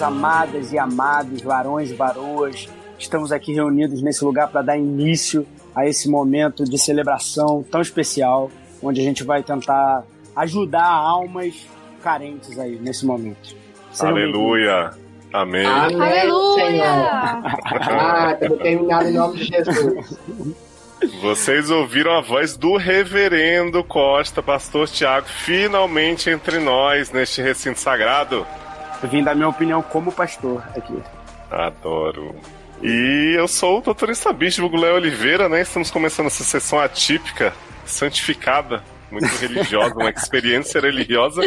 Amadas e amados, varões e varoas, estamos aqui reunidos nesse lugar para dar início a esse momento de celebração tão especial, onde a gente vai tentar ajudar almas carentes aí nesse momento. Sejam Aleluia! Amém. Amém. Aleluia! ah, estamos terminado em nome de Jesus. Vocês ouviram a voz do reverendo Costa, pastor Tiago, finalmente entre nós neste recinto sagrado. Eu vim dar minha opinião como pastor aqui. Adoro. E eu sou o doutorista Bispo Léo Oliveira, né? Estamos começando essa sessão atípica, santificada, muito religiosa, uma experiência religiosa,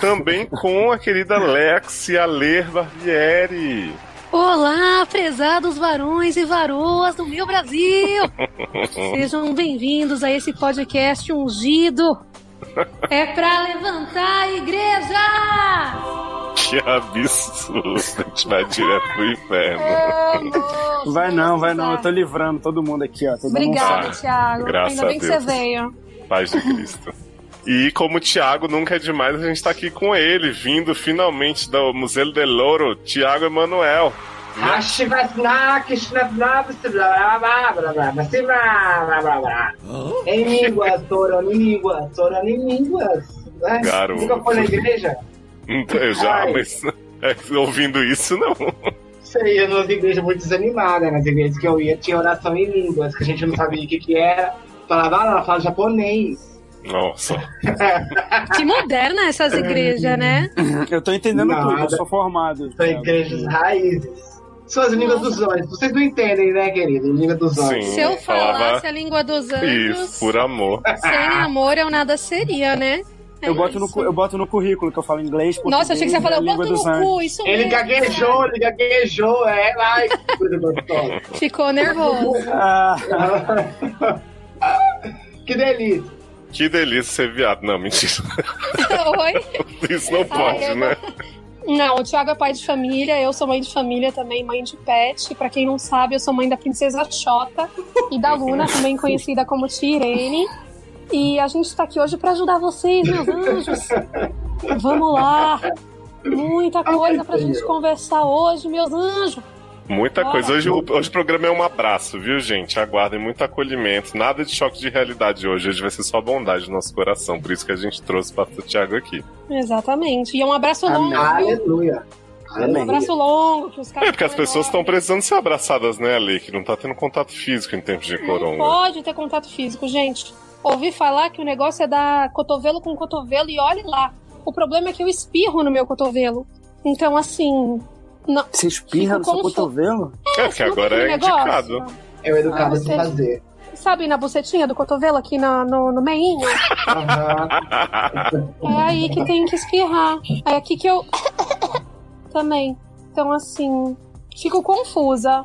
também com a querida Lexia Ler Barbieri. Olá, prezados varões e varoas do meu Brasil! Sejam bem-vindos a esse podcast ungido. É pra levantar a igreja! Que absurdo! A gente vai direto pro inferno. vai não, vai não. Eu tô livrando todo mundo aqui, ó. Obrigada, mundo Thiago. Graças Ainda bem a Deus. que você veio. Paz de Cristo. E como o Thiago nunca é demais, a gente tá aqui com ele, vindo finalmente do Museu del Louro, Thiago Emanuel. Em línguas, toronínguas, toronínguas. Garoto. Nunca foi na igreja? Eu já, Ai. mas é, ouvindo isso, não. Sei, eu nas igrejas muito desanimada. Nas igrejas que eu ia, tinha oração em línguas, que a gente não sabia o que, que era. Falava, ah, ela fala japonês. Nossa. que moderna essas igrejas, né? Eu tô entendendo Nada. tudo, eu sou formado. São igrejas raízes. São as línguas dos olhos. Vocês não entendem, né, querido? Língua dos olhos. Se eu falasse a língua dos anjos. Isso, por amor. Sem amor eu nada seria, né? É eu, boto no, eu boto no currículo que eu falo inglês. Nossa, achei que você ia falar, eu boto no cu, isso Ele mesmo. gaguejou, ele gaguejou, é lá. Ficou nervoso. Ah. que delícia. Que delícia ser viado. Não, mentira. Oi? Isso não pode, Ai, né? Não, o Thiago é pai de família, eu sou mãe de família também, mãe de pet. Pra quem não sabe, eu sou mãe da princesa Xota e da Luna, também conhecida como Tirene. E a gente tá aqui hoje para ajudar vocês, meus anjos. Vamos lá. Muita coisa pra gente conversar hoje, meus anjos. Muita coisa. Hoje, hoje o programa é um abraço, viu, gente? Aguardem muito acolhimento. Nada de choque de realidade hoje. Hoje vai ser só bondade no nosso coração. Por isso que a gente trouxe o pastor Tiago aqui. Exatamente. E é um abraço longo. Aleluia. Um abraço longo que os caras. É porque as pessoas estão precisando ser abraçadas, né, Ali? Que não tá tendo contato físico em tempos de corona. Não pode ter contato físico, gente. Ouvi falar que o negócio é dar cotovelo com cotovelo e olhe lá. O problema é que eu espirro no meu cotovelo. Então, assim. Não, você espirra no seu cotovelo? É, porque agora é indicado. É o educado ah, de fazer. Sabe na bucetinha do cotovelo aqui no, no, no meinho? Uhum. É aí que tem que espirrar. É aqui que eu. Também. Então, assim. Fico confusa.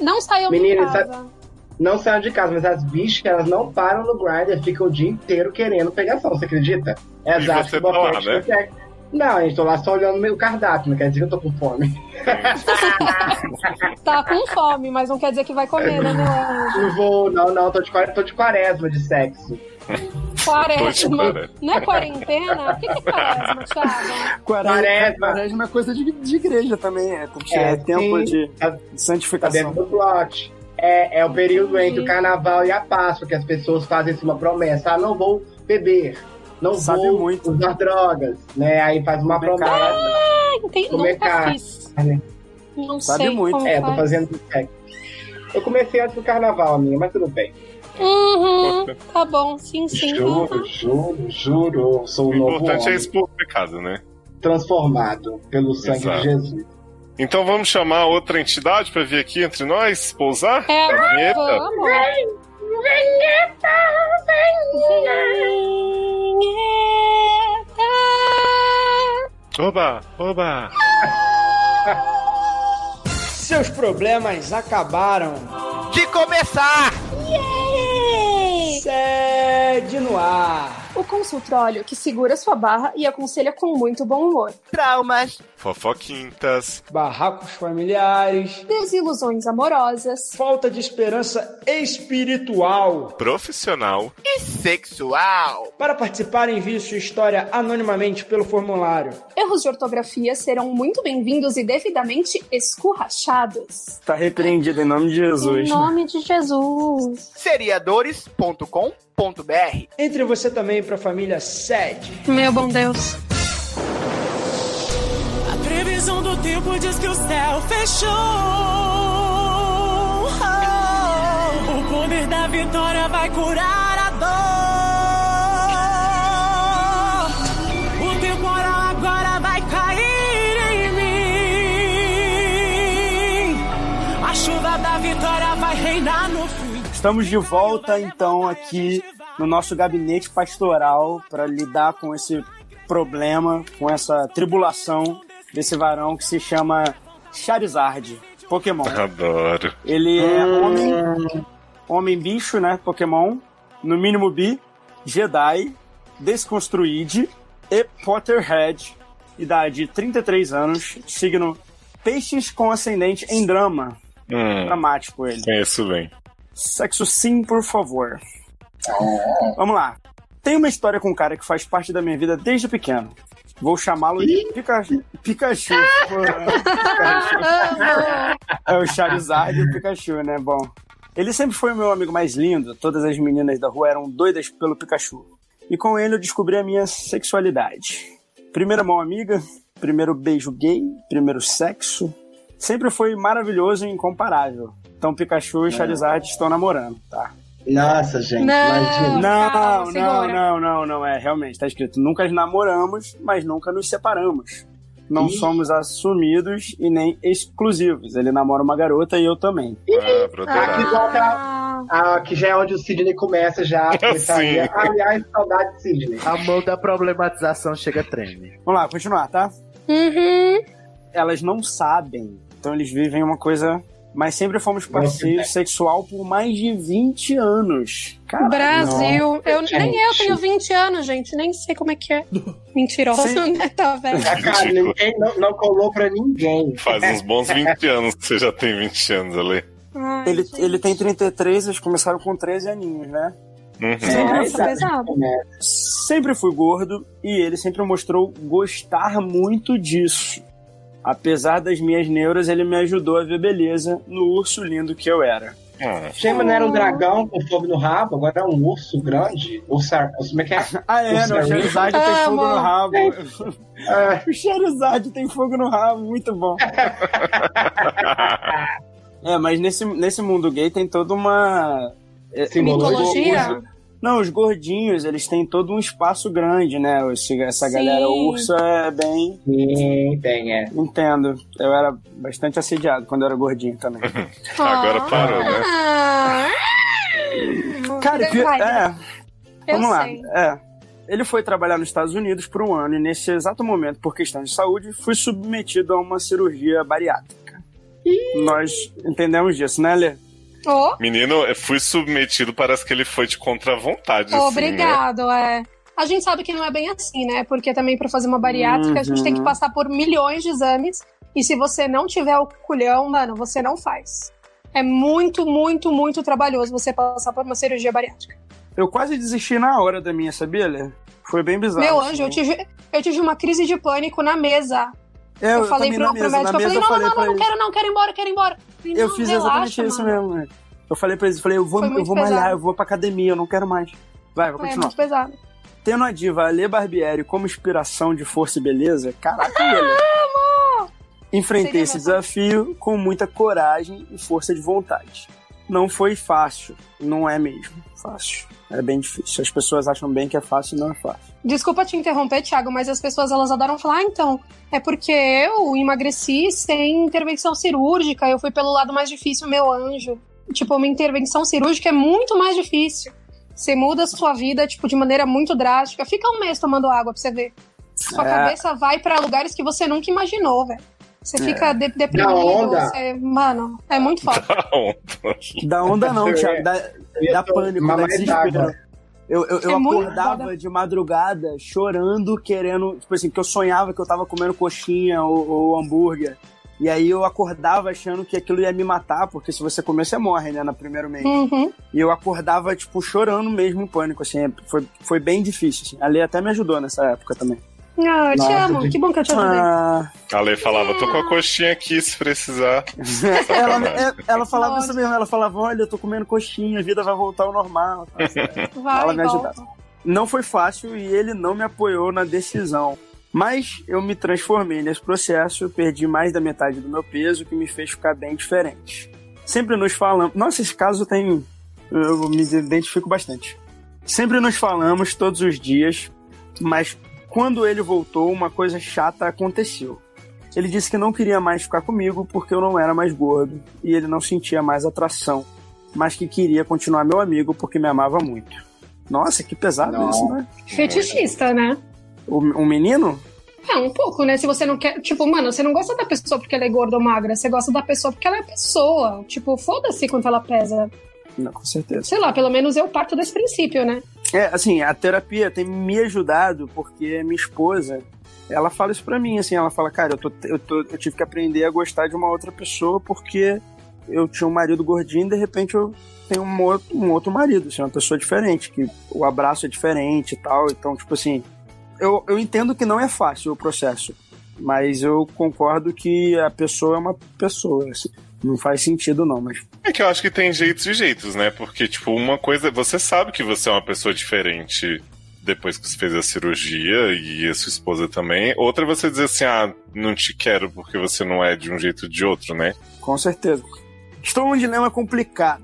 Não saiam Menina, de casa. Sabe não saiam de casa, mas as bichas, elas não param no grinder, ficam o dia inteiro querendo pegação, você acredita? É e você tá lá, né? Não, a gente tô lá só olhando meu cardápio, não quer dizer que eu tô com fome. tá com fome, mas não quer dizer que vai comer, né, meu? Não vou, não, não, tô de, tô de quaresma de sexo. Quaresma. Não é quarentena? O que, é quaresma, Thiago? Quaresma. Quaresma é coisa de, de igreja também, é, porque é, é tempo de, tá de santificação. Tá dentro do plot. É, é o período entre o carnaval e a Páscoa que as pessoas fazem uma promessa. Ah, não vou beber. Não Sabe vou muito. usar drogas. Né? Aí faz uma Comer promessa. Ah, entendi. Comer Nunca carne. fiz. né? Não Sabe sei muito. É, tô faz. fazendo sexo. Eu comecei antes do carnaval, amiga, mas tudo bem. Uhum, tá bom, sim, sim. Juro, uhum. juro, juro. Sou O novo importante é homem, expor o pecado, né? transformado pelo sangue Exato. de Jesus. Então vamos chamar outra entidade pra vir aqui entre nós, pousar? É, Vinheta? vamos. Vinheta. Oba, oba. Seus problemas acabaram. De começar! Sede no ar. O consultório que segura sua barra e aconselha com muito bom humor. Traumas, Fofoquintas, Barracos familiares, Desilusões amorosas. falta de esperança espiritual. profissional, e sexual. Para participar, envie sua história anonimamente pelo formulário. Erros de ortografia serão muito bem-vindos e devidamente escurrachados. Tá repreendido em nome de Jesus. Em nome de Jesus. Seriadores.com.br Entre você também para a família sede. Meu bom Deus. A previsão do tempo diz que o céu fechou. O poder da vitória vai curar a dor. O temporal agora vai cair em mim. A chuva da vitória vai reinar no fim. Estamos de volta então aqui no nosso gabinete pastoral para lidar com esse problema, com essa tribulação desse varão que se chama Charizard, Pokémon. adoro. Ele é homem, homem bicho, né? Pokémon, no mínimo bi, Jedi, desconstruído e Potterhead, idade 33 anos, signo Peixes com ascendente em drama. Hum, Dramático ele. conheço bem. Sexo sim, por favor. Vamos lá. Tem uma história com um cara que faz parte da minha vida desde pequeno. Vou chamá-lo de Pika... Pikachu. Pikachu. É o Charizard e o Pikachu, né? Bom. Ele sempre foi o meu amigo mais lindo. Todas as meninas da rua eram doidas pelo Pikachu. E com ele eu descobri a minha sexualidade. Primeira mão amiga, primeiro beijo gay, primeiro sexo. Sempre foi maravilhoso e incomparável. Então Pikachu e Charizard estão namorando, tá? Nossa, gente, imagina. Não, Calma, não, segura. não, não, não, é realmente, tá escrito. Nunca namoramos, mas nunca nos separamos. Não Ih. somos assumidos e nem exclusivos. Ele namora uma garota e eu também. Ah, igual aquela- Ah, Ah, que já é onde o Sidney começa já. Aliás, saudade de Sidney. A mão da problematização chega treme. Vamos lá, continuar, tá? uhum. Elas não sabem, então eles vivem uma coisa. Mas sempre fomos parceiros sexual por mais de 20 anos. Caralho. Brasil. Eu, nem eu tenho 20 anos, gente. Nem sei como é que é. Mentiroso, Sim. né? Tá velho. A cara, ninguém não, não colou pra ninguém. Faz uns bons 20 anos que você já tem 20 anos ali. Ai, Ele, gente. ele tem 33, eles começaram com 13 aninhos, né? Uhum. É, Nossa, pesado. sempre fui gordo e ele sempre mostrou gostar muito disso. Apesar das minhas neuras, ele me ajudou a ver beleza no urso lindo que eu era. Ah, Chama não era um dragão com fogo no rabo, agora é um urso grande. Urso, como é que é? Ah, é, Urso não, o. Charizard tem fogo no rabo. Ah, O Charizard tem fogo no rabo, muito bom. É, mas nesse, nesse mundo gay tem toda uma. é, Mitologia? os- não, os gordinhos, eles têm todo um espaço grande, né? Esse- essa galera Sim. ursa é bem. sim, tem, é. Entendo. Eu era bastante assediado quando eu era gordinho também. Agora parou, né? Ah. Cara, que, Vai, é, eu vamos lá. sei. É. Ele foi trabalhar nos Estados Unidos por um ano e nesse exato momento, por questão de saúde, fui submetido a uma cirurgia bariátrica. Nós entendemos disso, né, Lê? Menino, eu fui submetido, parece que ele foi de contra vontade. assim, né? obrigado, é. A gente sabe que não é bem assim, né? Porque também para fazer uma bariátrica a gente Uhum. tem que passar por milhões de exames. E se você não tiver o culhão, mano, você não faz. É muito, muito, muito trabalhoso você passar por uma cirurgia bariátrica. Eu quase desisti na hora da minha, sabia, Lê? Foi bem bizarro. Meu assim. anjo, eu tive, eu tive uma crise de pânico na mesa. É, Eu, falei também pro, mesa, médico, na eu falei, não, não, não, pra não, ele. quero não, quero ir embora, quero ir embora. falei, Eu fiz exatamente isso mesmo. né? Eu falei pra eles, eu falei, eu vou, eu vou malhar, eu vou pra academia, eu não quero mais. Vai, É continuar. muito pesado. Tendo a diva Lê Barbieri como inspiração de força e beleza, caraca, Lê. Enfrentei Seria esse meu desafio com muita coragem e força de vontade. Não foi fácil, não é mesmo fácil. É bem difícil. As pessoas acham bem que é fácil e não é fácil. Desculpa te interromper, Thiago, mas as pessoas elas adoram falar, ah, então, é porque eu emagreci sem intervenção cirúrgica, eu fui pelo lado mais difícil, meu anjo. Tipo, uma intervenção cirúrgica é muito mais difícil. Você muda a sua vida, tipo, de maneira muito drástica. Fica um mês tomando água pra você ver. Sua É. cabeça vai pra lugares que você nunca imaginou, velho. Você fica de- deprimido, Na onda. você... Mano, é muito foda. Não, Da onda não, Eu Thiago. dá to- pânico, mamar dá desespero. Eu, eu, eu É acordava de madrugada chorando, querendo. Tipo assim, que eu sonhava que eu tava comendo coxinha ou, ou hambúrguer. E aí eu acordava achando que aquilo ia me matar, porque se você comer, você morre, né, no primeiro mês. Uhum. E eu acordava, tipo, chorando mesmo em pânico, assim. Foi, foi bem difícil, assim. A Lê até me ajudou nessa época também. Ah, eu te Nossa, amo. gente. Que bom que eu te ajudei. Ah, A Lei falava, tô com a coxinha aqui se precisar. ela, é- ela falava isso mesmo, ela falava, olha, eu tô comendo coxinha, a vida vai voltar ao normal. Vai, ela me volta. ajudava. Não foi fácil e ele não me apoiou na decisão. Mas eu me transformei nesse processo, perdi mais da metade do meu peso, que me fez ficar bem diferente. Sempre nos falamos. Nossa, esse caso tem. Eu me identifico bastante. Sempre nos falamos todos os dias, mas quando ele voltou, uma coisa chata aconteceu. Ele disse que não queria mais ficar comigo porque eu não era mais gordo e ele não sentia mais atração, mas que queria continuar meu amigo porque me amava muito. Nossa, que pesado Não. isso, né? Fetichista, né? O, um menino? É, um pouco, né? Se você não quer. Tipo, mano, você não gosta da pessoa porque ela é gorda ou magra. Você gosta da pessoa porque ela é pessoa. Tipo, foda-se quanto ela pesa. Não, com certeza. Sei lá, pelo menos eu parto desse princípio, né? É, assim, a terapia tem me ajudado porque minha esposa, ela fala isso pra mim, assim, ela fala, cara, eu, tô, eu, tô, eu tive que aprender a gostar de uma outra pessoa porque eu tinha um marido gordinho e de repente eu tenho um outro, um outro marido, assim, uma pessoa diferente, que o abraço é diferente e tal, então, tipo assim, eu, eu entendo que não é fácil o processo, mas eu concordo que a pessoa é uma pessoa, assim, não faz sentido não, mas É que eu acho que tem jeitos e jeitos, né? Porque, tipo, uma coisa. Você sabe que você é uma pessoa diferente depois que você fez a cirurgia e a sua esposa também. Outra é você dizer assim, ah, não te quero porque você não é de um jeito ou de outro, né? Com certeza. Estou num dilema complicado.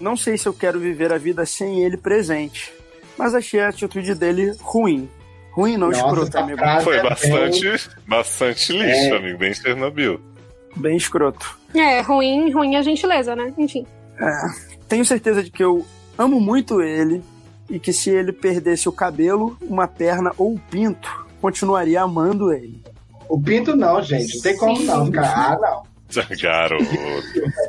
Não sei se eu quero viver a vida sem ele presente, mas achei a atitude dele ruim. Ruim não, Nossa, escroto, essa amigo. Foi é bastante, bastante lixo, É. amigo, bem Chernobyl. Bem escroto. É, ruim, ruim é a gentileza, né? Enfim. Tenho certeza de que eu amo muito ele e que se ele perdesse o cabelo, uma perna ou o pinto, continuaria amando ele. O pinto não, gente. Não tem como Sim. não, cara. Ah, não. Garoto.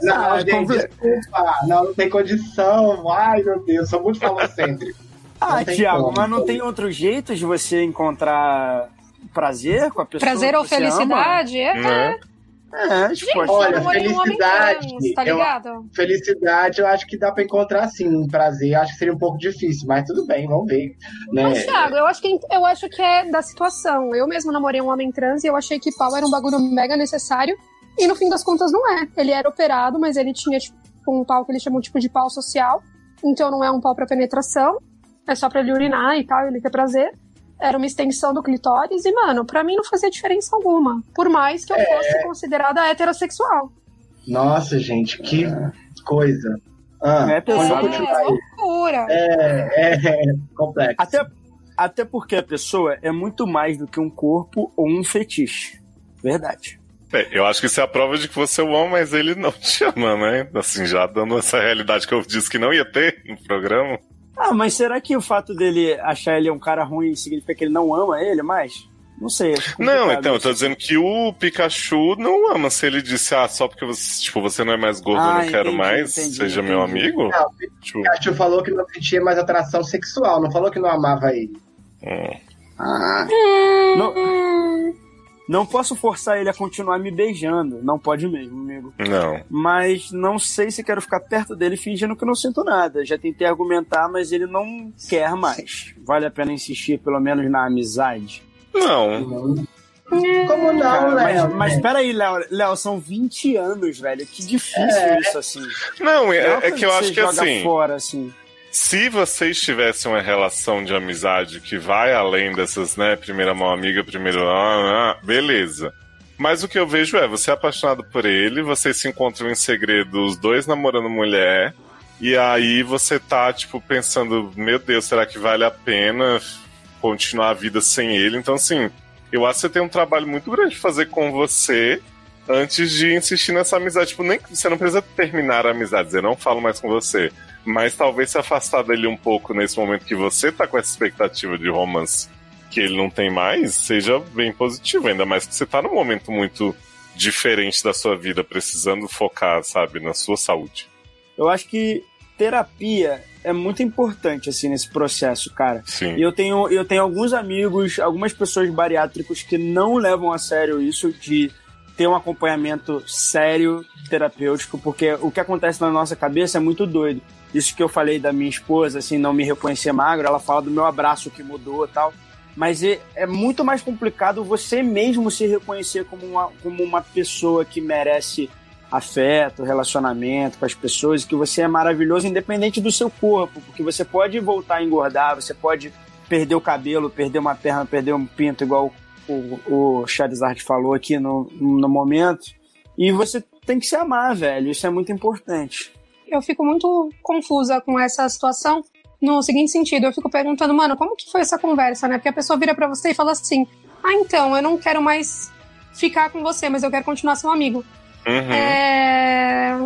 Não, Ah, gente, desculpa. Não, não tem condição. Ai, meu Deus, sou muito falocêntrico. Ah, Tiago, mas não tem outro jeito de você encontrar prazer com a pessoa? Prazer ou você ama? felicidade? É, Né? É, tipo, Gente, Olha, eu namorei um homem felicidade, trans, tá eu- ligado? Felicidade, eu acho que dá pra encontrar sim. Um prazer, acho que seria um pouco difícil, mas tudo bem, vamos ver. Né? Mas, Thiago, eu acho, que, eu acho que é da situação. Eu mesmo namorei um homem trans e eu achei que pau era um bagulho mega necessário. E no fim das contas não é. Ele era operado, mas ele tinha tipo, um pau que eles chamam tipo de pau social. Então não é um pau pra penetração. É só pra ele urinar e tal, ele ter prazer. Era uma extensão do clitóris e, mano, pra mim não fazia diferença alguma. Por mais que eu fosse considerada heterossexual. Nossa, gente, que coisa. Ah, É pesado. continuar aí. loucura. É, é, complexo. Até, até porque a pessoa é muito mais do que um corpo ou um fetiche. Verdade. É, eu acho que isso é a prova de que você o ama, mas ele não te ama, né? Assim, já dando essa realidade que eu disse que não ia ter no programa. Ah, mas será que o fato dele achar ele um cara ruim significa que ele não ama ele mais? Não sei. acho Não, então, eu tô dizendo que o Pikachu não ama. Se ele disse, ah, só porque você, tipo, você não é mais gordo, eu Ah, não quero entendi, mais, entendi, seja meu entendi. amigo. Não, Tipo, o Pikachu falou que não sentia mais atração sexual, não falou que não amava ele. hum. Ah. Não, não posso forçar ele a continuar me beijando. Não pode mesmo, amigo. não. Mas não sei se quero ficar perto dele fingindo que não sinto nada. Já tentei argumentar, mas ele não quer mais. Vale a pena insistir, pelo menos, na amizade. Não. Como não, Cara, Léo? mas, mas peraí, Léo, Léo, são 20 anos, velho. Que difícil isso, assim. Não, é, é coisa que eu acho que joga assim. fora, assim. Se vocês tivessem uma relação de amizade que vai além dessas, né, primeira mão amiga, primeiro. Ah, ah, beleza. Mas o que eu vejo é, você é apaixonado por ele, vocês se encontram em segredo, os dois namorando mulher, e aí você tá, tipo, pensando, meu Deus, será que vale a pena continuar a vida sem ele? Então, assim, eu acho que você tem um trabalho muito grande de fazer com você antes de insistir nessa amizade. Tipo, nem você não precisa terminar a amizade, dizer, não falo mais com você. Mas talvez se afastar dele um pouco nesse momento que você tá com essa expectativa de romance que ele não tem mais, seja bem positivo, ainda mais que você tá num momento muito diferente da sua vida, precisando focar, sabe, na sua saúde. Eu acho que terapia é muito importante, assim, nesse processo, cara. Sim. E eu tenho, eu tenho alguns amigos, algumas pessoas bariátricos que não levam a sério isso de ter um acompanhamento sério terapêutico, porque o que acontece na nossa cabeça é muito doido. Isso que eu falei da minha esposa, assim, não me reconhecer magro, ela fala do meu abraço que mudou tal. Mas é, é muito mais complicado você mesmo se reconhecer como uma, como uma pessoa que merece afeto, relacionamento com as pessoas, que você é maravilhoso independente do seu corpo, porque você pode voltar a engordar, você pode perder o cabelo, perder uma perna, perder um pinto, igual o, o Charizard falou aqui no, no momento, e você tem que se amar, velho, isso é muito importante. Eu fico muito confusa com essa situação, no seguinte sentido, eu fico perguntando, mano, como que foi essa conversa, né? Porque a pessoa vira pra você e fala assim: "Ah, então, eu não quero mais ficar com você, mas eu quero continuar seu amigo". Uhum. É...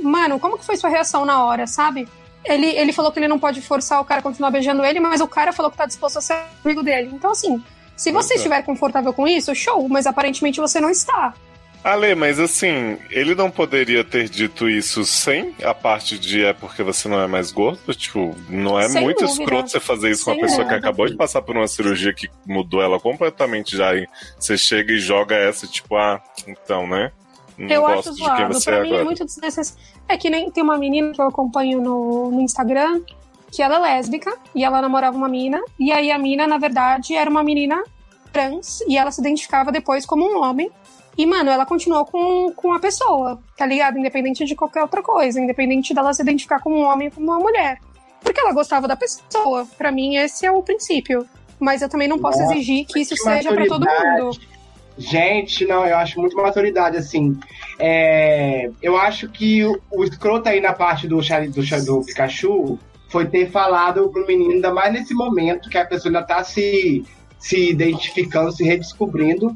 Mano, como que foi sua reação na hora, sabe? Ele, ele falou que ele não pode forçar o cara a continuar beijando ele, mas o cara falou que tá disposto a ser amigo dele. Então, assim, se você Exato. estiver confortável com isso, show, mas aparentemente você não está. Ale, mas assim, ele não poderia ter dito isso sem a parte de é porque você não é mais gordo? Tipo, não é Sem muito dúvida. escroto você fazer isso com Sem uma pessoa que dúvida. acabou de passar por uma cirurgia que mudou ela completamente já e você chega e joga essa, tipo, ah, então, né? Não eu gosto acho de quem você Pra é mim agora. é muito desnecessário. É que nem tem uma menina que eu acompanho no, no Instagram, que ela é lésbica, e ela namorava uma mina, e aí a mina, na verdade, era uma menina trans, e ela se identificava depois como um homem. E, mano, ela continuou com, com a pessoa, tá ligado? Independente de qualquer outra coisa, independente dela se identificar como um homem ou como uma mulher. Porque ela gostava da pessoa. Pra mim, esse é o princípio. Mas eu também não posso Nossa, exigir que isso que seja pra todo mundo. Gente, não, eu acho muito maturidade, assim. É, eu acho que o, o escroto aí na parte do, do, do Pikachu foi ter falado pro menino, ainda mais nesse momento que a pessoa ainda tá se, se identificando, se redescobrindo.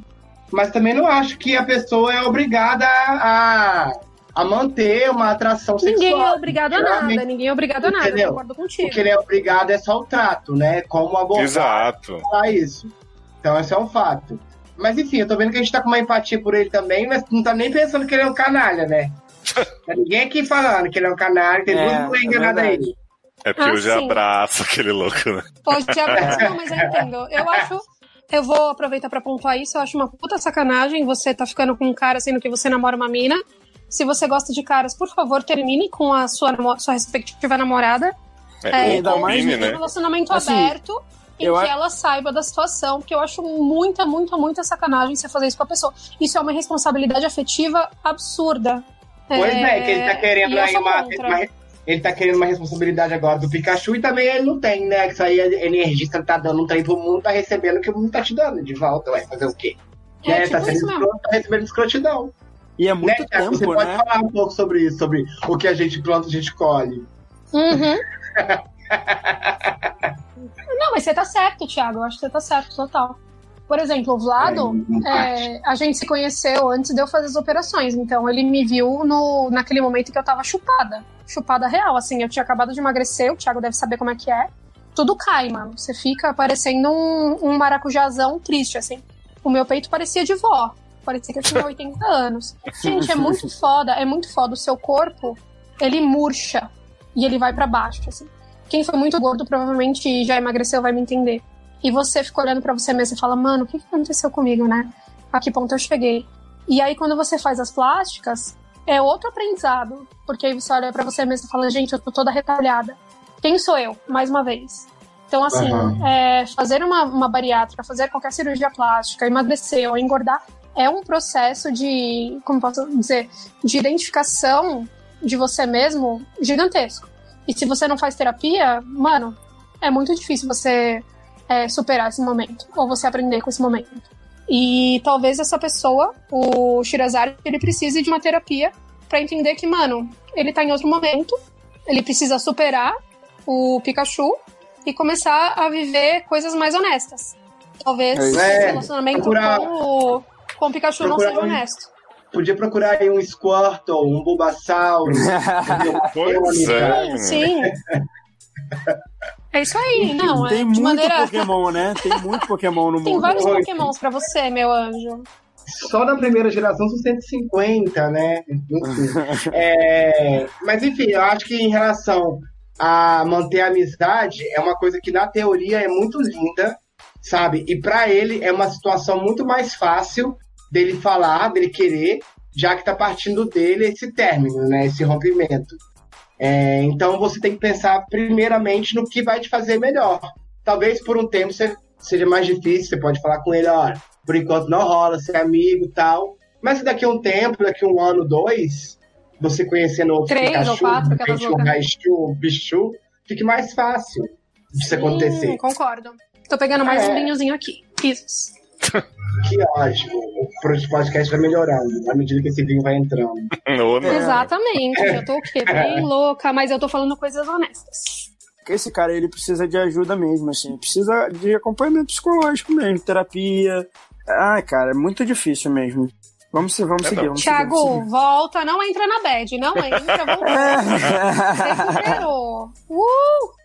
Mas também não acho que a pessoa é obrigada a, a manter uma atração Ninguém sexual. é obrigado a nada, ninguém é obrigado a nada, eu Entendeu? concordo contigo. O que ele é obrigado é só o trato, né? Como abordar Exato. falar isso. Então, esse é um fato. Mas enfim, eu tô vendo que a gente tá com uma empatia por ele também, mas não tá nem pensando que ele é um canalha, né? Tá ninguém aqui falando que ele é um canalha, tem É, duas é enganadas aí. verdade. É porque Ah, eu já sim. abraço aquele louco, né? Pode te abraçar, não, mas eu entendo. Eu acho. Eu vou aproveitar pra pontuar isso. Eu acho uma puta sacanagem você tá ficando com um cara sendo que você namora uma mina. Se você gosta de caras, por favor, termine com a sua, sua respectiva namorada. É, É, ainda ou mais combine, um né? relacionamento Assim, aberto em que a- ela saiba da situação, porque eu acho muita, muita, muita sacanagem você fazer isso com a pessoa. Isso é uma responsabilidade afetiva absurda. Pois é, que ele tá querendo e eu aí uma, uma- Ele tá querendo uma responsabilidade agora do Pikachu e também ele não tem, né? Que isso aí a energia que ele tá dando um trem pro mundo, tá recebendo o que o mundo tá te dando de volta, ué. Fazer o quê? É, né? tipo tá sendo escroto, tá recebendo escrotidão. E é muito né, Thiago? Você tempo, pode né? falar um pouco sobre isso, sobre o que a gente planta, a gente colhe. Uhum. Não, mas você tá certo, Thiago. Eu acho que você tá certo, total. Por exemplo, o Vlado, É, é, a gente se conheceu antes de eu fazer as operações. Então ele me viu no, naquele momento que eu tava chupada. Chupada real, assim. Eu tinha acabado de emagrecer, o Thiago deve saber como é que é. Tudo cai, mano. Você fica parecendo um, um maracujazão triste, assim. O meu peito parecia de vó. Parecia que eu tinha 80 anos. Gente, é muito foda, é muito foda. O seu corpo, ele murcha e ele vai pra baixo, assim. Quem foi muito gordo provavelmente já emagreceu, vai me entender. E você fica olhando pra você mesmo e fala, mano, o que que aconteceu comigo, né? A que ponto eu cheguei? E aí, quando você faz as plásticas, é outro aprendizado. Porque aí você olha pra você mesmo e fala, gente, eu tô toda retalhada. Quem sou eu? Mais uma vez. Então, assim, Aham. é, fazer uma, uma bariátrica, fazer qualquer cirurgia plástica, emagrecer ou engordar, é um processo de, como posso dizer, de identificação de você mesmo gigantesco. E se você não faz terapia, mano, é muito difícil você é, superar esse momento, ou você aprender com esse momento. E talvez essa pessoa, o Shirazari, ele precise de uma terapia pra entender que, mano, ele tá em outro momento, ele precisa superar o Pikachu e começar a viver coisas mais honestas. Talvez É o É, relacionamento procurar- com, o, com o Pikachu não procurar seja um- honesto. Podia procurar aí um Squirtle, um Bulbasauro. Pois é, menino. Sim. É isso aí, não. tem é, de muito maneira. Pokémon, né? Tem muito Pokémon no Tem mundo. vários Oi. pokémons pra você, meu anjo. Só na primeira geração são 150, né? Enfim. É, mas enfim, eu acho que em relação a manter a amizade é uma coisa que na teoria é muito linda, sabe? E para ele é uma situação muito mais fácil dele falar, dele querer, já que tá partindo dele esse término, né? Esse rompimento. É, então você tem que pensar primeiramente no que vai te fazer melhor. Talvez por um tempo seja mais difícil, você pode falar com ele, olha, por enquanto não rola, ser amigo e tal. Mas daqui a um tempo, daqui a um ano, dois, você conhecendo outro Três ou Pikachu, quatro, de repente um loucas. Raichu, um Bichu, fique mais fácil disso acontecer. Hum, concordo. Tô pegando mais É. um vinhozinho aqui. Isso. Que ótimo. O podcast vai melhorando à medida que esse vinho vai entrando. Ou não. Exatamente. Eu tô o quê? Bem louca, mas eu tô falando coisas honestas. Esse cara, ele precisa de ajuda mesmo, assim. Precisa de acompanhamento psicológico mesmo, terapia. Ai, cara, é muito difícil mesmo. Vamos, se- vamos É, seguir, não. vamos Thiago, seguir. vamos volta, não entra na bad, não entra, voltou. seguir. Recuperou. Uh!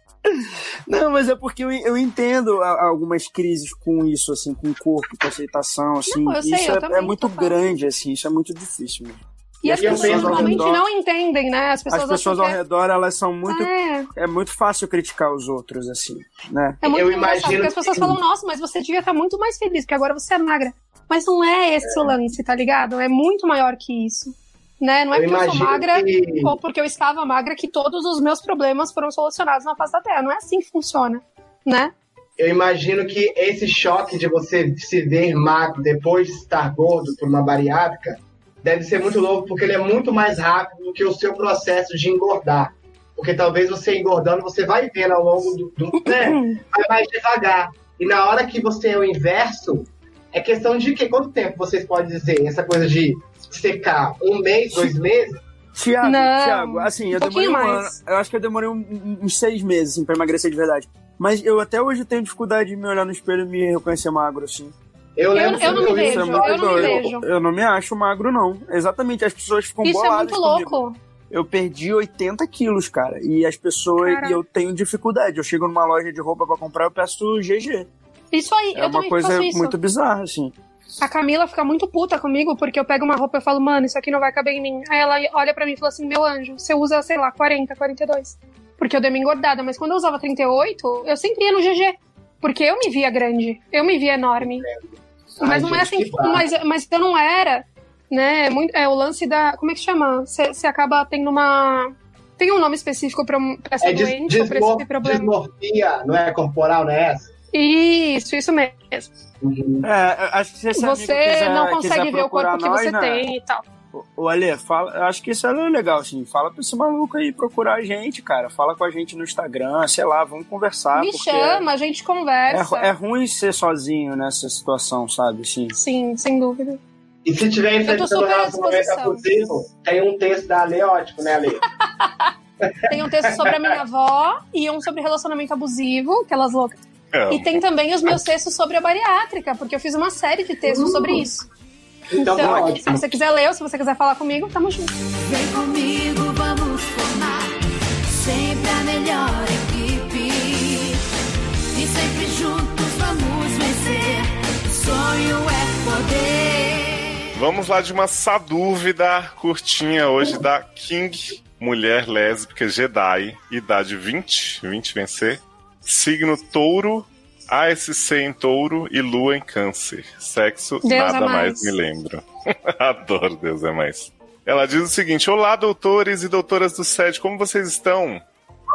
Não, mas é porque eu, eu entendo algumas crises com isso, assim, com o corpo, com a aceitação, assim. Não, sei, isso é, é muito grande, assim, isso é muito difícil mesmo. E as E eu pessoas normalmente redor- não entendem, né? As pessoas, As pessoas ao que redor, elas são muito. é, É muito fácil criticar os outros, assim, né? é muito Eu imagino porque as pessoas que- falam, nossa, mas você devia estar muito mais feliz, porque agora você é magra. Mas não é esse o lance, tá ligado? É muito maior que isso. Né? Não é Eu porque eu sou magra que- ou porque eu estava magra que todos os meus problemas foram solucionados na face da Terra. Não é assim que funciona, né? Eu imagino que esse choque de você se ver magro depois de estar gordo por uma bariátrica deve ser muito louco, porque ele é muito mais rápido do que o seu processo de engordar. Porque talvez você engordando, você vai vendo ao longo do. do né? Vai mais devagar. E na hora que você é o inverso, é questão de que quanto tempo vocês podem dizer? Essa coisa de secar um mês, dois meses? Tiago, Tiago, assim, eu um demorei um ano. Eu acho que eu demorei um- uns seis meses, assim, pra emagrecer de verdade. Mas eu até hoje tenho dificuldade de me olhar no espelho e me reconhecer magro, assim. Eu, lembro eu não me vejo, é vi- muito eu não me doido. vejo. Eu não me acho magro, não. Exatamente, as pessoas ficam Isso é boladas muito comigo. louco. Eu perdi 80 quilos, cara. E as pessoas. Caraca. E eu tenho dificuldade. Eu chego numa loja de roupa pra comprar, eu peço GG. Isso aí, É eu uma coisa faço isso. muito bizarra, assim. A Camila fica muito puta comigo porque eu pego uma roupa e falo, mano, isso aqui não vai caber em mim. Aí ela olha pra mim e fala assim: meu anjo, você usa, sei lá, 40, 42. Porque eu dei uma engordada, mas quando eu usava 38, eu sempre ia no GG. Porque eu me via grande, eu me via enorme. Mas Ai, não é assim, mas, mas eu não era, né? É, muito, é o lance da. Como é que chama? Você acaba tendo uma. Tem um nome específico pra, pra essa É doença ou pra esse problema. dismorfia, não é corporal, não é essa? Isso, isso mesmo. É, acho que se esse Você quiser- não consegue ver o corpo que nós, você né? tem e tal. Ô, Ale, fala, eu acho que isso é legal, assim. Fala pra esse maluco aí procurar a gente, cara. Fala com a gente no Instagram, sei lá, vamos conversar. Me chama, a gente É, conversa. é ruim ser sozinho nessa situação, sabe? Assim. Sim, sem dúvida. E se tiver à relacionamento abusivo, tem um texto da Ale ótimo, né, Ale? Tem um texto sobre a minha avó e um sobre relacionamento abusivo, aquelas loucas. É, E tem também os meus textos sobre a bariátrica, porque eu fiz uma série de textos sobre isso. Então, tá Então, se você quiser ler ou se você quiser falar comigo, tamo junto. Vem comigo, vamos formar sempre a melhor equipe. E sempre juntos vamos vencer. O sonho é poder. Vamos lá de uma sadúvida curtinha hoje da King, mulher lésbica Jedi, idade 20, 20 vencer, signo touro, ASC em touro e lua em câncer. Sexo, Deus nada é mais. mais. me lembro. Adoro Deus é mais. Ela diz o seguinte: Olá, doutores e doutoras do SED, como vocês estão?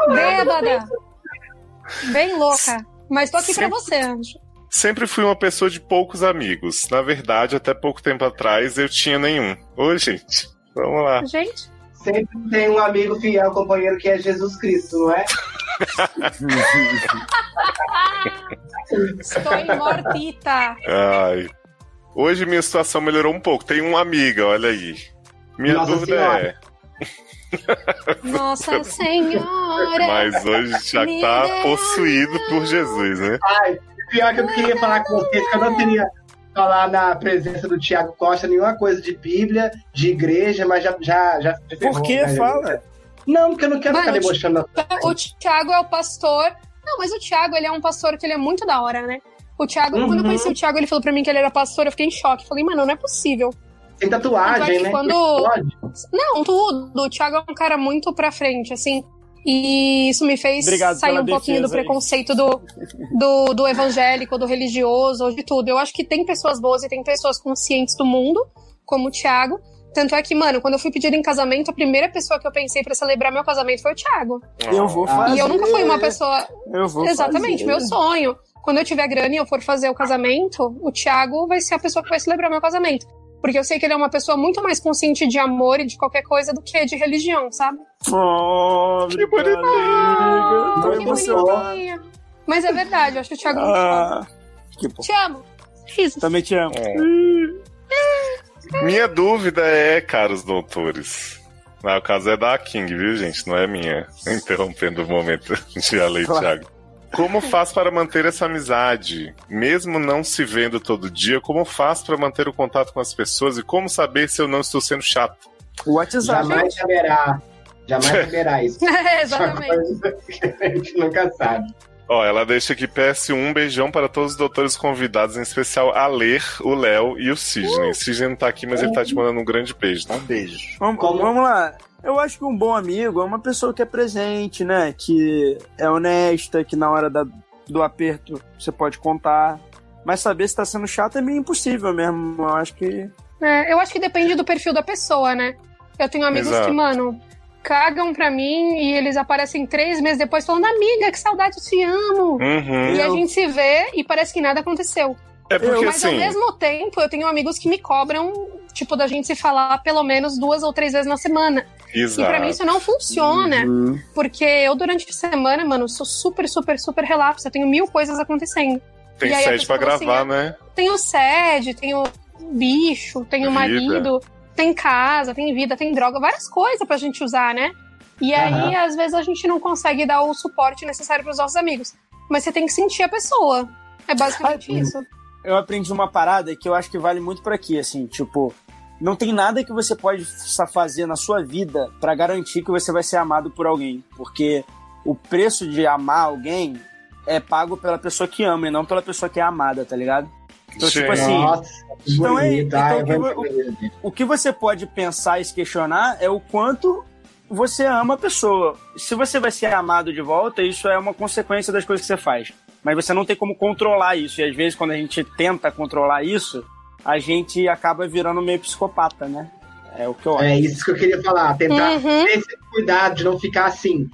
Bêbada! Bem louca. Mas tô aqui pra Sempre- você, Anjo. Sempre fui uma pessoa de poucos amigos. Na verdade, até pouco tempo atrás eu tinha nenhum. Ô, gente, vamos lá. Gente, Sempre tem um amigo fiel, companheiro, que é Jesus Cristo, não é? estou imortita. Ai. Hoje minha situação melhorou um pouco. Tem uma amiga, olha aí. Minha Nossa dúvida Senhora. Nossa Senhora. é. Mas hoje já tá deu possuído por Jesus, né? Ai, pior que eu queria falar com vocês, que eu não queria falar na presença do Tiago Costa nenhuma coisa de Bíblia, de igreja, mas já. já, já Por que? né, Fala. Não, porque eu não quero Mano, ficar debochando. O Thiago é o pastor. Não, mas o Thiago, ele é um pastor que ele é muito da hora, né? O Thiago, Uhum. quando eu conheci o Thiago, ele falou pra mim que ele era pastor, eu fiquei em choque. Falei, mano, não é possível. Tem tatuagem, que né? quando-. Não, tudo. O Thiago é um cara muito pra frente, assim. E isso me fez Obrigado sair um pouquinho do aí. preconceito do, do, do evangélico, do religioso, de tudo. Eu acho que tem pessoas boas e tem pessoas conscientes do mundo, como o Thiago. Tanto é que, mano, quando eu fui pedir em casamento, a primeira pessoa que eu pensei pra celebrar meu casamento foi o Thiago. Eu vou Ah. fazer. E eu nunca fui uma pessoa. Eu vou Exatamente, fazer. meu sonho. Quando eu tiver grana e eu for fazer o casamento, o Thiago vai ser a pessoa que vai celebrar meu casamento. Porque eu sei que ele é uma pessoa muito mais consciente de amor e de qualquer coisa do que de religião, sabe? Oh, Que obrigado, amiga. Tô que bonitinha. Mas é verdade, eu acho o Thiago muito Ah, que bom. Te amo. Risos. Também te amo. Minha dúvida é, caros doutores. Ah, o caso é da King, viu, gente? Não é minha. Interrompendo o momento de Ale Claro. Thiago. Como faz para manter essa amizade? Mesmo não se vendo todo dia, como faz para manter o contato com as pessoas e como saber se eu não estou sendo chato? O WhatsApp. Jamais saberá. Jamais saberá isso. É, Uma exatamente. coisa que a gente nunca sabe. Ó, ela deixa aqui PS1, um beijão para todos os doutores convidados, em especial a Ler, o Léo e o Sidney. O Sidney não tá aqui, mas ele tá te mandando um grande beijo. Um beijo. Vamos, Como- vamos lá. Eu acho que um bom amigo é uma pessoa que é presente, né? Que é honesta, que na hora da- do aperto você pode contar. Mas saber se tá sendo chato é meio impossível mesmo. Eu acho que. É, eu acho que depende do perfil da pessoa, né? Eu tenho amigos Exato. que, mano, cagam pra mim e eles aparecem três meses depois falando, amiga, que saudade, eu te amo. Uhum. E a gente se vê e parece que nada aconteceu. É porque Mas ao assim. mesmo tempo, eu tenho amigos que me cobram, tipo, da gente se falar pelo menos duas ou três vezes na semana. E pra mim Exato. isso não funciona. Uhum. Porque eu, durante a semana, mano, sou super, super, super relapsa. Eu tenho mil coisas acontecendo. Tem E sede pra assim, gravar, é- né? Tenho sede, tenho bicho, tenho Vida. marido, tem casa, tem vida, tem droga, várias coisas pra gente usar, né? E aí, às vezes, a gente não consegue dar o suporte necessário pros nossos amigos. Mas você tem que sentir a pessoa. É basicamente Ah, isso. Eu aprendi uma parada que eu acho que vale muito pra aqui, assim, tipo. Não tem nada que você pode fazer na sua vida pra garantir que você vai ser amado por alguém. Porque o preço de amar alguém é pago pela pessoa que ama e não pela pessoa que é amada, tá ligado? Então, tipo Gente. assim, Nossa, que Então é- então Ai, que o que você pode pensar e se questionar é o quanto você ama a pessoa. Se você vai ser amado de volta, isso é uma consequência das coisas que você faz. Mas você não tem como controlar isso. E às vezes, quando a gente tenta controlar isso, a gente acaba virando meio psicopata, né? É o que eu acho. É isso que eu queria falar. Tentar Uhum. ter esse cuidado de não ficar assim,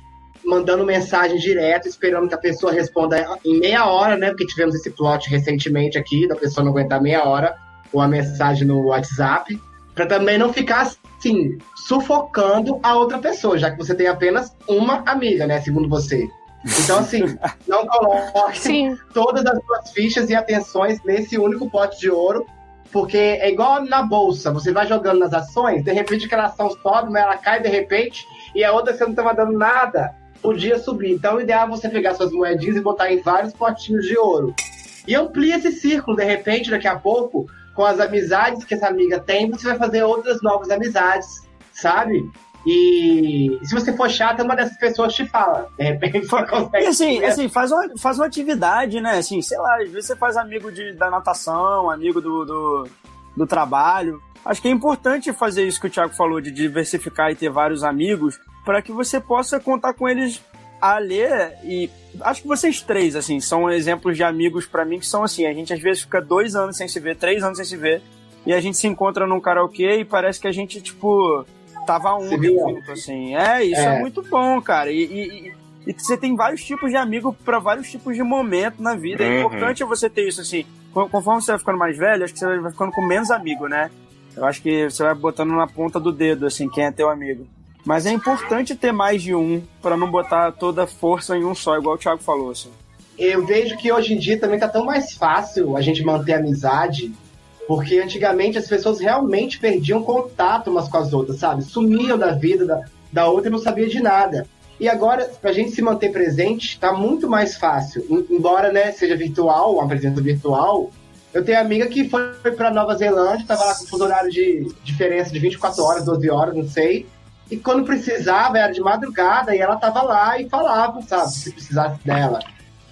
mandando mensagem direto, esperando que a pessoa responda em meia hora, né? Porque tivemos esse plot recentemente aqui, da pessoa não aguentar meia hora com a mensagem no WhatsApp. Pra também não ficar assim, sufocando a outra pessoa, já que você tem apenas uma amiga, né? Segundo você. Então, assim, não coloque Sim. todas as suas fichas e atenções nesse único pote de ouro, porque é igual na bolsa, você vai jogando nas ações, de repente aquela ação sobe, mas ela cai de repente, e a outra você não estava dando nada, podia subir. Então o ideal é você pegar suas moedinhas e botar em vários potinhos de ouro. E amplia esse círculo, de repente, daqui a pouco, com as amizades que essa amiga tem, você vai fazer outras novas amizades, sabe? E se você for chata, uma dessas pessoas te fala. De repente você consegue. E assim, assim faz, uma, faz uma atividade, né? Assim, sei lá, às vezes você faz amigo de, da natação, amigo do, do, do trabalho. Acho que é importante fazer isso que o Thiago falou, de diversificar e ter vários amigos, para que você possa contar com eles a ler e acho que vocês três, assim, são exemplos de amigos pra mim que são assim, a gente às vezes fica dois anos sem se ver, três anos sem se ver, e a gente se encontra num karaokê e parece que a gente, tipo, tava um junto, assim. É, isso é, É. muito bom, cara. E, e- e- e você tem vários tipos de amigo pra vários tipos de momento na vida. É Uhum. importante você ter isso, assim. Con- Conforme você vai ficando mais velho, acho que você vai ficando com menos amigo, né? Eu acho que você vai botando na ponta do dedo, assim, quem é teu amigo. Mas é importante ter mais de um, pra não botar toda a força em um só, igual o Thiago falou, assim. Eu vejo que hoje em dia também tá tão mais fácil a gente manter amizade, porque antigamente as pessoas realmente perdiam contato umas com as outras, sabe? Sumiam da vida da, da outra e não sabia de nada. E agora, pra gente se manter presente, tá muito mais fácil. Em- Embora, né, seja virtual, uma presença virtual, eu tenho amiga que foi pra Nova Zelândia, tava lá com fuso horário de diferença de 24 horas, 12 horas, não sei. E quando precisava, era de madrugada, e ela tava lá e falava, sabe, se precisasse dela.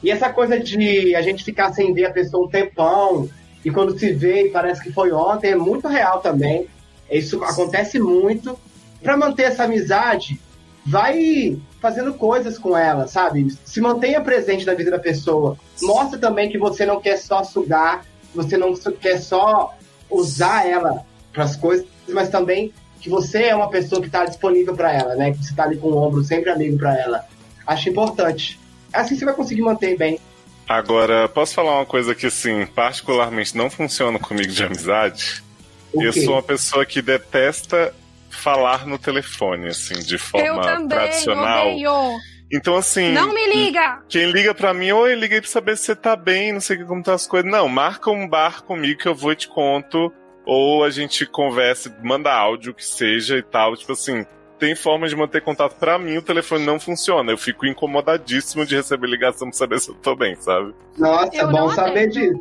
E essa coisa de a gente ficar sem ver a pessoa um tempão, e quando se vê parece que foi ontem, é muito real também. Isso acontece muito. Para manter essa amizade, vai fazendo coisas com ela, sabe? Se mantenha presente na vida da pessoa. Mostra também que você não quer só sugar, você não quer só usar ela para as coisas, mas também que você é uma pessoa que está disponível para ela, né? Que você está ali com o ombro sempre amigo para ela. Acho importante. Assim você vai conseguir manter bem. Agora, posso falar uma coisa que, assim, particularmente não funciona comigo de amizade? Eu sou uma pessoa que detesta falar no telefone, assim, de Eu forma também, tradicional. odeio. Então, assim. Não me liga! Quem liga pra mim, oi, liguei pra saber se você tá bem, não sei como tá as coisas. Não, marca um bar comigo que eu vou e te conto. Ou a gente conversa, manda áudio, que seja e tal. Tipo assim, tem forma de manter contato. Pra mim, o telefone não funciona. Eu fico incomodadíssimo de receber ligação pra saber se eu tô bem, sabe? Nossa, Eu bom não saber disso.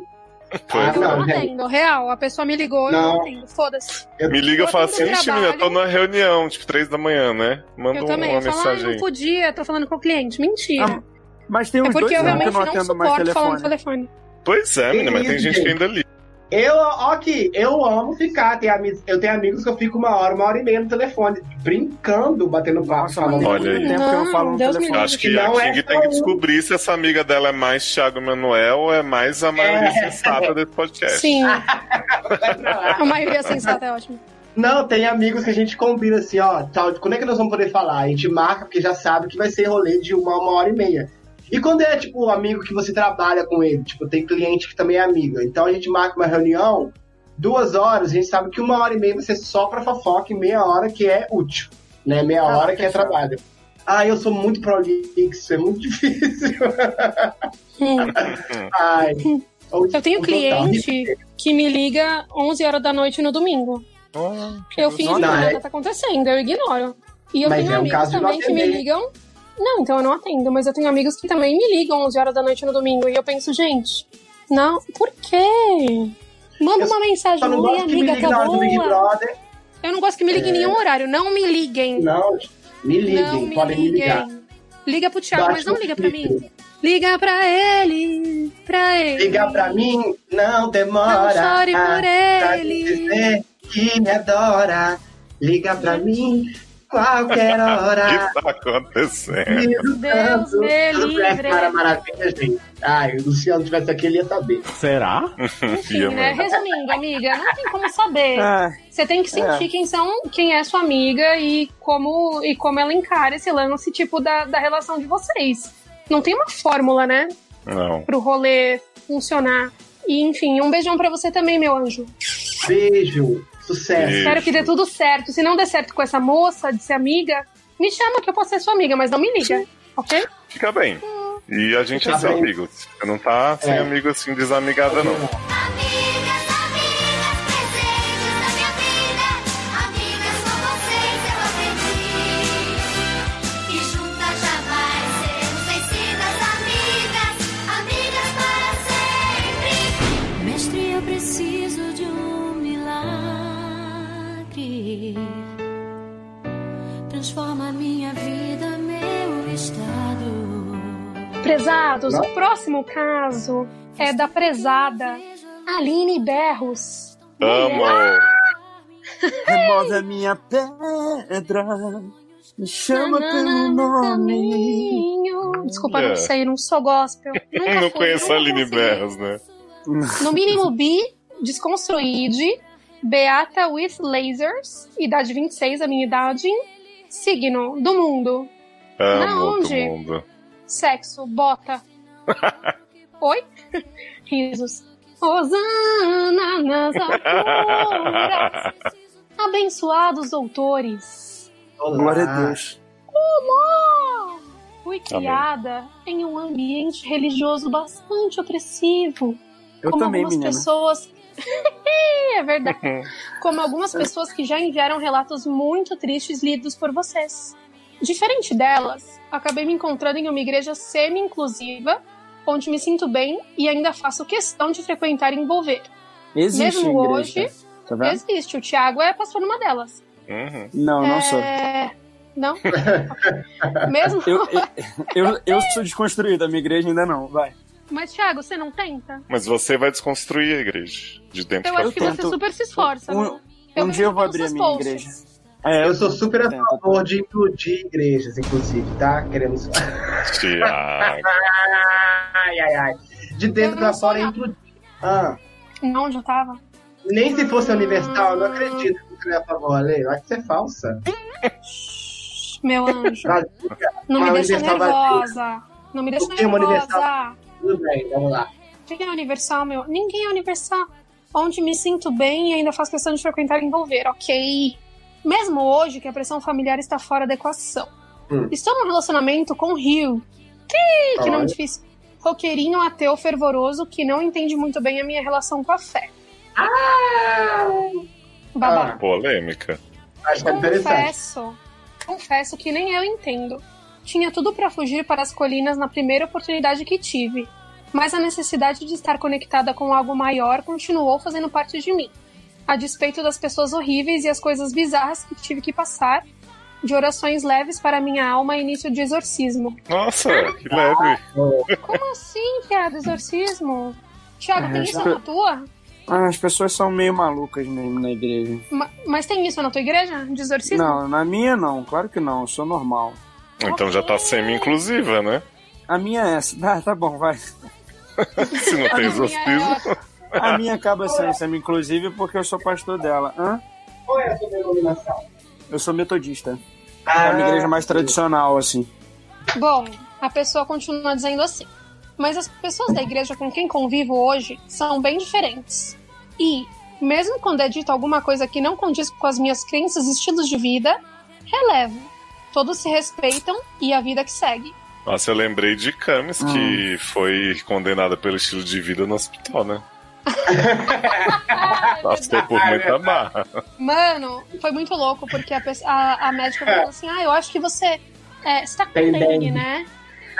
Pois Eu não, não atendo, real. A pessoa me ligou, eu Não. não atendo. Foda-se. Me liga e fala tô assim, ixi, menina, eu tô numa reunião, tipo, três da manhã, né? Manda Eu também. uma Eu falo, ah, mensagem não podia, tô falando com o cliente. Mentira. Mas tem uns é porque dois eu realmente não não, suporto falar no telefone. Pois é, menina, mas tem gente que ainda liga. Eu, ó, aqui, eu amo ficar. Tem ami- eu tenho amigos que eu fico uma hora, uma hora e meia no telefone, brincando, batendo papo. Falando. Olha aí. tempo que eu não falo no Deus telefone. Acho que Não a é King tem que descobrir se essa amiga dela é mais Thiago Manuel ou é mais a maioria sensata desse podcast. Sim, a maioria sensata é ótimo. Não, tem amigos que a gente combina assim, ó, tal, quando é que nós vamos poder falar? A gente marca, porque já sabe que vai ser rolê de uma, uma hora e meia. E quando é, tipo, um amigo que você trabalha com ele, tipo, tem cliente que também é amiga, então a gente marca uma reunião, duas horas, a gente sabe que uma hora e meia vai ser só pra fofoca e meia hora que é útil, né? Meia Ah, hora que é trabalho. Ah, eu sou muito prolixo, é muito difícil. Ai. Eu tenho cliente que me liga 11 horas da noite no domingo. Oh, que Eu fingo que nada é- tá acontecendo, eu ignoro. E eu Mas tenho é um amigos também que me ligam. Não, então eu não atendo, mas eu tenho amigos que também me ligam 11 horas da noite no domingo. E eu penso, gente, não, por quê? Manda Eu uma mensagem, oi amiga, tá boa? Eu não gosto que me liguem em nenhum horário, não me liguem. Não, me liguem, não me podem me ligar. liguem. Liga pro Thiago, Bate mas não liga pra mim. Liga pra ele, pra ele. Ligar pra mim não demora. Não chore por Pra ele. dizer que me adora. Liga pra mim qualquer O hora. que tá acontecendo? Preciso Deus me é livre. Cara maravilha, gente. Ai, o Luciano tivesse aqui, ele ia saber. Será? Enfim, né? Resumindo, amiga, não tem como saber. Ah, Você tem que sentir É. quem são, quem é sua amiga e como, e como ela encara esse lance, tipo, da, da relação de vocês. Não tem uma fórmula, né? Não. Pro rolê funcionar. E, enfim, um beijão pra você também, meu anjo. Beijo, sucesso. Beijo. Espero que dê tudo certo. Se não der certo com essa moça de ser amiga, me chama que eu posso ser sua amiga, mas não me liga, ok? Fica bem. E a gente Fica é seu bem. amigo. Você não tá sem É. amigo assim, desamigada, não. Prezados, Não? o próximo caso é da prezada Aline Berros. Amo! remove a minha pedra, me chama pelo nome. Caminho. Desculpa, É. não sei, não sou gospel. Nunca não fui, conheço a Aline consegui. Berros, né? No mínimo bi, desconstruíde, Beata with lasers, idade 26, a minha idade, signo do mundo, Amo Na onde? mundo. Sexo, bota. Oi? Risos. Osana nas alturas. Abençoados doutores. Olá. Glória a Deus. Amor! Fui criada em um ambiente religioso bastante opressivo. Eu como também, algumas menina. pessoas. é verdade. Como algumas pessoas que já enviaram relatos muito tristes lidos por vocês. Diferente delas, acabei me encontrando em uma igreja semi-inclusiva, onde me sinto bem e ainda faço questão de frequentar e envolver. Existe Mesmo igreja. hoje, Tá vendo? Existe, o Thiago é pastor numa delas. Uhum. Não, não sou. É... Não? Mesmo? Eu, eu, eu, eu sou desconstruído, a minha igreja ainda não. Vai. Mas, Thiago, você não tenta? Mas você vai desconstruir a igreja de dentro Eu pra acho que fora. você super se esforça. Um- né? Eu um dia eu vou abrir a minha posts. igreja. É, Eu sou super a favor de implodir igrejas, inclusive, tá? Queremos. Tiago. Ai, ai, ai. De dentro Eu pra fora implodir. Ah, Não, onde eu tava? nem se fosse universal, eu não acredito que você é a favor, Ale. Eu acho que você é falsa. Meu anjo. Não me deixa nervosa. Não me deixa é nervosa. Universal? Tudo bem, vamos lá. Quem é universal, meu? Ninguém é universal. Onde me sinto bem e ainda faço questão de frequentar e envolver, ok? Mesmo hoje que a pressão familiar está fora da equação. Hum. Estou num relacionamento com o Rio. Ih, que nome Olha. difícil. Roqueirinho ateu fervoroso que não entende muito bem a minha relação com a fé. Babá. Polêmica. Acho que é. Confesso, confesso que nem eu entendo. Tinha tudo pra fugir para as colinas na primeira oportunidade que tive, mas a necessidade de estar conectada com algo maior continuou fazendo parte de mim. A despeito das pessoas horríveis e as coisas bizarras que tive que passar, de orações leves para minha alma e início de exorcismo. Nossa, que leve. Como assim, piada? Exorcismo? Tiago, É, tem isso já- na tua? Ah, as pessoas são meio malucas mesmo na igreja. Ma- Mas tem isso na tua igreja? De exorcismo? Não, na minha não, claro que não, eu sou normal. Então já tá semi-inclusiva, né? A minha é essa. Ah, tá bom, vai. Se não tem minha exorcismo. É- A minha acaba sendo semi-inclusive porque eu sou pastor dela. Hã? Qual é a sua denominação? Eu sou metodista. É Ah, a minha igreja mais tradicional, assim. Bom, a pessoa continua dizendo assim. Mas as pessoas da igreja com quem convivo hoje são bem diferentes. E, mesmo quando é dito alguma coisa que não condiz com as minhas crenças e estilos de vida, relevo. Todos se respeitam e a vida que segue. Nossa, eu lembrei de Camis, que foi condenada pelo estilo de vida no hospital, né? Passou por muita barra. Mano, foi muito louco, porque a, pessoa- a, a médica falou assim: Ah, eu acho que você. É, você tá com dengue, dengue." né?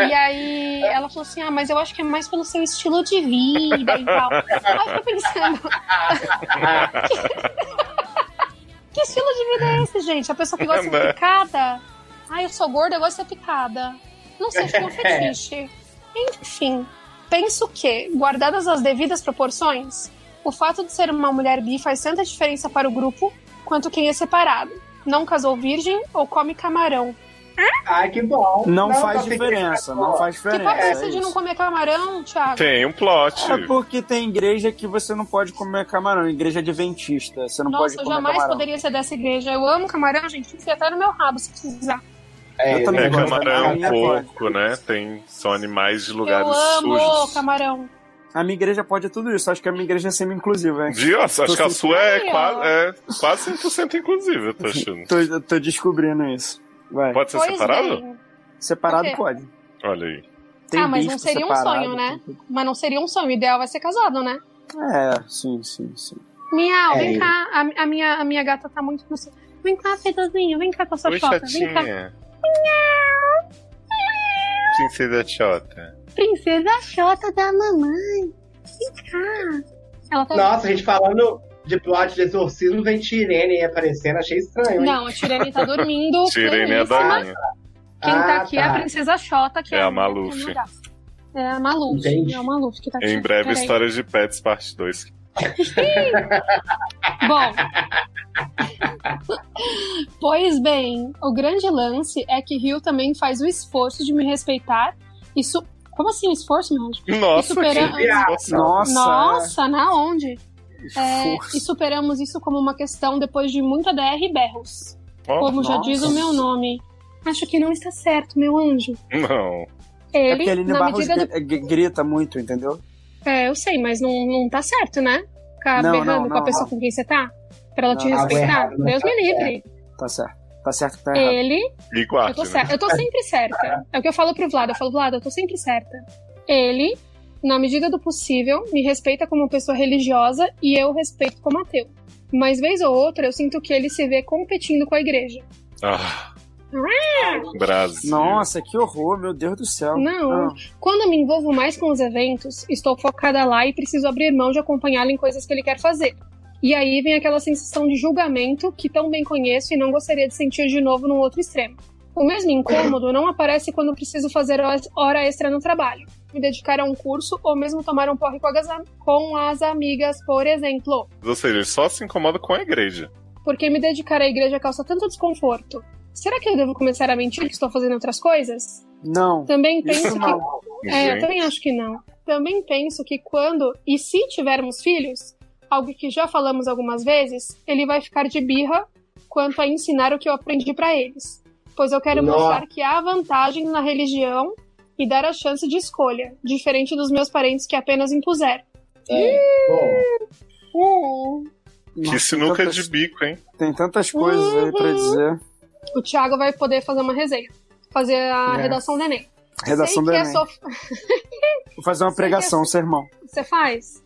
E aí ela falou assim: Ah, mas eu acho que é mais pelo seu estilo de vida e tal. Aí eu fiquei pensando. que estilo de vida é esse, gente? A pessoa que gosta de ser picada. Ah, eu sou gorda, eu gosto de ser picada. Não sei, acho que é um fetiche. Enfim, penso que, guardadas as devidas proporções, o fato de ser uma mulher bi faz tanta diferença para o grupo quanto quem é separado. Não casou virgem ou come camarão. Ai, que bom. Não, faz tá diferença, não faz Que papo é diferença. de não comer camarão, Thiago? Tem um plot. É porque tem igreja que você não pode comer camarão, igreja adventista. Você não Nossa, pode eu comer jamais camarão. poderia ser dessa igreja. Eu amo camarão, gente. Enfia até no meu rabo se precisar. É, Eu também É, gosto. camarão, pode. porco, né? Tem, são animais de lugares eu amo sujos. camarão. A minha igreja pode tudo isso. Acho que a minha igreja é semi-inclusiva? Viu? Acho que a sua é quase, é quase 100% inclusiva, eu tô achando. Tô, tô descobrindo isso. Vai. Pode ser Pois separado? bem. Separado quê? pode. Olha aí. Tem ah, mas não seria um separado, sonho, né? tem. Mas não seria um sonho. O ideal vai ser casado, né? É, sim, sim, sim. Miau, É. vem cá. A, a minha, a minha gata tá muito. Vem cá, Fedozinho. Vem cá com a sua Oi, chota. Vem cá. Princesa Chota. Princesa chota da mamãe. Vem cá. Ela tá. Nossa, a gente falando de plot de exorcismo, vem Tirene aí aparecendo, achei estranho, hein? Não, a Tirene tá dormindo. Tirene é da minha. Quem tá Ah, aqui é a tá. Princesa Chota, que É é, a Maluf. que é. É a Maluf. Entendi. É o Maluf que tá aqui. Em breve, Peraí. Histórias de Pets, parte 2. Bom. pois bem, o grande lance é que Rio também faz o esforço de me respeitar. Isso. Como assim, o esforço, meu anjo? Nossa, supera- que. Nossa. Nossa, na onde? É, e superamos isso como uma questão depois de muita DR e berros. Ó, Como já nossa. diz o meu nome. Acho que não está certo, meu anjo. Não. É Ele, porque a Aline na Barros medida do gri- grita muito, entendeu? É, eu sei, mas não, não tá certo, né? Ficar Não, berrando não, com a não, pessoa não. com quem você tá? Pra ela te Não, respeitar? errado, não Deus tá me livre. Tá certo. Tá certo que tá errado. Ele, E eu tô né? certa. Eu tô sempre certa. É o que eu falo pro Vlad. Eu falo, Vlad, eu tô sempre certa. Ele, na medida do possível, me respeita como pessoa religiosa e eu respeito como ateu. Mas vez ou outra eu sinto que ele se vê competindo com a igreja. Ah. Brasil. Nossa, que horror, meu Deus do céu. Não. Ah, Quando me envolvo mais com os eventos, estou focada lá e preciso abrir mão de acompanhá-lo em coisas que ele quer fazer. E aí vem aquela sensação de julgamento que tão bem conheço e não gostaria de sentir de novo num outro extremo. O mesmo incômodo não aparece quando preciso fazer horas- hora extra no trabalho, me dedicar a um curso ou mesmo tomar um porre com as, com as amigas, por exemplo. Ou seja, ele só se incomoda com a igreja. porque me dedicar à igreja causa tanto desconforto. Será que eu devo começar a mentir que estou fazendo outras coisas? Não. Também Isso penso não. que. É, eu Gente. também acho que não. Também penso que quando e se tivermos filhos, algo que já falamos algumas vezes, ele vai ficar de birra quanto a ensinar o que eu aprendi pra eles. Pois eu quero Nossa. mostrar que há vantagem na religião e dar a chance de escolha, diferente dos meus parentes que apenas impuseram. É, bom. Hum. Que Nossa, sinuca tem tantas- de bico, hein? Tem tantas coisas aí pra dizer. O Thiago vai poder fazer uma resenha. Fazer a É. redação do Enem. Redação Sei do que é Enem. sof- Vou fazer uma sei é- pregação, um sermão. Você faz?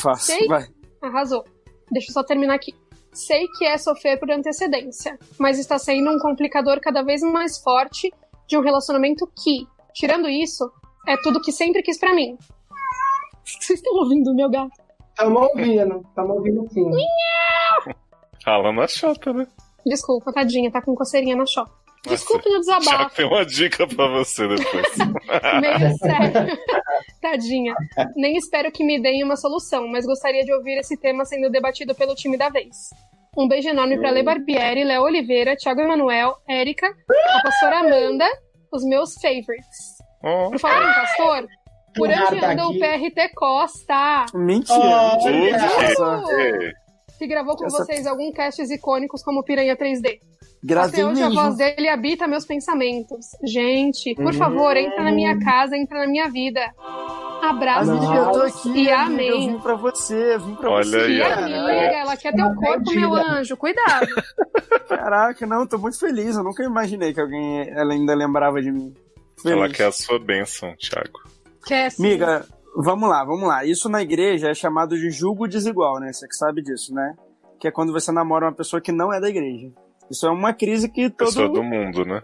Faço. Sei. Vai. Arrasou. Deixa eu só terminar aqui. Sei que é sofrer por antecedência, mas está sendo um complicador cada vez mais forte de um relacionamento que, tirando isso, é tudo que sempre quis pra mim. Vocês estão ouvindo, meu gato? Tamo ouvindo, tamo ouvindo sim. Rala na chota, né? Desculpa, tadinha, tá com coceirinha na choca. Desculpe no Já desabafo. tem uma dica pra você depois. Meio sério. Tadinha. Nem espero que me deem uma solução, mas gostaria de ouvir esse tema sendo debatido pelo time da vez. Um beijo enorme pra Lê Barbieri, Léo Oliveira, Thiago Emanuel, Érica, a pastora Amanda, os meus favorites. Oh, Por falar em pastor, por onde Nada anda o. PRT Costa, Mentira. Olha. mentira. Que gravou com Essa- vocês alguns casts icônicos como Piranha 3D. Gravei Até hoje a mesmo. voz dele habita meus pensamentos. Gente, por Uhum. favor, entra na minha casa, entra na minha vida. Abraço Amiga, eu tô aqui. e amiga, amém. Eu vim pra você, eu vim pra Olha você. aí, amiga, ela quer teu corpo, meu anjo. Cuidado. Caraca, não, tô muito feliz. Eu nunca imaginei que alguém ela ainda lembrava de mim. Feliz. Ela quer a sua bênção, Thiago. Quer sim. Amiga, vamos lá, vamos lá. Isso na igreja é chamado de julgo desigual, né? Você que sabe disso, né? Que é quando você namora uma pessoa que não é da igreja. Isso é uma crise que todo, Pessoa do mundo, né?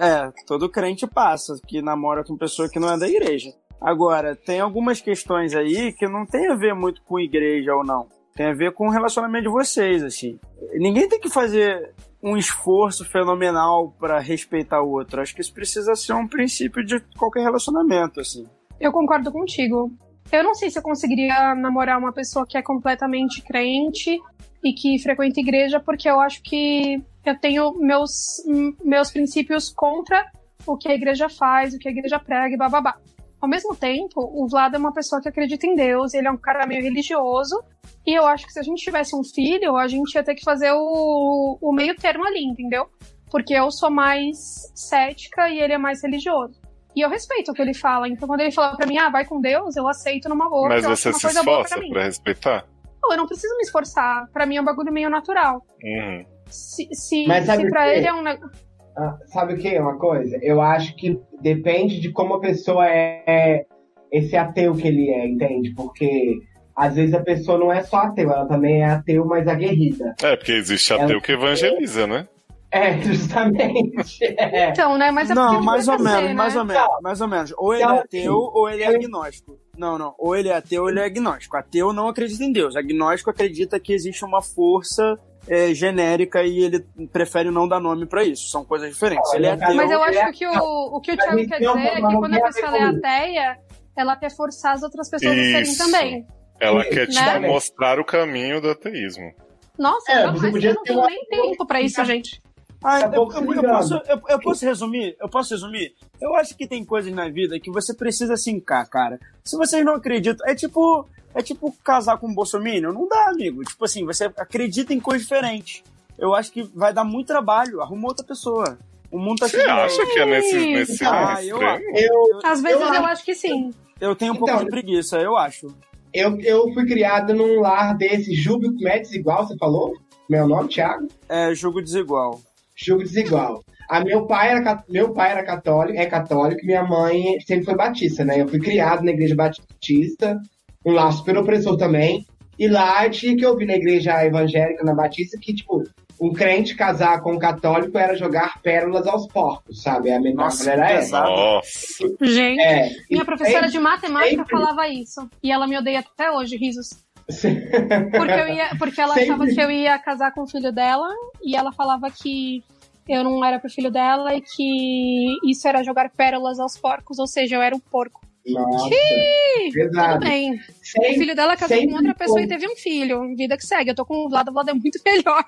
é, todo crente passa, que namora com pessoa que não é da igreja. Agora, tem algumas questões aí que não tem a ver muito com igreja ou não. Tem a ver com o relacionamento de vocês, assim. Ninguém tem que fazer um esforço fenomenal pra respeitar o outro. Acho que isso precisa ser um princípio de qualquer relacionamento, assim. Eu concordo contigo. Eu não sei se eu conseguiria namorar uma pessoa que é completamente crente e que frequenta igreja, porque eu acho que eu tenho meus, meus princípios contra o que a igreja faz, o que a igreja prega e bababá. Ao mesmo tempo, o Vlad é uma pessoa que acredita em Deus, ele é um cara meio religioso, e eu acho que se a gente tivesse um filho, a gente ia ter que fazer o, o meio termo ali, entendeu? Porque eu sou mais cética e ele é mais religioso. E eu respeito o que ele fala. Então, quando ele fala pra mim, ah, vai com Deus, eu aceito numa boa. Mas você uma se esforça pra pra respeitar? Não, eu não preciso me esforçar. Pra mim é um bagulho meio natural. Uhum. Se, se, Mas se pra ele é um negócio. Ah, sabe o que é uma coisa? Eu acho que depende de como a pessoa é, é esse ateu que ele é, entende? Porque às vezes a pessoa não é só ateu, ela também é ateu, mas aguerrida. É, porque existe ateu que evangeliza, né? É, justamente. É. Então, né? Mas é porque Não, mais ou menos, né? mais ou menos, mais ou menos. Ou ele Então, é ateu ou ele é agnóstico. Não, não. Ou ele é ateu ou ele é agnóstico. Ateu não acredita em Deus. Agnóstico acredita que existe uma força é, genérica e ele prefere não dar nome pra isso. São coisas diferentes. Ele é ateu. Mas eu acho é- que o, o que o Thiago quer não, dizer é que quando a tem pessoa é isso. ateia, ela quer forçar as outras pessoas a serem Isso. também. Ela quer, tipo, né? mostrar o caminho do ateísmo. Nossa, É, não, você mas eu não tenho uma- nem tempo pra isso, gente. Ah, Tá eu, pouco eu- se eu posso, eu, eu posso resumir? Eu posso resumir? Eu acho que tem coisas na vida que você precisa sincar, cara. Se vocês não acreditam, é tipo, é tipo casar com um bolsominion, não dá, amigo. Tipo assim, você acredita em coisas diferentes. Eu acho que vai dar muito trabalho, arruma outra pessoa. O mundo tá Você acha que é nesse, nesse Ah, eu? Eu, Às vezes eu, acho- acho que sim. Eu tenho um pouco Então, de preguiça, eu acho. eu, eu fui criado num lar desse Júbilo como é desigual, você falou? Meu nome, Thiago? É jogo desigual. Julgo desigual. A meu pai era meu pai era católico, é católico, e minha mãe sempre foi batista, né? Eu fui criado na igreja batista, um lar super opressor também. E lá tinha que ouvir na igreja evangélica, na batista, que tipo um crente casar com um católico era jogar pérolas aos porcos, sabe? A metáfora Nossa, era essa. Nossa. Gente, É. minha professora de matemática sempre- falava isso. E ela me odeia até hoje, risos. Porque, eu ia, porque ela Sempre. achava que eu ia casar com o filho dela e ela falava que eu não era pro filho dela e que isso era jogar pérolas aos porcos, ou seja, eu era um porco. Nossa. Tudo Pesado. bem. O Sempre- filho dela casou com outra pessoa foi. e teve um filho. Vida que segue. Eu tô com o Vlad, o Vlad é muito melhor.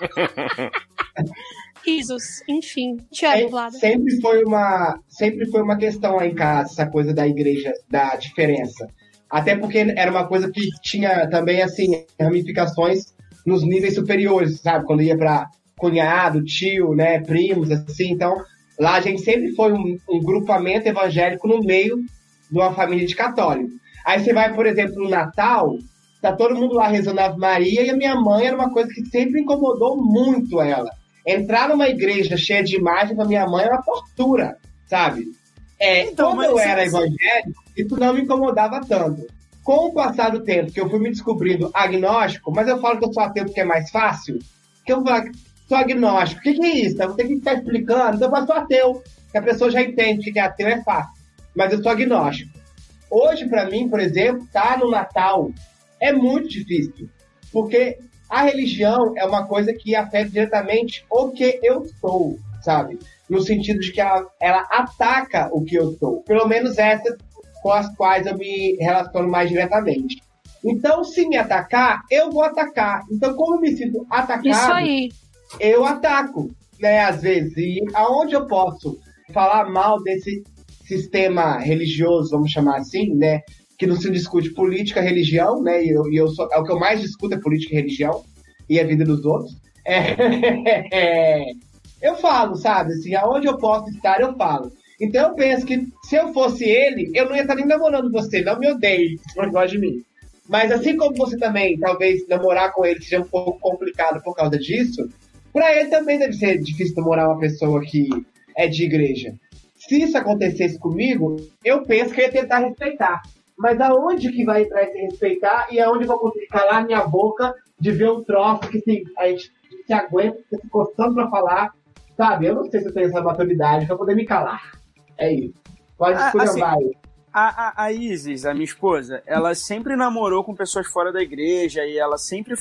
Risos, enfim. Tiago, Vlada. Sempre foi uma, sempre foi uma questão lá em casa, essa coisa da igreja, da diferença. Até porque era uma coisa que tinha também, assim, ramificações nos níveis superiores, sabe? Quando ia pra cunhado, tio, né, primos, assim. Então, lá a gente sempre foi um, um grupamento evangélico no meio de uma família de católico. Aí você vai, por exemplo, no Natal, tá todo mundo lá rezando Ave Maria e a minha mãe era uma coisa que sempre incomodou muito ela. Entrar numa igreja cheia de imagem pra minha mãe era uma tortura, sabe? É, Então, quando eu era isso- evangélico, isso não me incomodava tanto. Com o passar do tempo, que eu fui me descobrindo agnóstico, mas eu falo que eu sou ateu porque é mais fácil, que eu falo, sou agnóstico. O que, que é isso? Eu vou ter que ficar explicando. Então eu sou ateu. Que a pessoa já entende que ateu é fácil. Mas eu sou agnóstico. Hoje, pra mim, por exemplo, tá no Natal é muito difícil. Porque a religião é uma coisa que afeta diretamente o que eu sou, sabe? No sentido de que ela, ela ataca o que eu sou. Pelo menos essas com as quais eu me relaciono mais diretamente. Então, se me atacar, eu vou atacar. Então, como eu me sinto atacado, eu ataco, né, às vezes. E aonde eu posso falar mal desse sistema religioso, vamos chamar assim, né, que não se discute política, religião, né, e eu, e eu sou, é o que eu mais discuto é política e religião, e a vida dos outros. É, eu falo, sabe, assim, aonde eu posso estar, eu falo. Então eu penso que se eu fosse ele, eu não ia estar nem namorando você, não me odeie, não gosta de mim. Mas assim como você também, talvez namorar com ele seja um pouco complicado por causa disso, pra ele também deve ser difícil namorar uma pessoa que é de igreja. Se isso acontecesse comigo, eu penso que eu ia tentar respeitar. Mas aonde que vai entrar esse respeitar e aonde eu vou conseguir calar minha boca de ver um troço que se, a gente se aguenta, fica se coçando pra falar, sabe? Eu não sei se eu tenho essa maturidade pra poder me calar. É isso. Pode Ah, escolher, assim, vai. A, a, a Isis, a minha esposa, ela sempre namorou com pessoas fora da igreja e ela sempre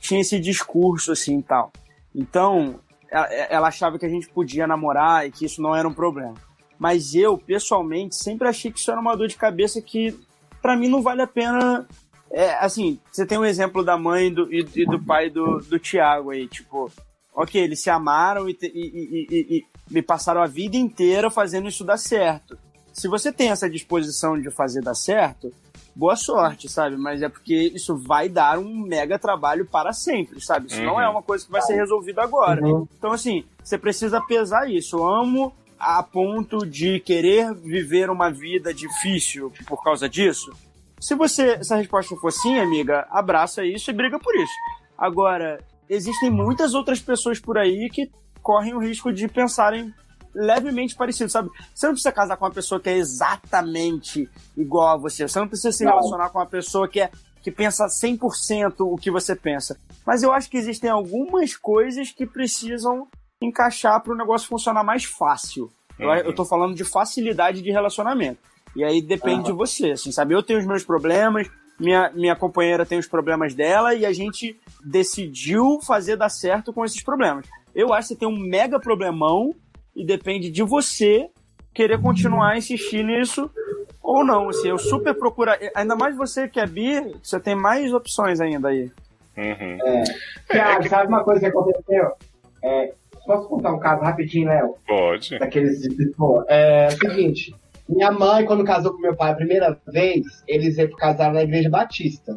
tinha esse discurso assim e tal. Então, ela, ela achava que a gente podia namorar e que isso não era um problema. Mas eu, pessoalmente, sempre achei que isso era uma dor de cabeça que, pra mim, não vale a pena. É, assim, você tem um exemplo da mãe do, e, e do pai do, do Tiago aí, tipo, ok, eles se amaram e, e, e, e, e me passaram a vida inteira fazendo isso dar certo se você tem essa disposição de fazer dar certo, boa sorte, sabe? Mas é porque isso vai dar um mega trabalho para sempre, sabe? Isso não Uhum. é uma coisa que vai ser resolvida agora. Uhum. Então, assim, você precisa pesar isso. Eu amo a ponto de querer viver uma vida difícil por causa disso. Se você, se a resposta for sim, amiga, abraça isso e briga por isso. Agora, existem muitas outras pessoas por aí que correm o risco de pensarem levemente parecido, sabe? Você não precisa casar com uma pessoa que é exatamente igual a você. Você não precisa se Não. relacionar com uma pessoa que é que pensa 100% o que você pensa. Mas eu acho que existem algumas coisas que precisam encaixar para o negócio funcionar mais fácil. Eu, Uhum. eu tô falando de facilidade de relacionamento. E aí depende de você, assim, sabe? Eu tenho os meus problemas, minha, minha companheira tem os problemas dela e a gente decidiu fazer dar certo com esses problemas. Eu acho que você tem um mega problemão e depende de você querer continuar a insistir nisso ou não. Assim, eu super procuro. Ainda mais você que é bi, você tem mais opções ainda aí. Uhum. Thiago, sabe uma coisa que aconteceu? É, posso contar um caso rapidinho, Léo? Pode. Daqueles pô, É o seguinte, minha mãe, quando casou com meu pai a primeira vez, eles casaram na igreja batista.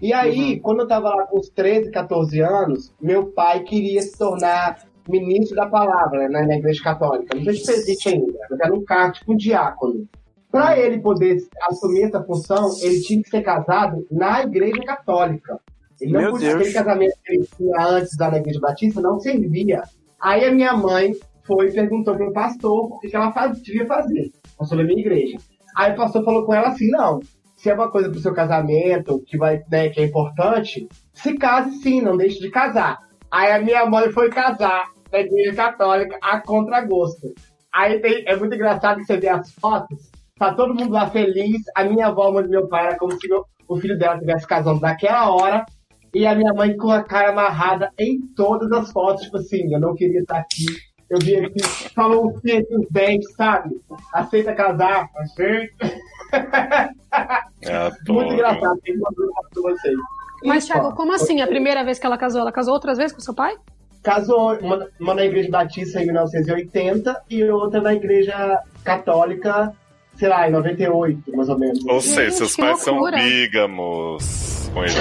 E aí, quando eu tava lá com uns 13, 14 anos, meu pai queria se tornar ministro da palavra né, na igreja católica. Não sei se existe ainda, mas era um cargo tipo um diácono. Para ele poder assumir essa função, ele tinha que ser casado na igreja católica. Ele não Meu podia, Deus. aquele casamento que ele tinha antes na igreja batista não servia. Aí a minha mãe foi e perguntou para o pastor o que que ela faz, devia fazer. Pastor da minha igreja. Aí o pastor falou com ela assim: não, se é uma coisa pro seu casamento, que, vai, né, que é importante, se case sim, não deixe de casar. Aí a minha mãe foi casar na igreja católica a contragosto. Aí tem- é muito engraçado que você vê as fotos, tá todo mundo lá feliz, a minha avó, a mãe do meu pai, era como se meu- o filho dela estivesse casando naquela hora, e a minha mãe com a cara amarrada em todas as fotos, tipo assim, eu não queria estar aqui. Eu vi aqui, falou um entre os dentes, sabe? Aceita casar, aceita. Muito Adoro. engraçado, tem uma pergunta pra vocês. Mas, Thiago, como assim? A primeira vez que ela casou, ela casou outras vezes com seu pai? casou, uma, uma na igreja batista em 1980 e outra na igreja católica, sei lá, em 98, mais ou menos. Ou seja, seus que pais são loucura. bígamos. Com eles.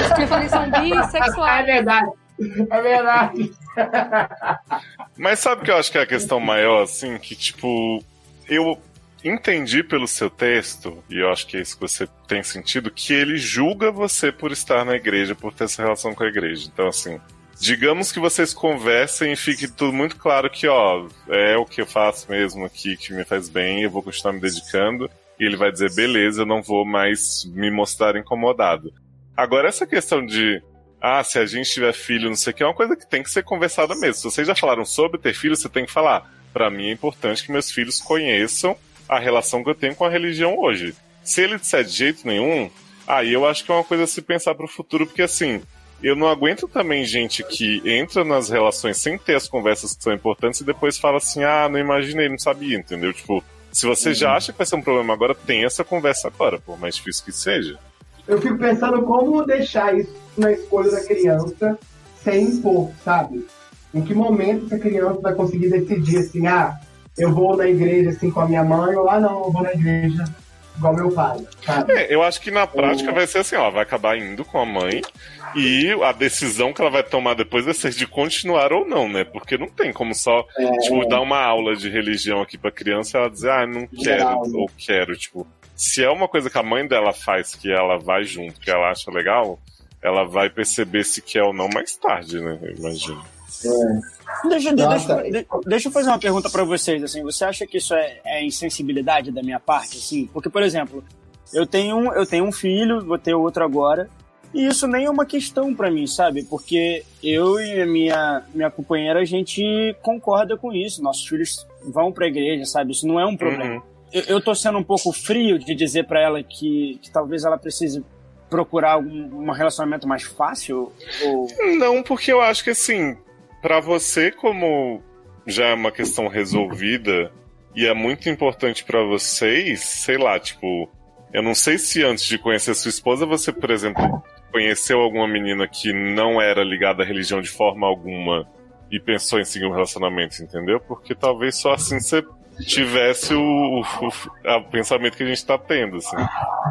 São É bissexuais. verdade, é verdade. Mas sabe o que eu acho que é a questão maior, assim? Que, tipo, eu entendi pelo seu texto, e eu acho que é isso que você tem sentido, que ele julga você por estar na igreja, por ter essa relação com a igreja. Então, assim, digamos que vocês conversem e fique tudo muito claro que, ó, é o que eu faço mesmo aqui, que me faz bem, eu vou continuar me dedicando. E ele vai dizer, beleza, eu não vou mais me mostrar incomodado. Agora, essa questão de ah, se a gente tiver filho, não sei o que, é uma coisa que tem que ser conversada mesmo. Se vocês já falaram sobre ter filho, você tem que falar. Pra mim é importante que meus filhos conheçam a relação que eu tenho com a religião hoje. Se ele disser de jeito nenhum, aí eu acho que é uma coisa a se pensar pro futuro, porque assim, eu não aguento também gente que entra nas relações sem ter as conversas que são importantes e depois fala assim, ah, não imaginei, não sabia, entendeu? Tipo, se você já acha que vai ser um problema agora, tem essa conversa agora, por mais difícil que seja. Eu fico pensando como deixar isso na escolha da criança sem impor, sabe? Em que momento que a criança vai conseguir decidir assim, ah, eu vou na igreja assim com a minha mãe, ou ah não, eu vou na igreja igual meu pai, sabe? É, eu acho que na prática vai ser assim, ó, vai acabar indo com a mãe e a decisão que ela vai tomar depois vai ser de continuar ou não, né? Porque não tem como só, É. tipo, dar uma aula de religião aqui pra criança e ela dizer, ah, não quero, Geral, né? ou quero, tipo, se é uma coisa que a mãe dela faz que ela vai junto, que ela acha legal, ela vai perceber se quer ou não mais tarde, né? Eu imagino. Deixa, Nossa. deixa, de- deixa eu fazer uma pergunta pra vocês, assim, você acha que isso é, é insensibilidade da minha parte, assim? Porque, por exemplo, eu tenho, um- eu tenho um filho, vou ter outro agora, e isso nem é uma questão pra mim, sabe? Porque eu e a minha, minha companheira, a gente concorda com isso, nossos filhos vão pra igreja, sabe? Isso não é um problema. Uhum. Eu, eu tô sendo um pouco frio de dizer pra ela que, que talvez ela precise procurar algum, um relacionamento mais fácil, ou... Não, porque eu acho que assim, pra você como já é uma questão resolvida e é muito importante pra vocês, sei lá, tipo, eu não sei se antes de conhecer sua esposa você, por exemplo, conheceu alguma menina que não era ligada à religião de forma alguma e pensou em seguir um relacionamento, entendeu? Porque talvez só assim você tivesse o, o- o- o pensamento que a gente tá tendo, assim.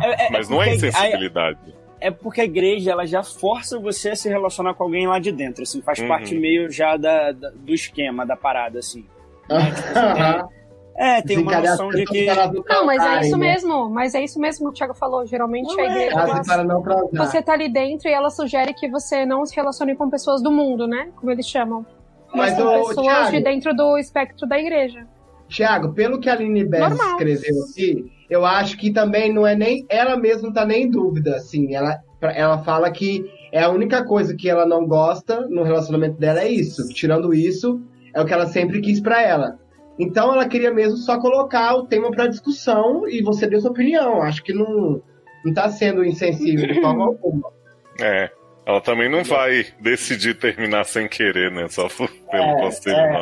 É- é- Mas não é porque a- insensibilidade. é porque a igreja ela já força você a se relacionar com alguém lá de dentro, assim, faz Uhum. parte meio já da, da- do esquema da parada, assim. Aham. É, tem uma noção de que. não mas é isso né? mesmo. Mas é isso mesmo que o Thiago falou. Geralmente Não a é. igreja. Casem ela-. Você tá ali dentro e ela sugere que você não se relacione com pessoas do mundo, né? Como eles chamam. Mas, Mas, pessoas Thiago, de dentro do espectro da igreja. Tiago, pelo que a Aline Bess Normal. escreveu aqui, eu acho que também não é nem. Ela mesma não tá nem em dúvida, assim. Ela, ela fala que é a única coisa que ela não gosta no relacionamento dela é isso. Tirando isso, é o que ela sempre quis pra ela. Então ela queria mesmo só colocar o tema pra discussão e você deu sua opinião. Acho que não, não tá sendo insensível de forma alguma. É. Ela também não vai decidir terminar sem querer, né? Só por- pelo É, conselho é?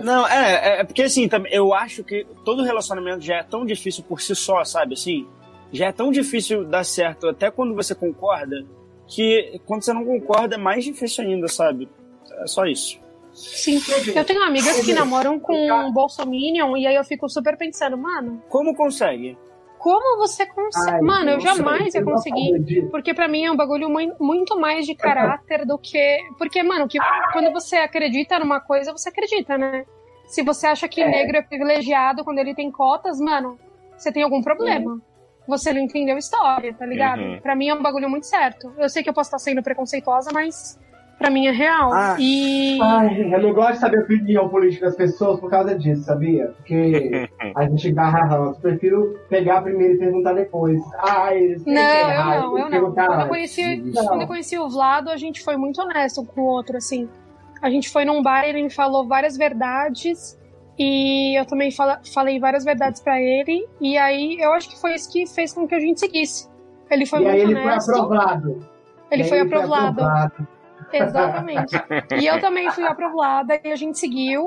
Não. Não, é, é porque assim, eu acho que todo relacionamento já é tão difícil por si só, sabe? Assim, já é tão difícil dar certo até quando você concorda, que quando você não concorda é mais difícil ainda, sabe? É só isso. Sim. Eu tenho amigas que namoram com um bolsominion e aí eu fico super pensando, mano, Como consegue? Como você consegue? Ai, Mano, eu jamais ia conseguir. Porque pra mim é um bagulho mui- muito mais de caráter do que. Porque, mano, que quando você acredita numa coisa, você acredita, né? Se você acha que É. negro é privilegiado quando ele tem cotas, mano, você tem algum problema. Você não entendeu a história, tá ligado? Uhum. Pra mim é um bagulho muito certo. Eu sei que eu posso estar sendo preconceituosa, mas pra mim é real. Ah. E. Ai, eu não gosto de saber a opinião política das pessoas por causa disso, sabia? Porque a gente garra ranço. Prefiro pegar primeiro e perguntar depois. Ai, eles têm Não, eu não, eu não. Quando eu conheci, Não. quando eu conheci o Vlado, a gente foi muito honesto um com o outro, assim. A gente foi num bar e ele me falou várias verdades. E eu também fala- falei várias verdades pra ele. E aí eu acho que foi isso que fez com que a gente seguisse. Ele foi e aí muito ele foi honesto. aprovado. ele E foi aí aprovado. aprovado. Exatamente. E eu também fui aprovada e a gente seguiu.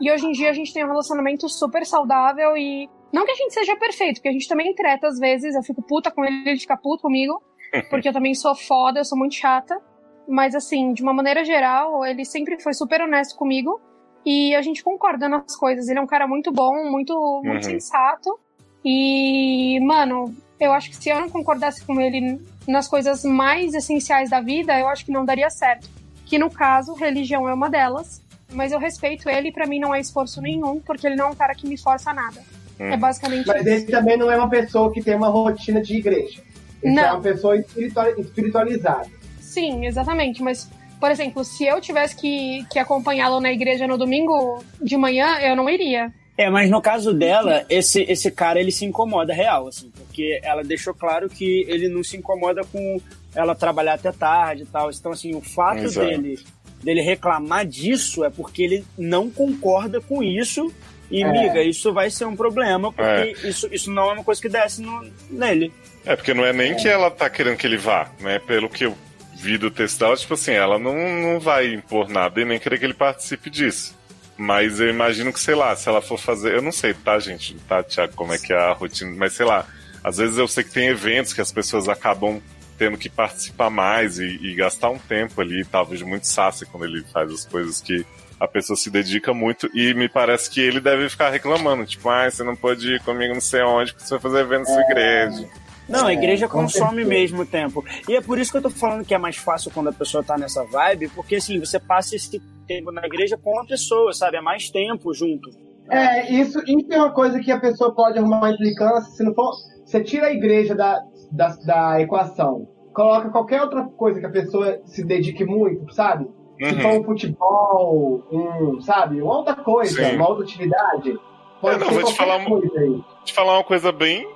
E hoje em dia a gente tem um relacionamento super saudável e. Não que a gente seja perfeito, porque a gente também treta às vezes. Eu fico puta com ele, ele fica puto comigo. Porque eu também sou foda, eu sou muito chata. mas assim, de uma maneira geral, ele sempre foi super honesto comigo e a gente concorda nas coisas. Ele é um cara muito bom, muito, muito Uhum. sensato. E, mano, eu acho que se eu não concordasse com ele nas coisas mais essenciais da vida, eu acho que não daria certo. Que no caso, religião é uma delas. Mas eu respeito ele e pra mim não é esforço nenhum, porque ele não é um cara que me força a nada. Hum. É basicamente Mas isso. ele também não é uma pessoa que tem uma rotina de igreja. Ele Não. é uma pessoa espiritual- espiritualizada. Sim, exatamente. Mas, por exemplo, se eu tivesse que, que acompanhá-lo na igreja no domingo de manhã, eu não iria. É, mas no caso dela, esse, esse cara ele se incomoda real, assim, porque ela deixou claro que ele não se incomoda com ela trabalhar até tarde e tal. Então, assim, o fato Exato. dele, dele reclamar disso é porque ele não concorda com isso. E, É. miga, isso vai ser um problema, porque isso, isso não é uma coisa que desce no- nele. É, porque não é nem que ela tá querendo que ele vá, né? Pelo que eu vi do texto dela, tipo assim, ela não, não vai impor nada e nem querer que ele participe disso. Mas eu imagino que, sei lá, se ela for fazer. Eu não sei, tá, gente? Tá, Thiago, como é que é a rotina. Mas sei lá, às vezes eu sei que tem eventos que as pessoas acabam tendo que participar mais e, e gastar um tempo ali, talvez muito sasse quando ele faz as coisas que a pessoa se dedica muito. E me parece que ele deve ficar reclamando, tipo, ah, você não pode ir comigo não sei onde, porque você vai fazer evento na sua igreja. Não, a igreja com consome certeza. mesmo o tempo. E é por isso que eu tô falando que é mais fácil quando a pessoa tá nessa vibe, porque assim, você passa esse tempo na igreja com a pessoa, sabe? É mais tempo junto. É, isso, isso é uma coisa que a pessoa pode arrumar uma implicância. Se não for, você tira a igreja da, da, da equação, coloca qualquer outra coisa que a pessoa se dedique muito, sabe? Se Uhum. for um futebol, um, sabe? Uma outra coisa, Sim. uma outra atividade. Pode É, não, ser vou te falar uma- coisa aí. te falar uma coisa bem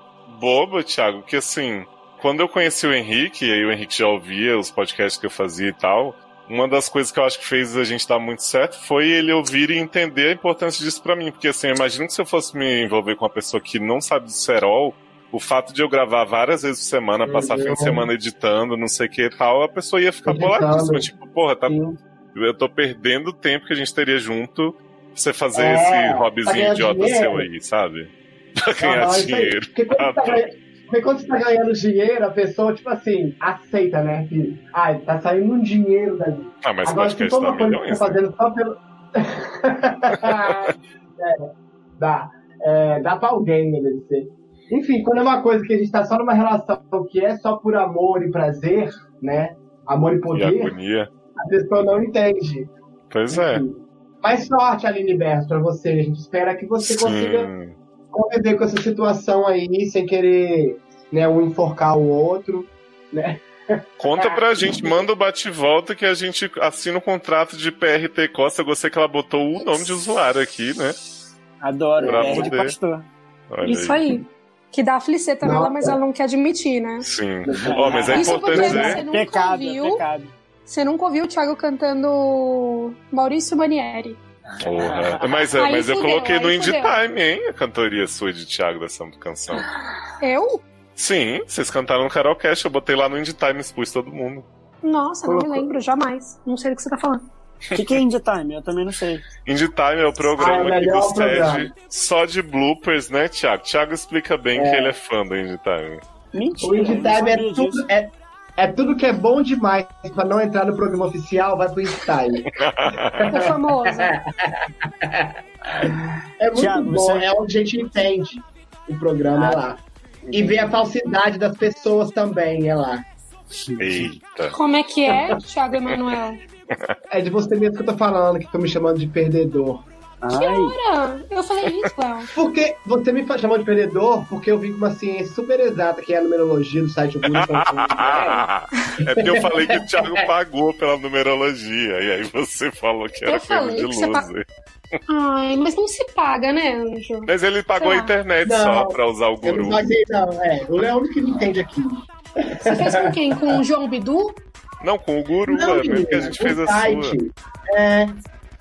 boba, Thiago, que assim, quando eu conheci o Henrique, e aí o Henrique já ouvia os podcasts que eu fazia e tal, uma das coisas que eu acho que fez a gente dar muito certo foi ele ouvir e entender a importância disso pra mim. Porque assim, eu imagino que se eu fosse me envolver com uma pessoa que não sabe do cerol, o fato de eu gravar várias vezes por semana, passar Uhum. fim de semana editando, não sei o que e tal, a pessoa ia ficar boladíssima. Tipo, porra, tá, eu tô perdendo o tempo que a gente teria junto pra você fazer É, esse pra hobbyzinho idiota dinheiro. seu aí, sabe? Pra ganhar aí. dinheiro. Porque quando, Ah, você tá tá. ganhando, porque quando você tá ganhando dinheiro, a pessoa, tipo assim, aceita, né? Que, ah, tá saindo um dinheiro dali. Ah, mas Agora, dá uma coisa que milhões. você tá fazendo só pelo. é, dá. É, dá pra alguém, né, deve ser. Enfim, quando é uma coisa que a gente tá só numa relação que é só por amor e prazer, né? Amor e E poder, agonia. a pessoa não entende. Pois é. Enfim. Mais sorte, Aline Berto, pra você. A gente espera que você consiga Sim. Conviver com essa situação aí sem querer né, um enforcar o outro. Né? Conta pra gente, manda o bate-volta que a gente assina o contrato de PRT Costa. Eu gostei que ela botou o nome de usuário aqui, né? Adoro, Pra é de poder. pastor. Olha Isso aí. Que dá nela, Nossa. mas ela não quer admitir, né? Sim. Ó, mas é Isso importante porque dizer. você nunca Pecado, é pecado. Você nunca ouviu o Thiago cantando Maurício Manieri. Porra. Mas, é, Aí mas eu fudeu, coloquei no Indie. Time, hein? A cantoria sua de Thiago dessa canção. Eu? Sim, vocês cantaram no Carolcast, eu botei lá no Indie Time, expus todo mundo. Nossa, não me Colocou. lembro, jamais. Não sei do que você tá falando. O que, que é Indie Time? Eu também não sei. Indie Time é o programa Ah, é que programa. só de bloopers, né, Thiago? Thiago explica bem que ele é fã do Indie Time. Mentira. O Indie Time é tudo, é, é tudo que é bom demais pra não entrar no programa oficial, vai pro Time. É famoso. É muito Thiago, bom, você- é onde a gente entende o programa é lá. E vê a falsidade das pessoas também, é lá. Eita. Como é que é, Thiago Emanuel? É de você mesmo que eu tô falando, que tô me chamando de perdedor. Ai, Ora, eu falei isso, Léo. Porque você me chamou de perdedor porque eu vim com uma ciência super exata, que é a numerologia do site Google. é porque eu falei que o Thiago pagou pela numerologia. E aí você falou que era Eu coisa de que você pa- loser. Ai, mas não se paga, né, Anjo? Mas ele pagou a internet Não, só pra usar o Eu guru. não paguei, não, é. O Leão que me entende aqui. Você fez com quem? Com o João Bidu? Não, com o guru, Não, é mesmo que a gente fez a sua. site.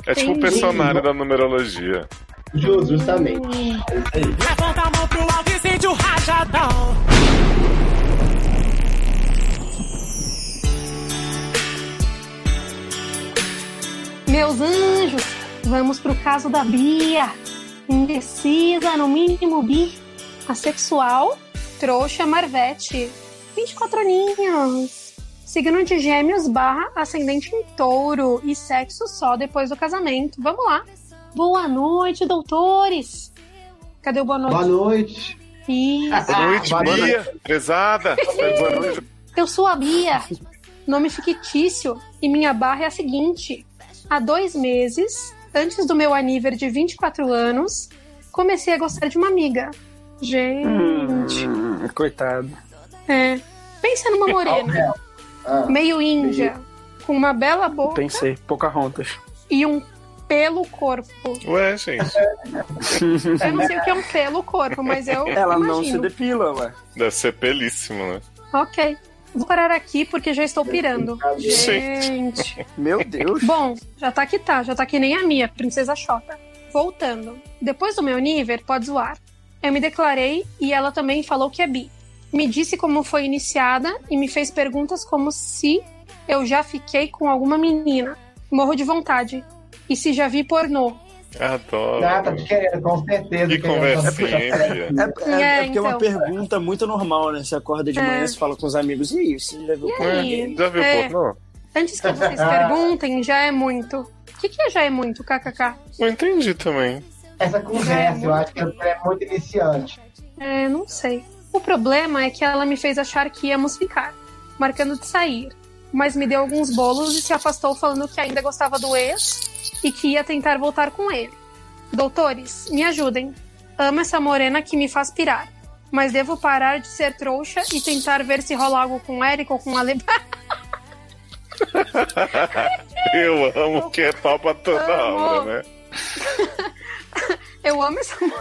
É, É tipo o personagem da numerologia. ju- justamente. Hum, Levanta a mão pro alto e sente o rajadão. Meus anjos, vamos pro caso da Bia. Indecisa, no mínimo bi. Assexual, trouxa, marvete. 24 aninhos. Signo de gêmeos barra ascendente em touro e sexo só depois do casamento. Vamos lá. Boa noite, doutores. Cadê o boa noite? Boa noite. Isso. Boa noite, Boa noite. Bia. Prezada. Boa noite. Eu sou a Bia, nome fictício, e minha barra é a seguinte: há dois meses, antes do meu aniversário de 24 anos, comecei a gostar de uma amiga. Gente, Hum, coitado. é. Pensa numa morena, Ah, meio índia, com uma bela boca Pensei, Pocahontas. e um pelo corpo. Ué, gente. Eu não sei o que é um pelo corpo, mas eu Ela não se imagino. depila, ué. Deve ser pelíssimo, né? Ok. Vou parar aqui porque já estou pirando. Gente. Meu Deus. Bom, já tá que tá, já tá que nem a minha, Princesa Xota. Voltando. Depois do meu nível, pode zoar. Eu me declarei e ela também falou que é bi. Me disse como foi iniciada e me fez perguntas como se eu já fiquei com alguma menina. Morro de vontade. E se já vi pornô. Adoro. Ah, tá te querendo, com certeza. Que conversinha, Bia? É, é, É, é porque é uma então. pergunta muito normal, né? Você acorda de É. manhã, você fala com os amigos, e aí, você já viu E alguém? Já viu É. pornô? Antes que vocês perguntem, já é muito. O que, que é já é muito, kkk? Não entendi também. Essa conversa, eu acho que é muito iniciante. É, não sei. O problema é que ela me fez achar que íamos ficar, marcando de sair. Mas me deu alguns bolos e se afastou falando que ainda gostava do ex e que ia tentar voltar com ele. Doutores, me ajudem. Amo essa morena que me faz pirar. Mas devo parar de ser trouxa e tentar ver se rola algo com o Eric ou com a Leb... Eu amo que é pra toda Amo. hora, né? Eu amo essa, mo-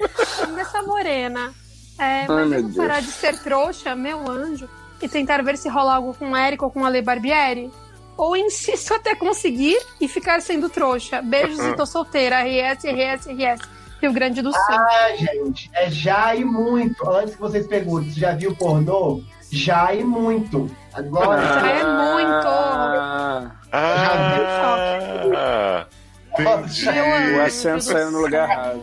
amo essa morena. É, Ai, mas meu devo parar de ser trouxa, meu anjo, e tentar ver se rola algo com o Eric ou com a Le Barbieri? Ou insisto até conseguir e ficar sendo trouxa. Beijos e tô solteira. RS, RS, RS. Rio Grande do Sul. Ah, gente, é já e muito. Antes que vocês perguntem, você já viu pornô? Já e muito. Agora, Já é muito. Ah, Ah, entendi. Eu amo. o Ascenso saiu no lugar errado.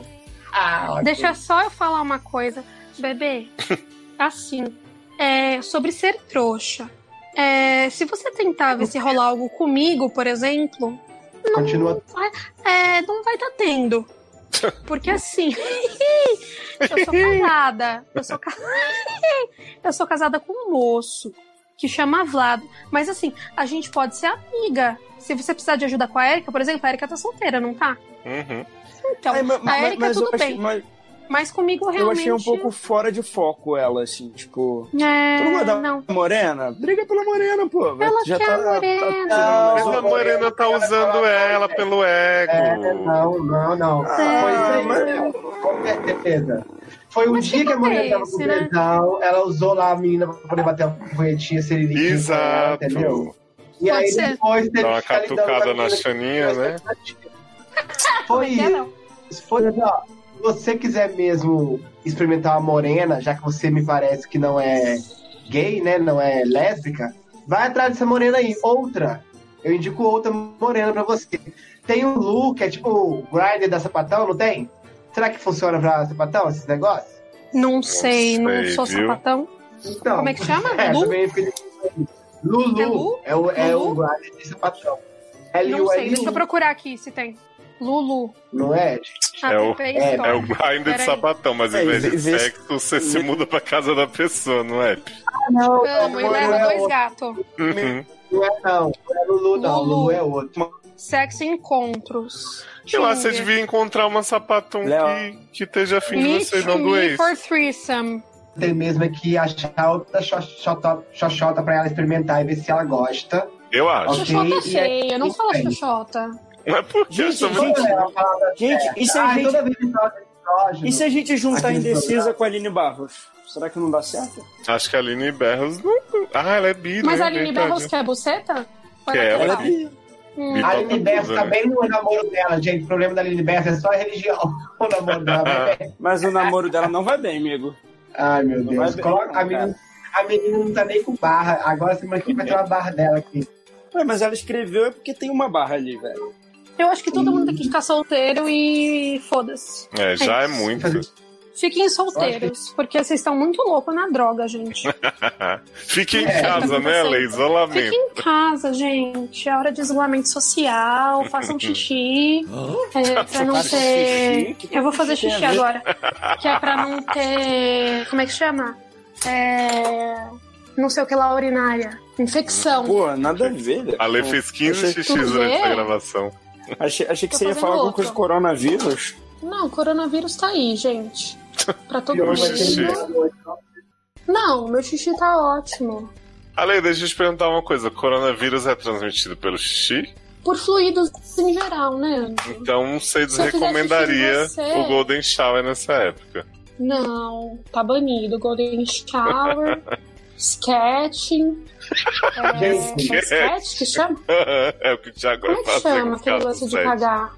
ah. Deixa só eu falar uma coisa. Bebê, assim, é, sobre ser trouxa. É, se você tentar ver se rolar algo comigo, por exemplo, Continua. é, não vai estar tendo. Porque assim, eu sou casada. Eu sou, ca... eu sou casada com um moço que chama Vlado. Mas assim, a gente pode ser amiga. Se você precisar de ajuda com a Erika, por exemplo, a Erika tá solteira, não tá? Uhum. Então, Ai, mas- a Erika tudo achei- bem. mas Mas comigo eu realmente. achei um pouco fora de foco ela, assim, tipo. É, Tu não da não. morena? Briga pela morena, pô. Ela já quer tá, a morena. tá tirando Não, a Morena tá usando ela pelo ego. É, não, não, não. Ah, aí, mas- né? Com certeza. Foi um Mas dia que que a mulher tava com né? tesão, ela usou lá a menina pra poder bater uma punhetinha seriliquinha. Exato. Entendeu? E Pode aí ser. depois teve Dá uma a catucada na chaninha, né? Foi isso. Foi ó, se você quiser mesmo experimentar uma morena, já que você me parece que não é gay, né? Não é lésbica, vai atrás dessa morena aí. Outra. Eu indico outra morena pra você. Tem um Lu, que é tipo o grinder da sapatão, não tem? Será que funciona pra sapatão, esses negócios? Não sei, não sei, sou viu? sapatão. Então, Como é que chama? É, Lu? Lulu É Lu? é o, é Lulu? o grinder de sapatão. Não sei, deixa eu procurar aqui se tem. Lulu. não é? É o- App é- Store. É o grinder de sapatão, mas É, em vez de sexo, você se muda pra casa da pessoa, não é? Não, Amo, e não, leva é dois gatos. Uhum. Não é não, não é Lulu não, Lulu. É outro. Sexo encontros. Eu acho que você devia encontrar uma sapatão que, que esteja afim de você, não do ex. for threesome. Tem mesmo é que achar outra xoxota, xoxota pra ela experimentar e ver se ela gosta. Eu acho. Ok, Xoxota aí- cheia, não fala xoxota. Não é Gente, sou muito- gente, Ela fala, gente, e se a gente, que estrógeno, e se a gente juntar indecisa com a Aline Barros? Será que não dá certo? Acho que a Aline Berros não. Ah, ela é bi, Mas né? a Aline. Berros quer buceta? Quer, ela é bi. Hum. A Aline Berros tudo, tá né? bem no namoro dela, gente. O problema da Aline Berros é só a religião. O namoro dela vai bem. Mas o namoro dela não vai bem, amigo. Ai, meu Não Deus. bem, Coloca, não, a, menina, a menina não tá nem com barra. Agora semana que vai ter uma barra dela aqui. Ué, mas ela escreveu é porque tem uma barra ali, velho. Eu acho que todo mundo tem que ficar solteiro e foda-se. É, já é isso. muito. Fiquem solteiros, porque vocês estão muito loucos na droga, gente. Fique em É, casa, tá né. Lei? Isolamento. Fiquem em casa, gente. É hora de isolamento social. Façam xixi. É, pra não ter. Eu vou fazer xixi agora. Que é pra não ter. Como é que chama? É. Não sei o que lá, urinária. Infecção. Pô, nada a ver. A Lei fez 15 Achei- xixis durante vê? a gravação. Achei, achei que Tô você ia falar alguma outro. coisa de coronavírus. Não, o coronavírus tá aí, gente. Pra todo mundo. xixi. Não, meu xixi tá ótimo. Ale, deixa eu te perguntar uma coisa. Coronavírus é transmitido pelo xixi? Por fluidos em geral, né? Então você Se eu fizer recomendaria xixi em você- o Golden Shower nessa época. Não, tá banido. Golden Shower, Sketching. É, é sketch que chama? é o que o Thiago Como é que fazer chama aquele lance de cagar?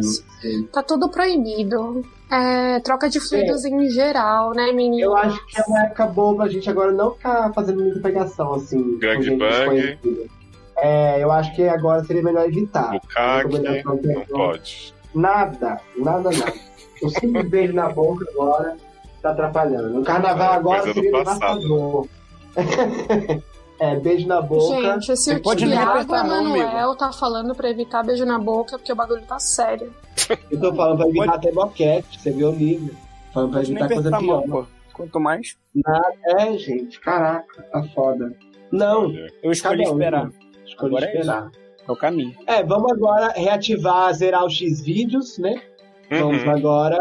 Isso. Tá tudo proibido. É, troca de fluidos em geral, né, menino? Eu acho que é uma época boa pra gente agora não ficar fazendo muita pegação, assim. Gente desconhecida. É, eu acho que agora seria melhor evitar. Eu não pode. Nada, nada, nada. O simples beijo na boca agora tá atrapalhando. O carnaval agora do seria passado. devastador. é, beijo na boca. Gente, esse Você o pode Thiago Emanuel tá falando pra evitar beijo na boca porque o bagulho tá sério. Eu tô falando pra evitar até boquete, você viu o livro. Falando pra evitar coisa pior. mão, pô. Quanto mais, Nada, é, gente, caraca, tá foda. Não, eu escolhi um, esperar. escolhi Agora é esperar. É o caminho. É, vamos agora reativar, zerar o X-Vídeos, né? Vamos Uhum. agora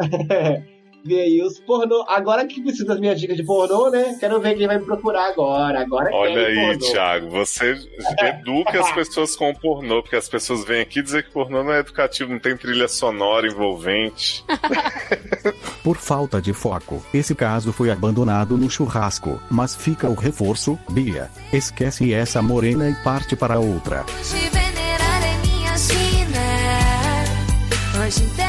ver aí os pornô. Agora que precisa das minhas dicas de pornô, né? Quero ver quem vai me procurar agora. Agora Olha quem aí, pornô. Thiago, você educa as pessoas com o pornô, porque as pessoas vêm aqui dizer que pornô não é educativo, não tem trilha sonora envolvente. Por falta de foco, esse caso foi abandonado no churrasco, mas fica o reforço, Bia. Esquece essa morena e parte para outra. Te venerar é minha sina. Hoje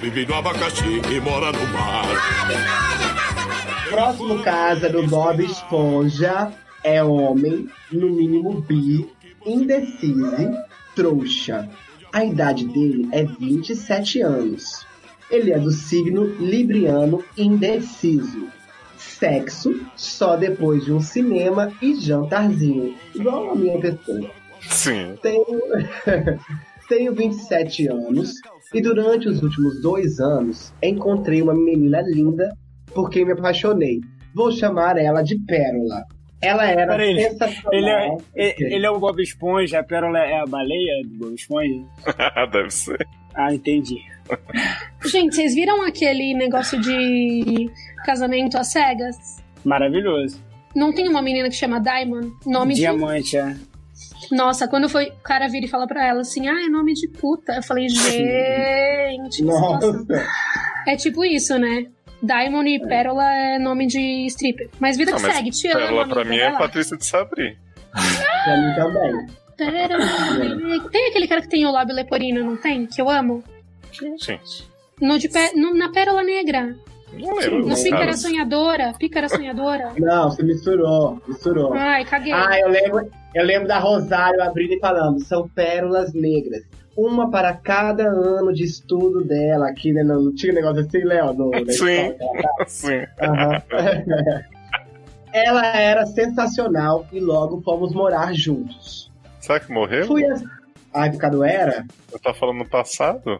vive no abacaxi e mora no mar. Próximo casa do Bob Esponja é homem, no mínimo bi, indeciso, trouxa. A idade dele é 27 anos. Ele é do signo libriano indeciso. Sexo só depois de um cinema e jantarzinho. Igual a minha pessoa. Sim. Tenho, tenho 27 anos e durante os últimos dois anos encontrei uma menina linda por quem me apaixonei. Vou chamar ela de Pérola. Ela era Peraí, ele- sensacional. Ele é, ele, ele é o Bob Esponja, a Pérola é a baleia do Bob Esponja? Deve ser. Ah, entendi. Gente, vocês viram aquele negócio de casamento às cegas? Maravilhoso. Não tem uma menina que chama Diamond? Nome Diamante, é. Nossa, quando foi, o cara vira e fala pra ela assim: ah, é nome de puta. Eu falei, gente. Nossa. É tipo isso, né? Diamond e Pérola é nome de stripper. Mas vida que mas segue, te amo. Pérola amiga, pra mim vai é lá. Patrícia de Sabri. Pra mim também. Pérola. Tem aquele cara que tem o lábio leporino, não tem? Que eu amo? Gente, No de pé, no- na Pérola Negra. Não lembro. Pícara caras. Sonhadora. Pícara Sonhadora. Não, você misturou, misturou. Ai, caguei. Ah, eu lembro, eu lembro da Rosário abrindo e falando, são pérolas negras. Uma para cada ano de estudo dela aqui, né? Não, não tinha um negócio assim, Léo? No, Sim. Sim. Aham. Ela era sensacional e logo fomos morar juntos. Será que morreu? Fui a... Ai, ficado era? Eu tava falando no passado?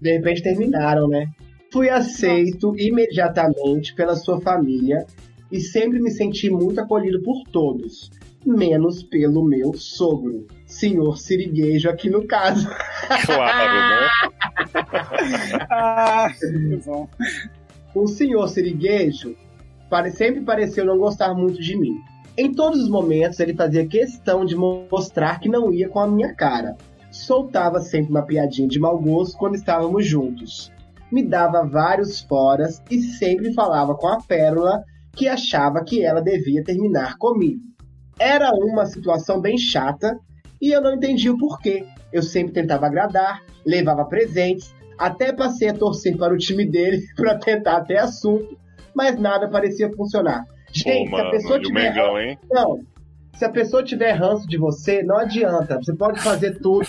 De repente terminaram, né? Fui aceito imediatamente pela sua família e sempre me senti muito acolhido por todos, menos pelo meu sogro, senhor Siriguejo aqui no caso. Claro, né? Ah, que bom. O senhor Siriguejo pare- sempre pareceu não gostar muito de mim. Em todos os momentos ele fazia questão de mo- mostrar que não ia com a minha cara. Soltava sempre uma piadinha de mau gosto quando estávamos juntos. Me dava vários foras e sempre falava com a Pérola que achava que ela devia terminar comigo. Era uma situação bem chata e eu não entendia o porquê. Eu sempre tentava agradar, levava presentes, Até passei a torcer para o time dele para tentar ter assunto, mas nada parecia funcionar. Gente, Pô, se a mano, pessoa tiver Mengão, hein? não. Se a pessoa tiver ranço de você, não adianta. Você pode fazer tudo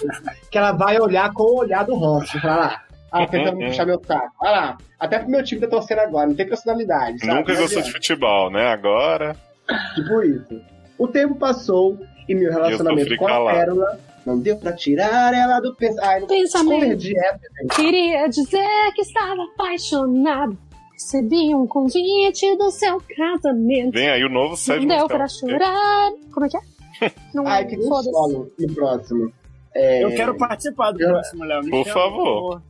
que ela vai olhar com o olhar do ranço. Falar ah, tentando me puxar meu saco. Olha lá. Até pro meu time tá torcendo agora, não tem personalidade. sabe? Nunca gostou de adianta. futebol, né? Agora. Tipo isso. O tempo passou e meu relacionamento com a. Pérola não deu pra tirar ela do pens... Ai, não Pensamento. perdi. Queria dizer que estava apaixonado. Recebi um convite do seu casamento. Vem aí o novo Sérgio Não deu pra chorar. Como é que é? Não, Ai, que foda-se. solo no próximo. É, Eu quero participar do Eu- próximo, Léo. Por chama, favor.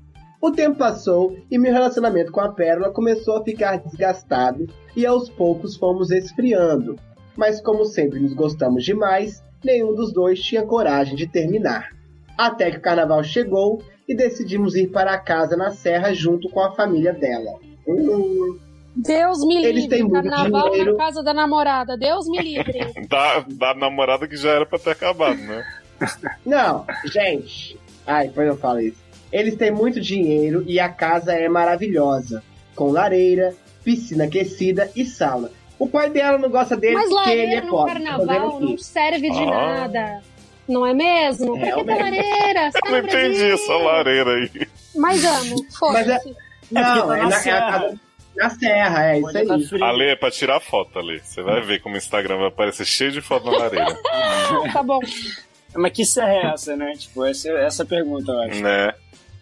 O tempo passou e meu relacionamento com a Pérola começou a ficar desgastado e aos poucos fomos esfriando. Mas como sempre nos gostamos demais, nenhum dos dois tinha coragem de terminar. Até que o carnaval chegou e decidimos ir para a casa na serra junto com a família dela. Hum, Deus me Eles livre. têm muito Carnaval dinheiro. na casa da namorada. Deus me livre. Da, da namorada que já era pra ter acabado, né? Não, gente. Ai, depois eu falo isso. Eles têm muito dinheiro e a casa é maravilhosa. Com lareira, piscina aquecida e sala. O pai dela não gosta dele Mas porque ele é lareira no pobre. Carnaval fazendo não serve de Ah. nada. Não é mesmo? Pra que ter lareira? Eu tá não no entendi essa lareira aí. Mas amo. Mas é- Foda-se. Não, tá é, na na, é a serra. casa- na serra, é isso tá aí. frio. Ale, é pra tirar foto, Ale. Você vai ver como o Instagram vai aparecer cheio de foto na lareira. Tá bom. Mas que serra é essa, né? Tipo, essa, essa pergunta, eu acho. né?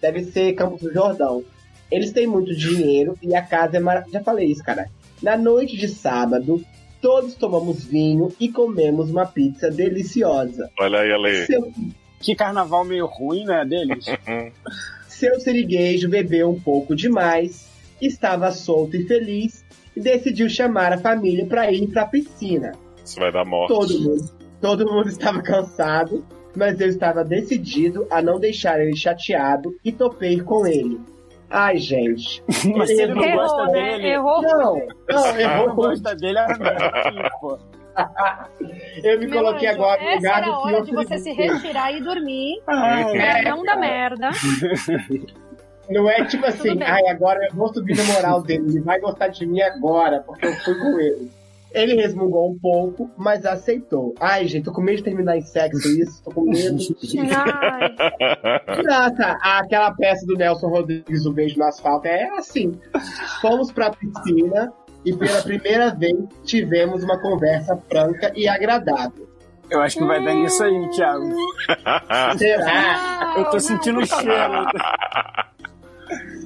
Deve ser Campos do Jordão. Eles têm muito dinheiro e a casa é maravilhosa. Já falei isso, cara. Na noite de sábado, todos tomamos vinho e comemos uma pizza deliciosa. Olha aí, Ale. Seu, Que carnaval meio ruim, né, deles? seu siriguejo bebeu um pouco demais, estava solto e feliz e decidiu chamar a família para ir para a piscina. Isso vai dar morte. Todo mundo, todo mundo estava cansado, mas eu estava decidido a não deixar ele chateado e topei com ele. Ai, gente. Mas ele não Errou, gosta né? dele... Errou. Não, não, ele não errou. gosta dele, é pô. Eu me Meu coloquei anjo, agora no essa lugar era a do hora de você se retirar e dormir. Ai, É, não da merda. Não é tipo assim, ai, agora eu vou subir na moral dele, ele vai gostar de mim agora, porque eu fui com ele. Ele resmungou um pouco, mas aceitou. Ai, gente, tô com medo de terminar em sexo isso, tô com medo. Nossa, aquela peça do Nelson Rodrigues, O Beijo no Asfalto, é assim. Fomos pra piscina e pela primeira vez tivemos uma conversa franca e agradável. Eu acho que vai dar nisso aí, Thiago. Será? Eu tô sentindo o cheiro.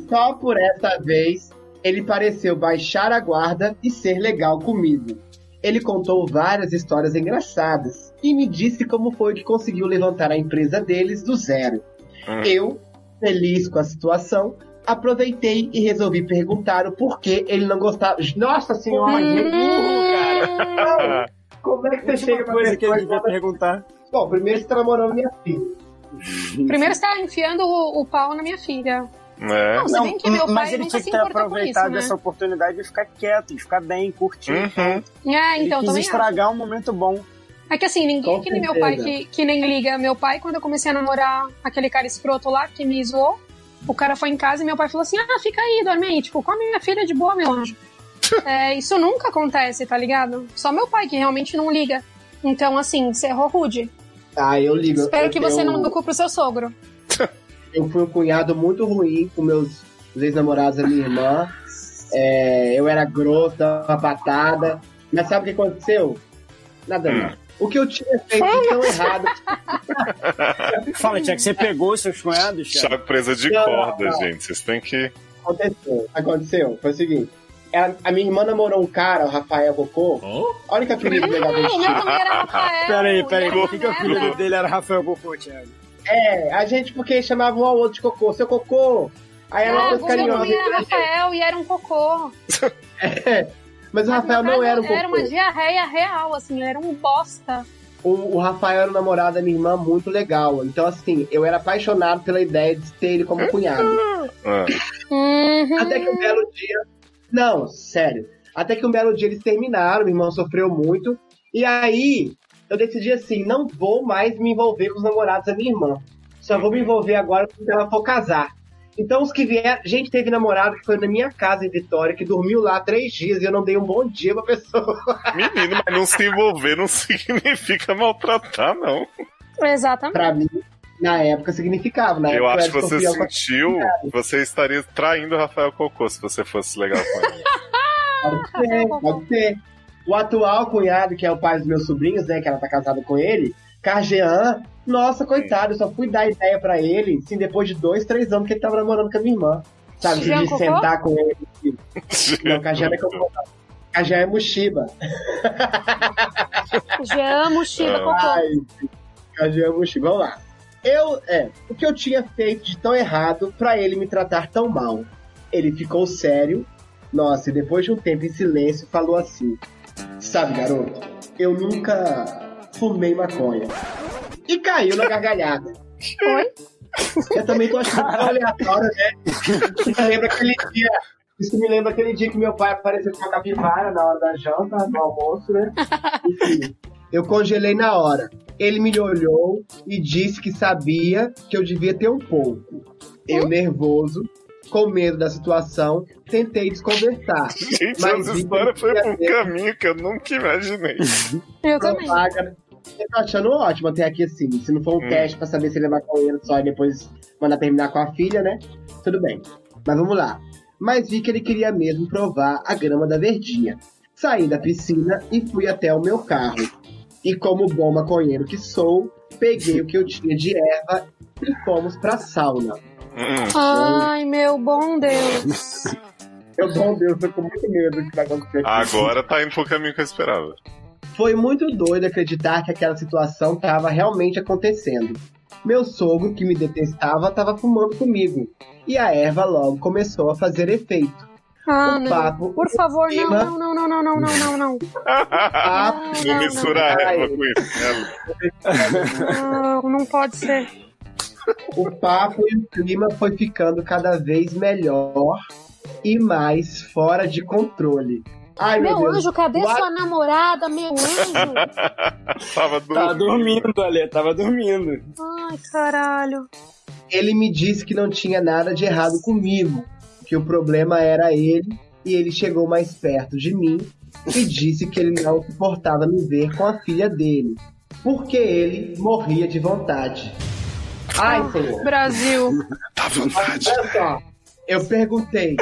Só por essa vez, ele pareceu baixar a guarda e ser legal comigo. Ele contou várias histórias engraçadas e me disse como foi que conseguiu levantar a empresa deles do zero. Hum. Eu, feliz com a situação, aproveitei e resolvi perguntar o porquê ele não gostava. Nossa senhora, que burro, cara! Como é que você chega pra coisa que ele devia fala- perguntar. Bom, primeiro você tá namorando minha filha. Primeiro você tá enfiando o, o pau na minha filha. Né? Não, meu mas ele tinha que ter aproveitado isso, né? essa oportunidade de ficar quieto, de ficar bem, curtir. Uhum. É, Ele então quis também acho. estragar um momento bom. É que assim, ninguém Com é que nem meu pai que, que nem liga. Meu pai, quando eu comecei a namorar aquele cara escroto lá que me zoou, o cara foi em casa e meu pai falou assim: Ah, fica aí, dorme aí. Tipo, come minha filha de boa, meu anjo. É, isso nunca acontece, tá ligado? Só meu pai que realmente não liga. Então, assim, você errou rude. Ah, eu ligo. Espero eu que você tenho- não dê pro seu sogro. Eu fui um cunhado muito ruim com meus os ex-namorados da minha irmã. É, eu era grosso, dava uma patada. Mas sabe o que aconteceu? Nada Hum. não. O que eu tinha feito tão errado. Fala, Tiago, você pegou os seus cunhados? Thiago presa de Não, corda, não. gente. Vocês têm que. Aconteceu. Aconteceu. Foi o seguinte. Ela- a minha irmã namorou um cara, o Rafael Cocô. Olha que apelido legal Rafael. Peraí, e peraí, era por que, que o filho dele era Rafael Cocô, Thiago? É, a gente porque chamava um ao outro de Cocô. Seu Cocô. Aí ela o meu carinhosa. também era Rafael e era um cocô. É, Mas o Mas, Rafael não era um Era uma Cocô. diarreia real, assim, ele era um bosta. O, o Rafael era um namorado da minha irmã muito legal. Então, assim, eu era apaixonado pela ideia de ter ele como cunhado. Ah, Uhum. Até que um belo dia. Não, sério. Até que um belo dia eles terminaram, minha irmã sofreu muito. E aí, eu decidi assim: não vou mais me envolver com os namorados da minha irmã. Só vou me envolver agora quando ela for casar. Então os que vieram. Gente, teve namorado que foi na minha casa em Vitória, que dormiu lá três dias e eu não dei um bom dia pra pessoa. Menino, mas não se envolver não significa maltratar, não. Exatamente. pra mim, na época significava. Na Eu época acho que você sentiu, você estaria traindo o Rafael Cocô se você fosse legal com ele. Pode ser, pode ser. O atual cunhado, que é o pai dos meus sobrinhos, né? Que ela tá casada com ele, Cargean, nossa, coitado, eu só fui dar ideia pra ele, assim, depois de dois, três anos que ele tava namorando com a minha irmã. Sabe, de Cocô? sentar com ele. Não, Cargean é Cocô. Cargean é Mushiba. Já amo Shiba Cocô. Ai, Cargean é Mushiba. Vamos lá. Eu, é, o que eu tinha feito de tão errado pra ele me tratar tão mal? Ele ficou sério, nossa, e depois de um tempo em silêncio, falou assim: Sabe, garoto, eu nunca fumei maconha. E caiu na gargalhada. Oi? Eu também tô achando tão aleatório, né? Isso me lembra aquele dia. Isso me lembra aquele dia que meu pai apareceu com a capivara na hora da janta, no almoço, né? Enfim, eu congelei na hora. Ele me olhou e disse que sabia que eu devia ter um pouco. Eu, nervoso, com medo da situação, tentei desconversar. Gente, Mas essa história foi pra um caminho que eu nunca imaginei. Eu também. Eu tô achando ótimo até aqui assim. Se não for um Hum. teste pra saber se ele é maconheiro só e depois mandar terminar com a filha, né? Tudo bem. Mas vamos lá. Mas vi que ele queria mesmo provar a grama da verdinha. Saí da piscina e fui até o meu carro. E como bom maconheiro que sou, peguei o que eu tinha de erva e fomos pra sauna. Ai, meu bom Deus. Meu bom Deus, tô com muito medo que vai acontecer. Agora tá indo pro caminho que eu esperava. Foi muito doido acreditar que aquela situação estava realmente acontecendo. Meu sogro, que me detestava, estava fumando comigo. E a erva logo começou a fazer efeito. Ah, O não. papo- Por favor, não, não, não, não, não, não, não, não, não. Não não, mistura a não. erva com isso. né? Não, não pode ser. O papo e o clima foi ficando cada vez melhor e mais fora de controle. Ai, meu, Meu anjo, cadê What? sua namorada, meu anjo? Tava Tava dormindo. dormindo, Ale, tava dormindo. Ai, caralho. Ele me disse que não tinha nada de errado comigo, que o problema era ele, e ele chegou mais perto de mim e disse que ele não suportava me ver com a filha dele, porque ele morria de vontade. Ai, senhor. Brasil. Dá vontade. Olha só, eu perguntei,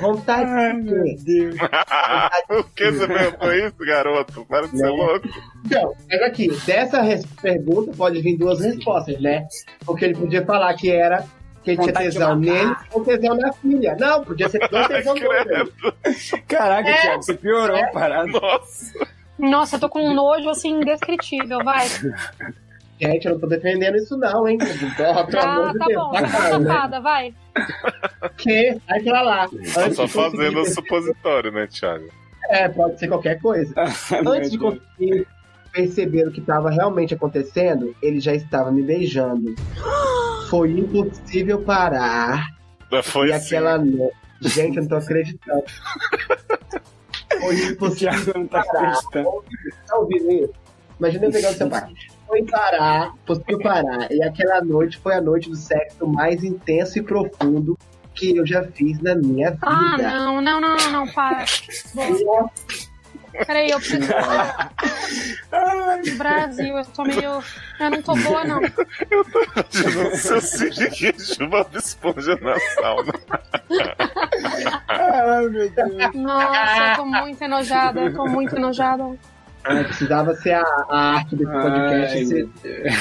vontade de quê? Deus. Por que você perguntou isso, garoto? Para de ser louco. Então, pega aqui, dessa pergunta pode vir duas respostas, né? Porque ele podia falar que era que ele tinha tesão nele ou tesão na filha. Não, podia ser dois tesão. Credo. Caraca, É. Thiago, você piorou a parada. Nossa. Nossa, eu tô com um nojo assim indescritível, vai. Gente, eu não tô defendendo isso não, hein? Pelo Ah, amor de tá Deus, bom, tá né? chocada, vai. Que? Sai pra lá. Tá Antes só de conseguir fazendo o supositório, né, Thiago? É, pode ser qualquer coisa. Antes de conseguir perceber o que estava realmente acontecendo, ele já estava me beijando. Foi impossível parar. Foi e assim. aquela noite. Gente, eu não tô acreditando. Foi O impossível Thiago não tá acreditando. Tá ouvindo isso? Imagina eu pegando o seu pai. Foi parar, parar. E aquela noite foi a noite do sexo mais intenso e profundo que eu já fiz na minha vida. Ah, não, não, não, não, não, para. Peraí, eu preciso. Brasil, eu tô meio. Eu não tô boa, não. Imaginando seu siriguejo Bob Esponja na sauna. Ai, meu Deus. Nossa, eu tô muito enojada, eu tô muito enojada. Ah, precisava ser a, a arte desse podcast, Ai, ser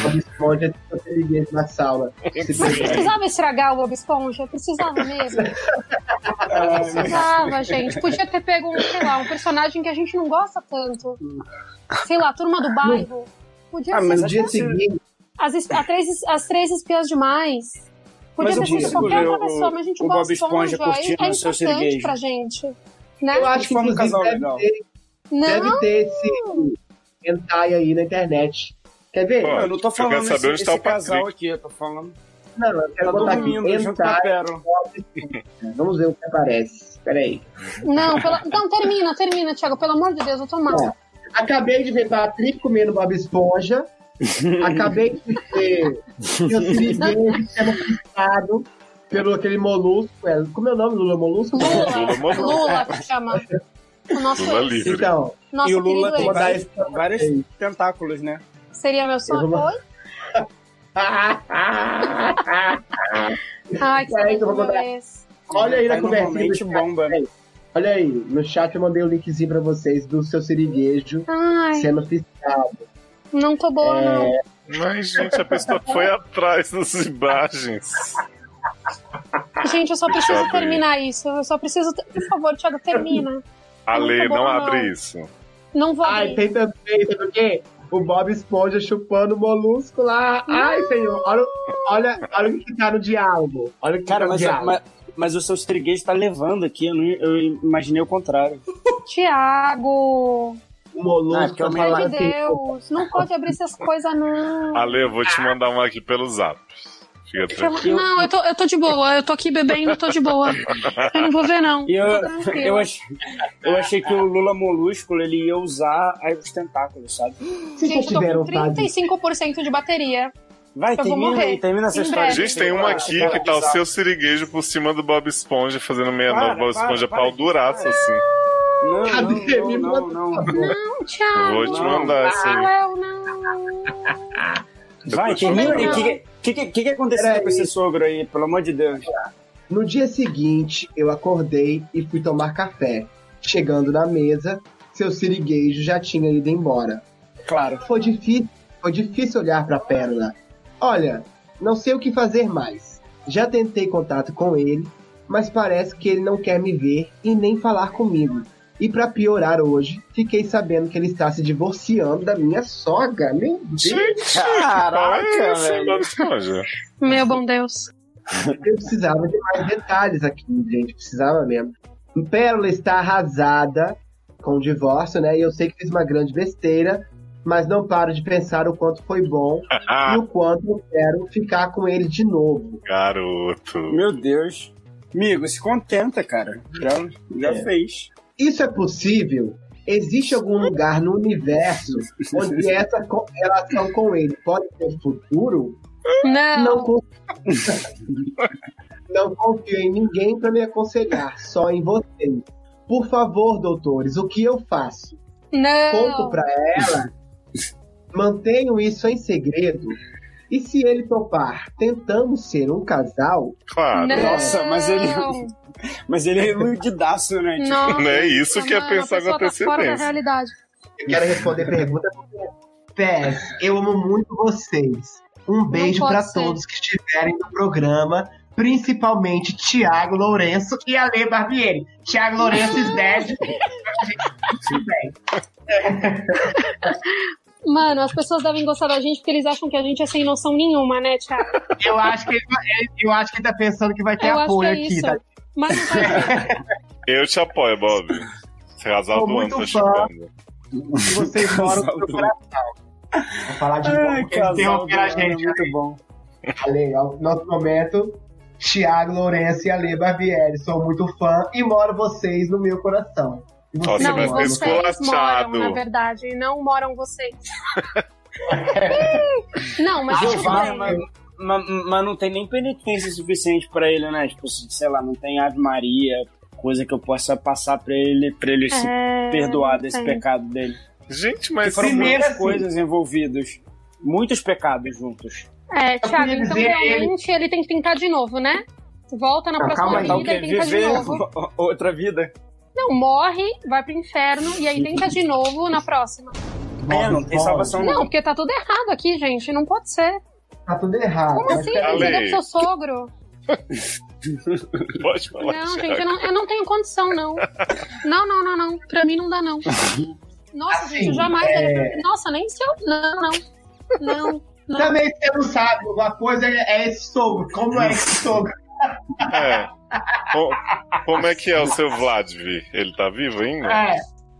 Bob Esponja ser na sala. Mas precisava estragar o Bob Esponja? Precisava mesmo? Precisava, gente. Podia ter pego, um, sei lá, um personagem que a gente não gosta tanto. Sei lá, Turma do Bairro. Podia Ah, ser mas no dia seguinte, as, três, as três espiãs demais. Podia Mas ter sido qualquer outra pessoa, mas a gente o gosta Bob Esponja é, curtindo é seu importante siriguejo. pra gente. Né? eu acho que Foi um casal legal. ter, Não, deve ter esse hentai aí na internet. Quer ver? Pô, Eu não tô Eu quero falando saber esse, onde tá esse o casal Patrick. aqui, eu tô falando. Não, eu quero Tá botar aqui. dormindo Hentai Esponja. Vamos ver o que aparece. Peraí. não, pela... não, termina, termina, Thiago. Pelo amor de Deus, eu tô mal. Ó, acabei de ver Patrick comendo Bob Esponja. Acabei de ver meu siriguejo sendo pintado. pelo aquele molusco. É, como é o nome do Lula Molusco? Lula, Lula que chama. O nosso Lula ex. livre. Então, Nosso e o Lula tem vários, vários tentáculos, né? Seria meu sonho? Vou- Oi? Ai, que ex. olha aí na Tá conversa. bomba. né? Olha aí, no chat eu mandei o linkzinho pra vocês do seu siriguejo Ai, sendo oficial. não tô boa, É, não. Mas, gente, a pessoa foi atrás das imagens. Gente, eu só preciso terminar isso. Eu só preciso. Por favor, Thiago, termina. Ale, Não tá bom, não não. abre isso. Não vou Ai, abrir. tem também, sabe o quê? O Bob Esponja chupando o molusco lá. Ai, senhor, olha, olha, olha o que tá no diálogo. Olha o que Cara, tá no mas, diálogo. mas, mas o seu siriguejo tá levando aqui. Eu, não, eu imaginei o contrário. Tiago! O molusco Ah, porque tá eu me- Pelo falando amor de assim, Deus! Não pode abrir essas coisas, não. Ale, eu vou te mandar uma aqui pelo zap. Fica tranquilo. Não, eu tô, eu tô de boa. Eu tô aqui bebendo, tô de boa. Eu não vou ver, não. E eu, eu, achei, eu achei que o Lula Molúsculo ele ia usar aí os tentáculos, sabe? Vocês já Gente, eu tô com fase? 35% de bateria. Vai, Eu termina aí, termina essa Em história. breve. Gente, tem uma aqui que tá o seu siriguejo por cima do Bob Esponja, fazendo meia Para, nova Bob Esponja para. pau duraço, assim. Não, Cadê? não, Me não, manda, não, não. Não, Thiago. Vou te Não. mandar essa aí. Léo, não. Vai, termina eu aí. Que, que, que, que, aconteceu Peraí. com esse sogro aí, pelo amor de Deus? No dia seguinte, eu acordei e fui tomar café. Chegando na mesa, seu siriguejo já tinha ido embora. Claro. Foi difícil, foi difícil olhar pra Pérola. Olha, não sei o que fazer mais. Já tentei contato com ele, mas parece que ele não quer me ver e nem falar comigo. E pra piorar hoje, fiquei sabendo que ele está se divorciando da minha sogra. Meu Deus, Gente, Caraca, é velho. Esponja? Meu bom Deus. eu precisava de mais detalhes aqui, gente. Precisava mesmo. Pérola está arrasada com o divórcio, né? E eu sei que fiz uma grande besteira, mas não paro de pensar o quanto foi bom e o quanto eu quero ficar com ele de novo. Garoto. Meu Deus. Amigo, se contenta, cara. Já, já É. fez. Isso é possível? Existe algum lugar no universo onde essa relação com ele pode ter futuro? Não. Não, con- não confio em ninguém para me aconselhar, só em vocês. Por favor, doutores, o que eu faço? Conto Não. pra ela? Mantenho isso em segredo? E se ele topar, tentamos ser um casal? Claro. Não. Nossa, mas ele- Mas ele é iludidaço, né? Tipo, Nossa, Não é isso que é pensar a pessoa com tá fora da antecedência. realidade. Eu quero responder pergunta porque, Pés, eu amo muito vocês. Um beijo ser. todos que estiverem no programa, principalmente Tiago Lourenço e Ale Barbieri. Tiago Lourenço is dead. Tudo bem. Mano, as pessoas devem gostar da gente porque eles acham que a gente é sem noção nenhuma, né, Thiago? Eu acho que ele, eu acho que ele tá pensando que vai ter Eu acho que apoio é aqui, isso. tá? Mas não vai Eu te apoio, Bob. Casal Sou do ano, muito tô fã. chupando. E vocês moram no meu coração. Vou falar de novo, eles casal, interromperam a é gente. muito bom. Ale, ó, nosso momento, Thiago Lourenço e Ale Barbieri. Sou muito fã e moro vocês no meu coração. Você não, vai moram- ser vocês esculachado. moram, na verdade, não moram vocês. não, mas Mas, tudo bem. Mas, mas, não tem nem penitência suficiente pra ele, né? Tipo, sei lá, não tem Ave Maria, coisa que eu possa passar pra ele, pra ele se É, perdoar desse tem. pecado dele. Gente, mas foram muitas assim- coisas envolvidas. Muitos pecados juntos. É, Thiago, então dizer, realmente ele tem que tentar de novo, né? Volta na próxima calma. Tá vida e tenta de novo. outra vida? Não, morre, vai pro inferno e aí tenta de novo na próxima. É, não tem salvação não. porque tá tudo errado aqui, gente. Não pode ser. Tá tudo errado. Como assim? Você deu pro seu sogro? pode falar. Não, gente, eu não, eu não tenho condição, não. Não, não, não, não. Pra mim não dá, não. Nossa, Assim, gente, eu jamais. é- Nossa, nem se eu. Não, não. Não. não. Também você não sabe, uma coisa é esse sogro. Como é esse sogro? É. Co- Como é que é o seu Vladvi? Ele tá vivo ainda? É,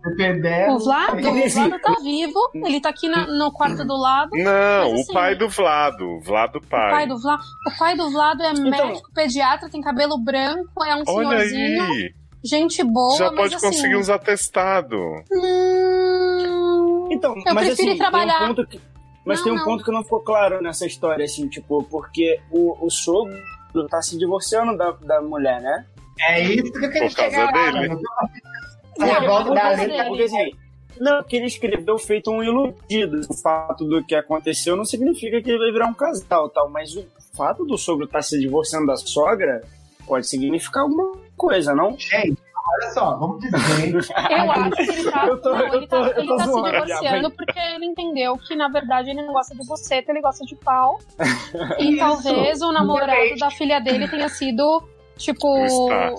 dependendo. O Vlado, o Vlado tá vivo. Ele tá aqui na- no quarto do lado. Não, Mas, o assim, pai do Vlado. O Vlado O pai. pai do Vlado, o pai do Vlado é Então- médico pediatra, tem cabelo branco, é um Olha senhorzinho, aí. gente boa, Já mas pode assim, conseguir uns atestados. hum, Então, Eu mas prefiro assim, trabalhar. tem um ponto que. Mas Não, tem um não. ponto que não ficou claro nessa história, assim, tipo, porque o, o sogro tá se divorciando da, da mulher, né? É isso que eu queria Por causa chegar. dele. mano. Não, É, da letra. porque assim, não, que ele escreveu feito um iludido. O fato do que aconteceu não significa que ele vai virar um casal, tal. Mas o fato do sogro estar se divorciando da sogra pode significar alguma coisa, não? Gente, olha só, vamos dizer. Eu acho que ele tá, Eu tô- não, ele tá, eu ele tô tá se divorciando porque ele entendeu que, na verdade, ele não gosta de buceta, ele gosta de pau. E Isso, talvez o namorado da filha dele tenha sido, tipo... Um.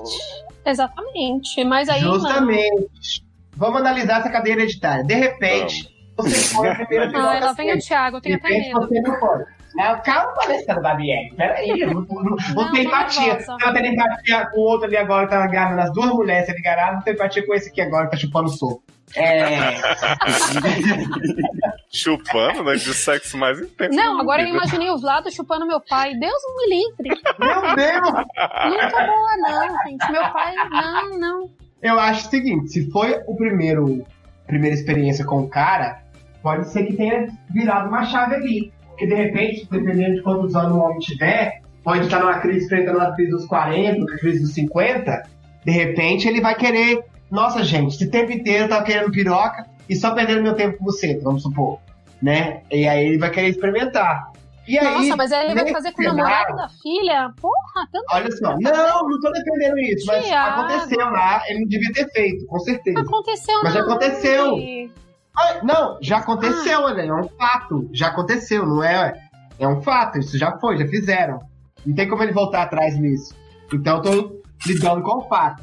Exatamente. Mas aí, mano... Justamente. Vamos analisar essa cadeia hereditária. De repente, você foi a primeira Ai, piroca lá vem o. Thiago, eu tenho até medo. você não foi. Não, calma, Alessandra Babieri. Peraí, eu não, não, não, Não, tem tô empatia. Não tem empatia com o outro ali agora que tá grávida nas duas mulheres, ele garado, não tem empatia com esse aqui agora que tá chupando soco. É. Chupando, né? De sexo mais intenso. Não, agora eu vida. imaginei o Vlado chupando meu pai. Deus me livre. Meu Deus! Nunca boa, não, gente. Meu pai, não, não. Eu acho o seguinte, se foi o primeiro primeira experiência com o cara, pode ser que tenha virado uma chave ali. Porque de repente, dependendo de quantos anos o homem tiver, pode estar numa crise enfrentando a crise dos 40, a crise dos 50, de repente ele vai querer, nossa gente, esse tempo inteiro eu tava querendo piroca e só perdendo meu tempo com você, vamos supor. Né? E aí ele vai querer experimentar. E aí, Nossa, mas aí ele vai fazer com o namorado da filha? Porra, tanto. Olha só, não, não tô defendendo isso, mas Thiago. aconteceu lá, ele não devia ter feito, com certeza. Aconteceu, Mas já aconteceu. Ah, Não, já aconteceu, olha, é um fato. Já aconteceu, não é? É um fato, isso já foi, já fizeram. Não tem como ele voltar atrás nisso. Então eu tô lidando com o fato.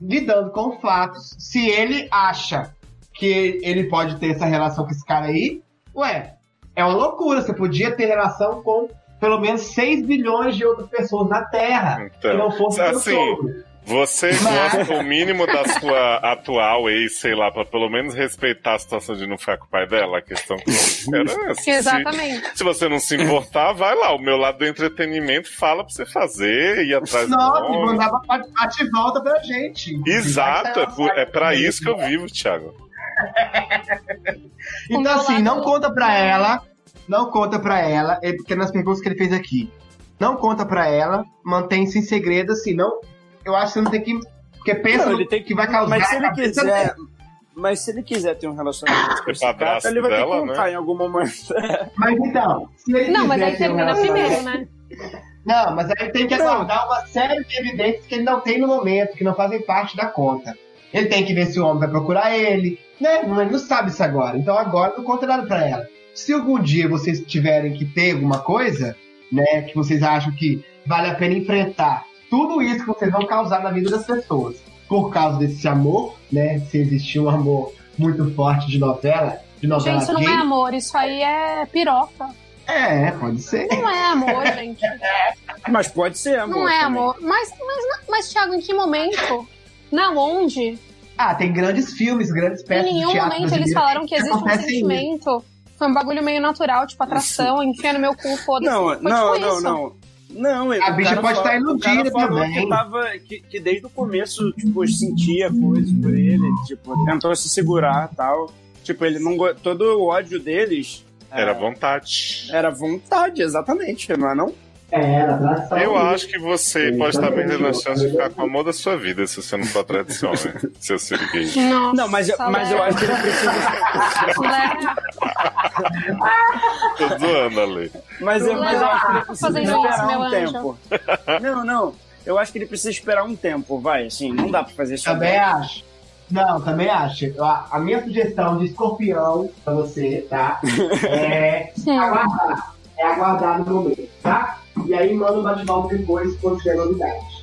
Lidando com fatos, se ele acha que ele pode ter essa relação com esse cara aí, ué, é uma loucura. Você podia ter relação com pelo menos 6 bilhões de outras pessoas na Terra. que não Então, fosse assim, sogro. Você gosta o mínimo da sua atual ex, sei lá, pra pelo menos respeitar a situação de não ficar com o pai dela? A questão que eu era essa. Se- Exatamente. Se você não se importar, vai lá. O meu lado do entretenimento fala pra você fazer, ir atrás do Nossa, e homem. mandava bate e volta pra gente. Exato, é, por- é pra isso que eu vivo, Thiago. Então, assim, não conta pra ela, não conta pra ela, é porque nas perguntas que ele fez aqui, não conta pra ela, mantém-se em segredo, assim, não. Eu acho que você não tem que. Porque pensa Não, ele tem que vai causar. Mas se ele quiser. dele. Mas se ele quiser ter um relacionamento com esse cara, ele vai ter dela, que contar em algum momento. Mas então, se ele Não, mas aí ter um termina relacionamento- primeiro, né? Não, mas aí tem que aguardar uma série de evidências que ele não tem no momento, que não fazem parte da conta. Ele tem que ver se o homem vai procurar ele, né? Não- Ele não sabe isso agora. Então agora não conta nada pra ela. Se algum dia vocês tiverem que ter alguma coisa, né, que vocês acham que vale a pena enfrentar, tudo isso que vocês vão causar na vida das pessoas, por causa desse amor, né? Se existir um amor muito forte de novela, de novela Gente, isso não é amor, isso aí é piroca. É, pode ser. Não é amor, gente. Mas pode ser amor. Não é também. amor. Mas, mas, mas, Thiago, em que momento? Na onde? Ah, tem grandes filmes, grandes Em peças de nenhum teatro momento eles falaram que existe um sentimento. Foi um bagulho meio natural, tipo atração, enfia no meu cu, foda-se. Não, Foi não, tipo não, isso. não. Não, A o bicha pode estar iludida o cara falou também. Que, tava, que, que desde o começo, tipo, sentia coisas por ele, tipo, tentou se segurar e tal. Tipo, ele não. Todo o ódio deles. Era é, vontade. Era vontade, exatamente, não é não? É, era. Eu acho que você pode estar perdendo a eu chance de ficar com o amor da sua vida se você não for atrás desse homem, seu ser gay. Nossa, Não, mas, eu- mas eu acho que ele precisa. Tô zoando, Ale. Mas eu, mas eu acho que ele precisa fazendo esperar isso, meu um anjo. tempo. Não, não. Eu acho que ele precisa esperar um tempo, vai, assim, não dá pra fazer isso Também agora. acho. Não, também acho. A, a minha sugestão de escorpião pra você, tá? É aguardar. É aguardar no momento, tá? E aí manda um bate-volta depois quando tiver novidade.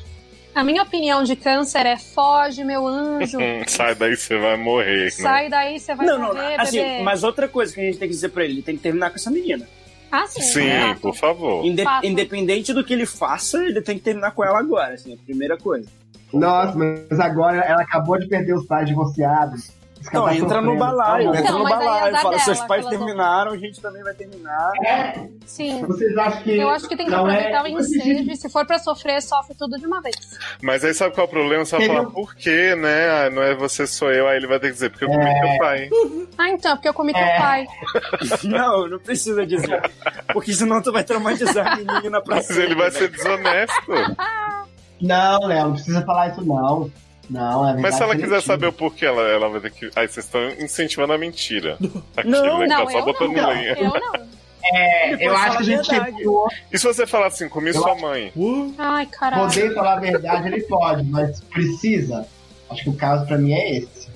A minha opinião de câncer é foge, meu anjo. Sai daí, você vai morrer. Né? Sai daí, você vai Não, não, morrer, assim, bebê. mas outra coisa que a gente tem que dizer pra ele, ele tem que terminar com essa menina. Ah, sim. Sim, exato. por favor. Inde- Fato. independente do que ele faça, ele tem que terminar com ela agora, assim, a primeira coisa. Nossa, mas agora ela acabou de perder os pais divorciados. Não, tá entra no sofrendo. balaio, Tá entra bom. no é balaio, azar fala, seus pais não- terminaram, a gente também vai terminar. É, Sim. vocês acham que. Eu acho que tem que não aproveitar é, o e se for pra sofrer, sofre tudo de uma vez. Mas aí sabe qual é o problema? Você vai falar, um- por quê, né? Ah, não é você, sou eu. Aí ele vai ter que dizer, porque eu comi É. teu pai. Ah, então, porque eu comi teu É. pai. Não, não precisa dizer. Porque senão tu vai traumatizar a menina pra Mas ele vai ser desonesto. Não, Léo, não precisa falar isso, não. Não, é verdade. Mas se ela quiser saber o porquê, ela, ela vai ter que. Aí vocês estão incentivando a mentira. Aqui, Não, né? Não, tá só eu botando não. lenha. Eu não. É, eu acho que a gente chegou. E se você falar assim, comi Eu sua acho- mãe? Ai, caralho. Poder falar a verdade, ele pode, mas precisa. Acho que o caso pra mim é esse.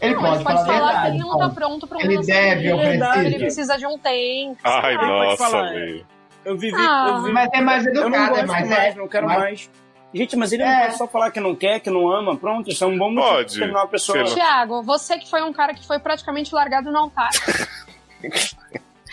Ele Não, pode, ele pode falar a falar que verdade. ele não tá pode. pronto pra um Ele deve ou relacionamento, precisa. Ele precisa de um tempo. Ai, nossa, falar. Lê. Eu vivi, Ah, eu vivi. Mas é mais Eu não educado, gosto é mais. mais, é, não quero mais- mais. Gente, mas ele É. não pode só falar que não quer, que não ama, pronto, isso é um bom motivo Pode. pra terminar uma pessoa. Tiago, você que foi um cara que foi praticamente largado no altar.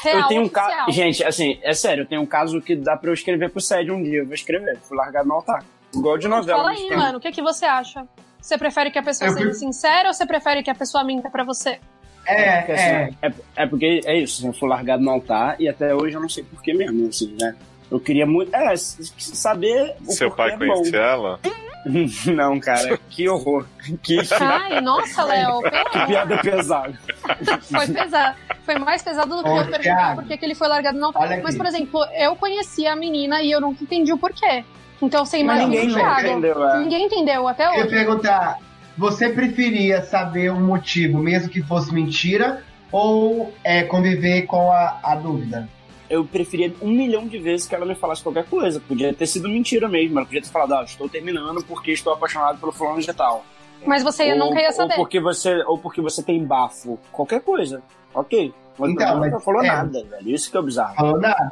Real, eu tenho um caso. Gente, assim, é sério, eu tenho um caso que dá pra eu escrever pro SED um dia. Eu vou escrever. Fui largado no altar. Igual de novela. Fala aí, mano, o que, que você acha? Você prefere que a pessoa Eu seja prefiro- sincera ou você prefere que a pessoa minta pra você? É, Porque, é. assim, é, é porque é isso, assim, eu fui largado no altar e até hoje eu não sei porquê mesmo, assim, né? Eu queria muito. É, saber. O Seu pai é bom. conhecia ela? Não, cara, que horror. Que, Ai, nossa, Léo, que piada pesada. Foi pesado. Foi mais pesado do que Ô, eu perguntar Thiago, por que ele foi largado no altar. olha Mas, aqui. por exemplo, eu conhecia a menina e eu nunca entendi o porquê. Então você Mas imagina ninguém entendeu, é. Ninguém entendeu até Eu ia hoje. perguntar: você preferia saber o motivo, mesmo que fosse mentira, ou é, conviver com a, a dúvida? Eu preferia um milhão de vezes que ela me falasse qualquer coisa. Podia ter sido mentira mesmo. Ela podia ter falado, ah, estou terminando porque estou apaixonado pelo fulano de tal. Mas você ou, nunca ia Ou saber. porque, você, ou porque você tem bafo. Qualquer coisa. Ok. Mas Então, nunca mas- falou é. nada, velho. Isso que é bizarro. Falou nada.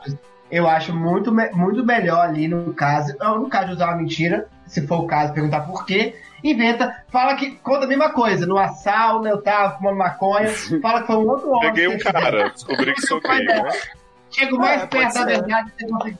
Eu acho muito, muito melhor ali no caso, não, no caso de usar uma mentira, se for o caso, perguntar por quê. Inventa, fala que conta a mesma coisa. Numa sauna, eu tava fumando maconha, fala que foi um outro homem. Peguei um cara, descobri que sou gay, né? Chego mais É, perto da ser. verdade que você.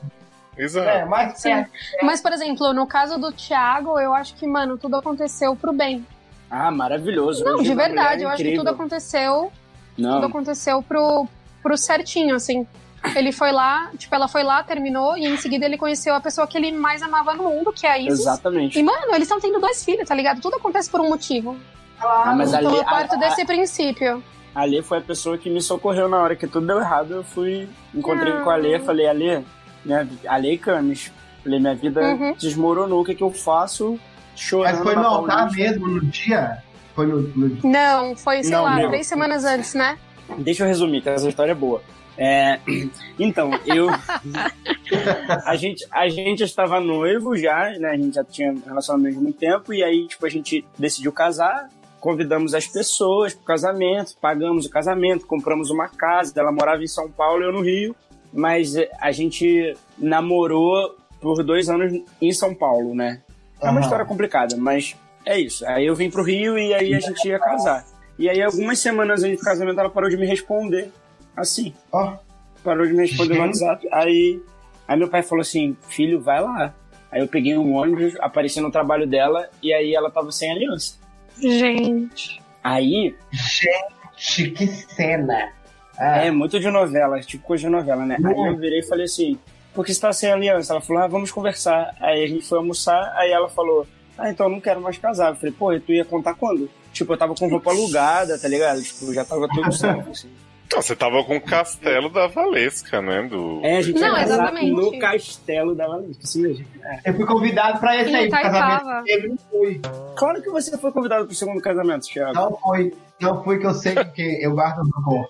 Exato. É, mais Sim. perto. Mas, por exemplo, no caso do Thiago, eu acho que, mano, tudo aconteceu pro bem. Ah, maravilhoso. Não, Hoje de verdade, eu acho que incrível. tudo aconteceu tudo Não, aconteceu pro, pro certinho, assim. Ele foi lá, tipo, ela foi lá, terminou, e em seguida ele conheceu a pessoa que ele mais amava no mundo, que é a Isis. exatamente. E, mano, eles estão tendo dois filhos, tá ligado? Tudo acontece por um motivo. Ah, mas ali, Então eu a- parto a- desse princípio. A Alê foi a pessoa que me socorreu na hora que tudo deu errado. Eu fui, encontrei Ah. com a Alê, falei, Alê, minha, Alê e Camis. Falei, minha vida Uhum. desmoronou, o que, que eu faço? Chorando Mas foi no altar mesmo, no dia? Foi no, no Não, foi, sei Não, lá, meu. três semanas antes, né? Deixa eu resumir, que essa história é boa. É, então, eu. a, gente, a gente estava noivo já, né? A gente já tinha relacionamento há muito tempo, e aí, tipo, a gente decidiu casar, convidamos as pessoas pro casamento, pagamos o casamento, compramos uma casa. Ela morava em São Paulo, eu no Rio, mas eh, a gente namorou por dois anos em São Paulo, né? É uma Aham. história complicada, mas é isso. Aí eu vim pro Rio e aí a gente ia casar. E aí, algumas semanas antes do casamento, ela parou de me responder. Assim. Ó. Parou de me responder no. WhatsApp. Aí, aí meu pai falou assim: filho, vai lá. Aí eu peguei um ônibus, apareci no trabalho dela e aí ela tava sem aliança. Gente. Aí, Gente, que cena. Ah, é muito de novela, tipo coisa de novela, né? Aí eu virei e falei assim: por que você tá sem aliança? Ela falou: ah, vamos conversar. Aí a gente foi almoçar, aí ela falou: ah, então eu não quero mais casar. Eu falei: pô, e tu ia contar quando? Tipo, eu tava com roupa alugada, tá ligado? Tipo, já tava tudo certo, assim. Não, você tava com o castelo da Valesca, né? Do... É, a gente Não, exatamente. no castelo da Valesca, isso mesmo. É. Eu fui convidado pra esse aí, pro Itaipava. casamento. Eu não fui. Claro que você foi convidado pro segundo casamento, Thiago. Não fui. Não fui que eu sei que eu guardo o rancor.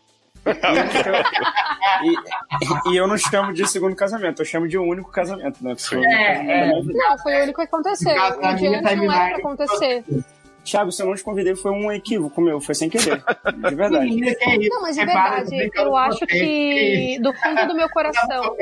E, e eu não chamo de segundo casamento, eu chamo de único casamento, né? É, é. Não, foi o único que aconteceu. O dia minha antes não era pra acontecer. Thiago, se eu não te convidei, foi um equívoco meu, foi sem querer. De verdade. É isso? Não, mas de É para, verdade, eu acho que do fundo do meu coração,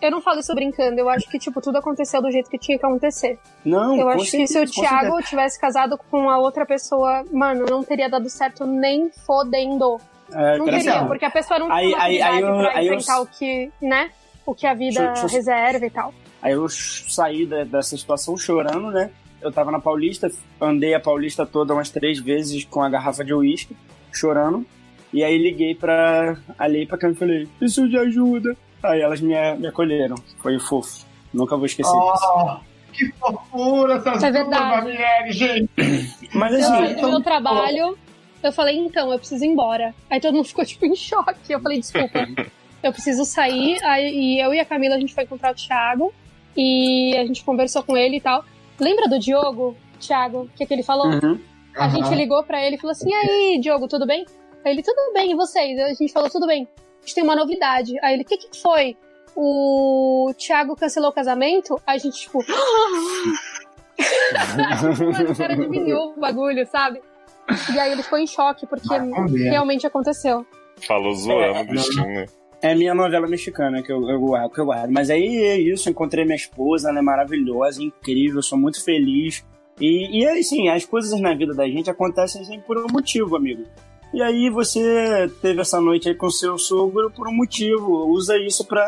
eu não falo isso brincando, eu acho que, tipo, tudo aconteceu do jeito que tinha que acontecer. Não, Eu acho que se o Thiago tivesse casado com a outra pessoa, mano, não teria dado certo nem fodendo. É, Não teria, porque a pessoa não tem Aí- aí- aí maturidade eu- pra aí eu- enfrentar o que, né? O que a vida Deixa eu- deixa eu- reserva e tal. Aí eu saí da- dessa situação chorando, né? Eu tava na Paulista, andei a Paulista toda umas três vezes com a garrafa de uísque, chorando. E aí liguei pra ali pra Cam e falei, isso de ajuda. Aí elas me, me acolheram. Foi fofo. Nunca vou esquecer disso. Oh, que fofura essas É duas mulheres, gente. Mas Eu, assim, no meu trabalho, eu falei, então, eu preciso ir embora. Aí todo mundo ficou, tipo, em choque. Eu falei, desculpa, eu preciso sair. Aí e eu e a Camila, a gente foi encontrar o Thiago. E a gente conversou com ele e tal. Lembra do Diogo, Thiago, o que, que ele falou? uhum. A gente ligou pra ele e falou assim: e aí, Diogo, tudo bem? Aí ele, tudo bem, e vocês? A gente falou, tudo bem. A gente tem uma novidade. Aí ele, o que, que foi? O Thiago cancelou o casamento? Aí a gente, tipo. O cara adivinhou o bagulho, sabe? E aí ele ficou em choque, porque realmente aconteceu. Falou zoando o bichinho, né? É minha novela mexicana que eu, eu, guardo, que eu guardo. Mas aí é isso, encontrei minha esposa, ela é maravilhosa, incrível, sou muito feliz. E, e assim, as coisas na vida da gente acontecem sempre por um motivo, amigo. E aí você teve essa noite aí com seu sogro por um motivo. Usa isso pra.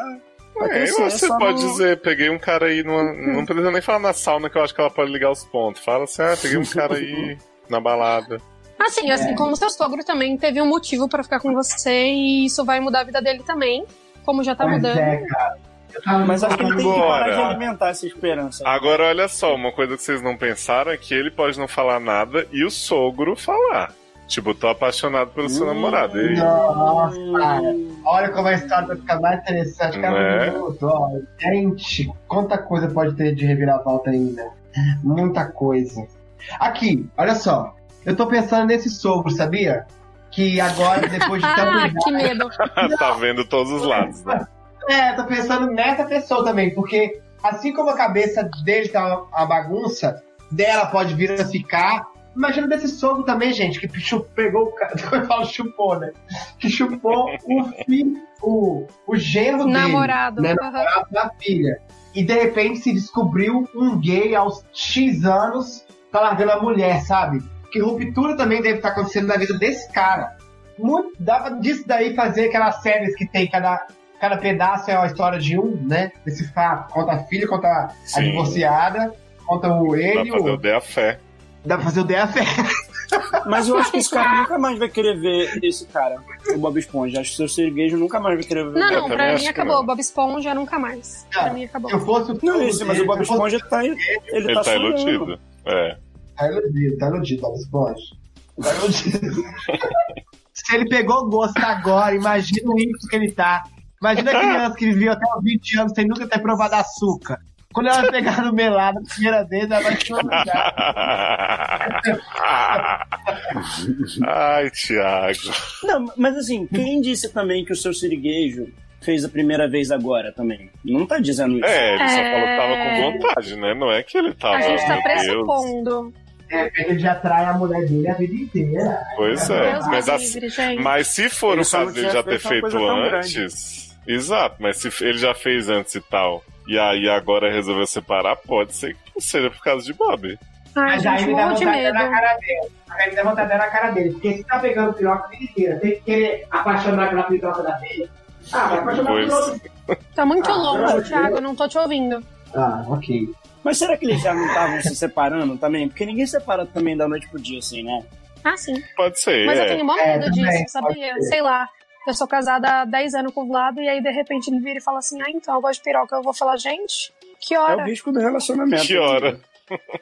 pra É, crescer, você pode não- dizer, peguei um cara aí numa. Não precisa nem falar na sauna que eu acho que ela pode ligar os pontos. Fala assim, ah, peguei um cara aí na balada. Assim, assim como seu sogro também teve um motivo pra ficar com você e isso vai mudar a vida dele também, como já tá Pois mudando. é, cara. Mas acho que ele tem que parar de Agora. alimentar essa esperança. Agora, olha só, uma coisa que vocês não pensaram é que ele pode não falar nada e o sogro falar. Tipo, tô apaixonado pelo seu Hum. namorado. E? Nossa, cara. Olha como a história vai ficar mais interessante cada minuto. ó. Gente, quanta coisa pode ter de reviravolta ainda. Muita coisa. Aqui, olha só. Eu tô pensando nesse sogro, sabia? Que agora, depois de tanto Ah, que medo. tá vendo todos os lados, né? É, tô pensando nessa pessoa também, porque assim como a cabeça dele tá uma bagunça, dela pode vir a ficar. Imagina desse sogro também, gente, que pegou o cara. Eu falo chupou, né? Que chupou o filho, o, o genro Namorado. dele. Né? Namorado da filha. E de repente se descobriu um gay aos X anos, tá largando a mulher, sabe? Que ruptura também deve estar acontecendo na vida desse cara. Muito, dava disso daí fazer aquelas séries que tem cada, cada pedaço é uma história de um, né? Desse fato. Conta a filha, conta a Sim. divorciada, conta o Pra ele, fazer o o. dê a fé. Dá pra fazer o DA fé. Mas eu acho que esse cara nunca mais vai querer ver esse cara, o Bob Esponja. Acho que seu siriguejo nunca mais vai querer ver. Não, não, pra mim acabou. não. Bob Esponja nunca mais. Pra Cara, mim acabou. Se eu fosse o Não, esse, mas o Bob Esponja tá. Ele Ele tá, tá iludido. É. Tá iludido, tá iludido, Bob Esponja. Tá iludido. Se ele pegou gosto agora, imagina o rico que ele tá. Imagina a criança que viveu até os 20 anos sem nunca ter provado açúcar. Quando ela pegar no melado a primeira vez, ela vai orgulhar. Ai, Thiago. Não, mas assim, quem disse também que o seu siriguejo fez a primeira vez agora também? Não tá dizendo isso. É, ele só É. falou que tava com vontade, né? Não é que ele tava. A gente tá meu Deus. É, ele já trai a mulher dele a vida inteira. Pois é. Deus Mas, assim, livre, gente. mas se for Ele o caso dele já ter feito antes. Exato, mas se ele já fez antes e tal. E aí agora resolveu separar, pode ser que seja por causa de Bob. Ai, Mas aí gente, me dá vontade de na cara dele. Aí me dá vontade de na cara dele. Porque se tá pegando piroca a vida inteira, tem que querer apaixonar pela piroca da filha. Ah, vai apaixonar Pois. pelo outro. Tá muito Ah, longe, Thiago, não tô te ouvindo. Ah, ok. Mas será que eles já não estavam se separando também? Porque ninguém separa também da noite pro dia, assim, né? Ah, sim. Pode ser. Mas eu é. tenho mó É, medo também, disso, sabia? Sei lá. Eu sou casada há 10 anos com o Vlado e aí de repente ele vira e fala assim: Ah, então eu gosto de piroca. Eu vou falar, gente, que É o hora? risco do relacionamento. Que hora?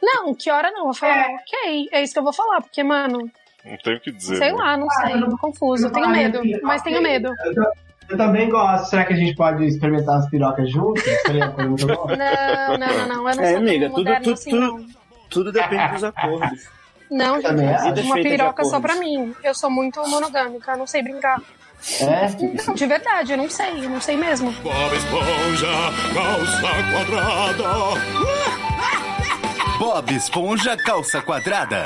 Não, que hora não. Eu vou falar, ok, é isso que eu vou falar, porque, mano, Não tem o que dizer. sei né? lá, não Ah, sei, eu não- tô confuso, eu tenho medo, mas tenho medo. Eu, eu também gosto. Será que a gente pode experimentar as pirocas juntos? Seria uma coisa muito boa. Não, não, não, não, eu não É, amiga, tudo- tudo- assim, tudo- não. Tudo depende dos acordos. Não, gente, uma piroca só pra mim. Eu sou muito monogâmica, eu não sei brincar. É? Não, de verdade, eu não sei, eu não sei mesmo. Bob Esponja, calça quadrada. Bob Esponja Calça Quadrada.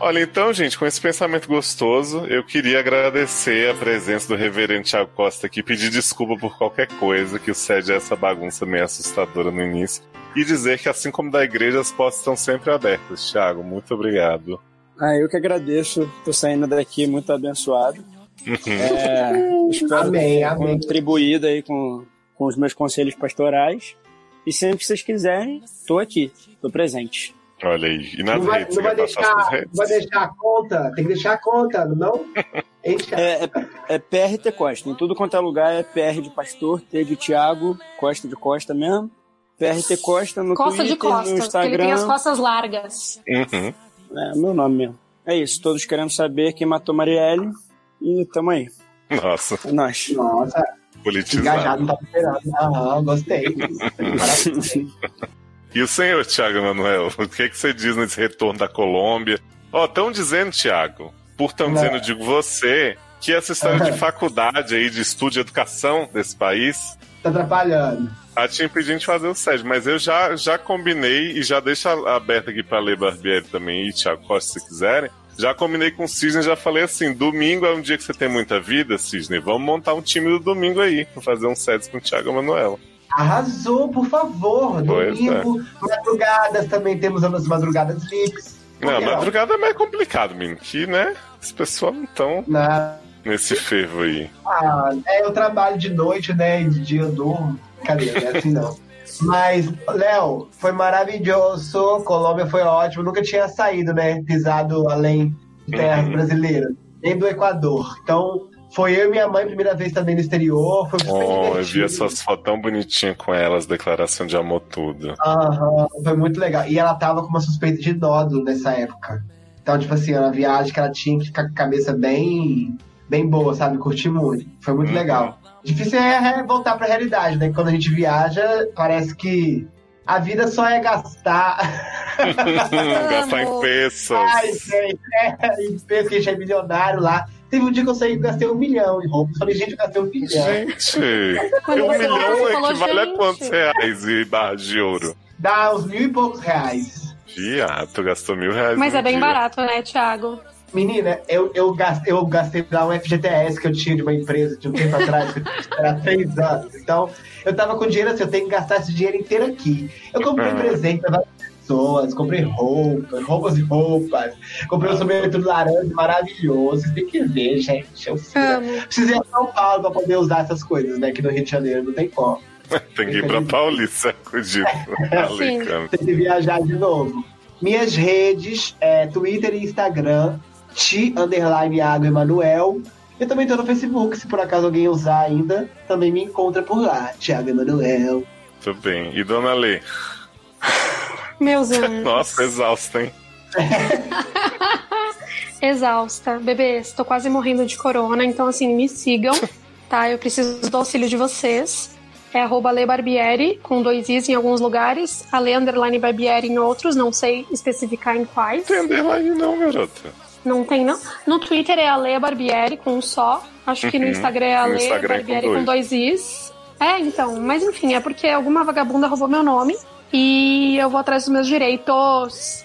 Olha, então, gente, com esse pensamento gostoso, eu queria agradecer a presença do reverendo Thiago Costa aqui, pedir desculpa por qualquer coisa que cede a essa bagunça meio assustadora no início. E dizer que, assim como da igreja, as portas estão sempre abertas. Thiago, muito obrigado. Ah, eu que agradeço por saindo daqui muito abençoado. Uhum. É, espero Amém, ter amém. contribuído aí com, com os meus conselhos pastorais. E sempre que vocês quiserem, tô aqui, tô presente. Olha aí. E nas Não vai, redes, não vai deixar, redes? vai deixar a conta? Tem que deixar a conta, não? Thiago? É, é, é PRT Costa. Em tudo quanto é lugar é PR de Pastor, T de Tiago, Costa de Costa mesmo. PRT Costa no Costa Twitter, de Costa, no porque ele tem Instagram. as costas largas. Uhum. É, meu nome mesmo. É isso, todos querendo saber quem matou Marielle. E tamo aí. Nossa, É nóis. Nossa, politizado. engajado, não tá esperando. Aham, gostei. E o senhor, Thiago Manuel, o que, que você diz nesse retorno da Colômbia? Ó, estão dizendo, Thiago, por tão Não. dizendo, digo você, que essa história de faculdade aí, de estudo de educação desse país, tá atrapalhando. tá te impedindo de fazer o SED. Mas eu já, já combinei e já deixo a- aberto aqui pra ler Barbieri também e Thiago Costa, se quiserem. Já combinei com o Cisne, já falei assim: domingo é um dia que você tem muita vida, Cisne. Vamos montar um time do domingo aí, pra fazer um SEDS com o Thiago Manuel. Arrasou, por favor. Pois Domingo, madrugadas também temos as madrugadas. Por Não, madrugada é mais complicado, menino. Que, né? As pessoas não estão nesse fervo aí. Ah, é, eu trabalho de noite, né? E de dia eu durmo. Cadê? Não é assim não. Mas, Léo, foi maravilhoso. Colômbia foi ótimo. Nunca tinha saído, né? Pisado além de terras Uhum. brasileiras, nem do Equador. Então, foi eu e minha mãe, primeira vez também no exterior. Foi super Oh, eu vi essas fotos tão bonitinhas com elas, declaração de amor tudo. Aham, foi muito legal. E ela tava com uma suspeita de nódulo nessa época. Então, tipo assim, era uma viagem que ela tinha que ficar com a cabeça bem, bem boa, sabe? Curti muito. Foi muito Uhum. legal. Difícil é voltar pra realidade, né? Quando a gente viaja, parece que a vida só é gastar. Gastar em pesos. Ai, gente, é, em peso que a gente é milionário lá. Teve um dia que eu saí e gastei um milhão em roupas. Falei, gente, eu gastei um milhão. Gente, um milhão equivale a quantos reais e barras de ouro? Dá uns mil e poucos reais. Viado, tu gastou mil reais Mas é bem dia. barato, né, Thiago? Menina, eu, eu, gastei, eu gastei lá um FGTS que eu tinha de uma empresa de um tempo atrás, que era três anos. Então, eu tava com dinheiro assim, eu tenho que gastar esse dinheiro inteiro aqui. Eu comprei Ah. presente pra várias pessoas, comprei roupas, roupas e roupas. Comprei um sobretudo laranja maravilhoso. Vocês têm que ver, gente. Eu Amo. preciso ir a São Paulo pra poder usar essas coisas, né? Que no Rio de Janeiro não tem como. Tem que ir pra Paulista, acredito. Tem que viajar de novo. Minhas redes, é, Twitter e Instagram, ti underline água Emanuel. Eu também tô no Facebook, se por acaso alguém usar ainda, também me encontra por lá, Thiago Emanuel. Tudo bem. E Dona Lê? Meus anjos. Nossa, exausta, hein? Exausta. Bebês, tô quase morrendo de corona, então assim, me sigam, tá? Eu preciso do auxílio de vocês. É arroba Barbieri, com dois Is em alguns lugares, Ale Underline Barbieri em outros, não sei especificar em quais. Tem underline não, garota. Não tem, não. No Twitter é Ale Barbieri, com um só. Acho que no Uhum. Instagram é Ale Instagram é com Barbieri dois. com dois Is. É, então, mas enfim, é porque alguma vagabunda roubou meu nome e eu vou atrás dos meus direitos.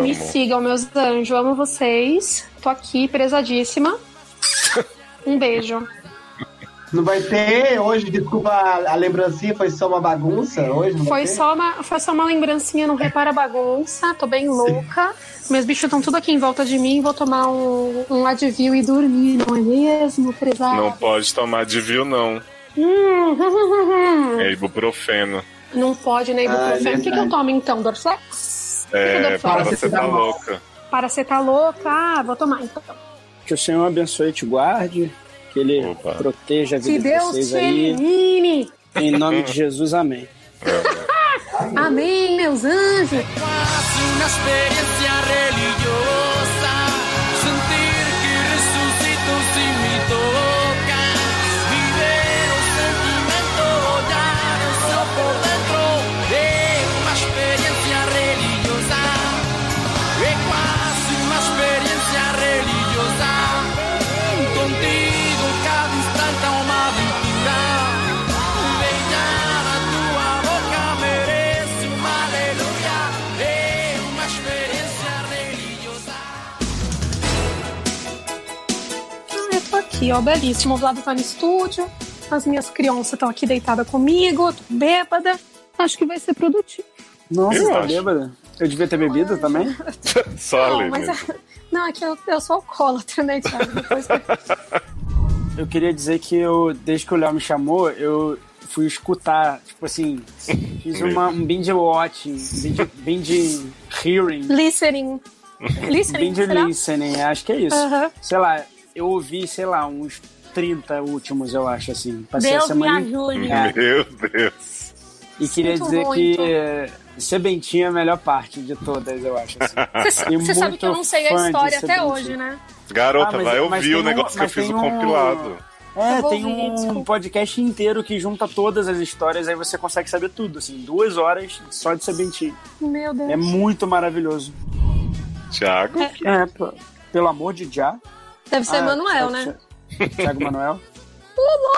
Me Amo. sigam, meus anjos. Amo vocês. Tô aqui, prezadíssima. Um beijo. Não vai ter hoje, desculpa a, lembrancinha, foi só uma bagunça hoje? Foi só, uma, foi só uma lembrancinha, não repara a bagunça. Tô bem louca. Meus bichos estão tudo aqui em volta de mim. Vou tomar um, um Advil e dormir, não é mesmo, prezado? Não pode tomar de vil, não. Hum, É ibuprofeno. Não pode, né, Ah, ibuprofeno? o que, que eu tomo então? Dorflex? É, Para para você tá louca. Paracetamol? Ah, vou tomar então. Que o Senhor abençoe e te guarde. Que Ele Opa. proteja a vida Que de Deus vocês te aí. elimine. Em nome de Jesus, amém. Amém, meus anjos. Quase una experiencia religiosa. Aqui, ó, belíssimo. O Vlado tá no estúdio. As minhas crianças estão aqui deitadas comigo. Tô bêbada. Acho que vai ser produtivo. Nossa, Eu tá acho. bêbada? Eu devia ter bebido também? Só Não, mas não, é que eu, eu sou alcoólatra, né, Thiago? Depois Eu queria dizer que eu, desde que o Léo me chamou, eu fui escutar, tipo assim, fiz uma, um binge watching, binge, binge hearing. Listening. Listening, Binge será? listening, acho que é isso. Aham. Sei lá, eu ouvi, sei lá, uns 30 últimos, eu acho, assim. Passei Deus a semana me ajude. É. Meu Deus. E queria Sinto dizer muito. que Sebentinha é a melhor parte de todas, eu acho. Assim. Você sabe que eu não sei a história até hoje, né? Garota, Ah, mas- vai ouvir o um- negócio que eu fiz tem o um- compilado. É, tem um desculpa. podcast inteiro que junta todas as histórias, aí você consegue saber tudo, assim, duas horas só de Sebentinha. Meu Deus. É muito maravilhoso. Thiago? É, pô, pelo amor de Já. Deve ser Ah, Manuel, né? Thiago Manuel.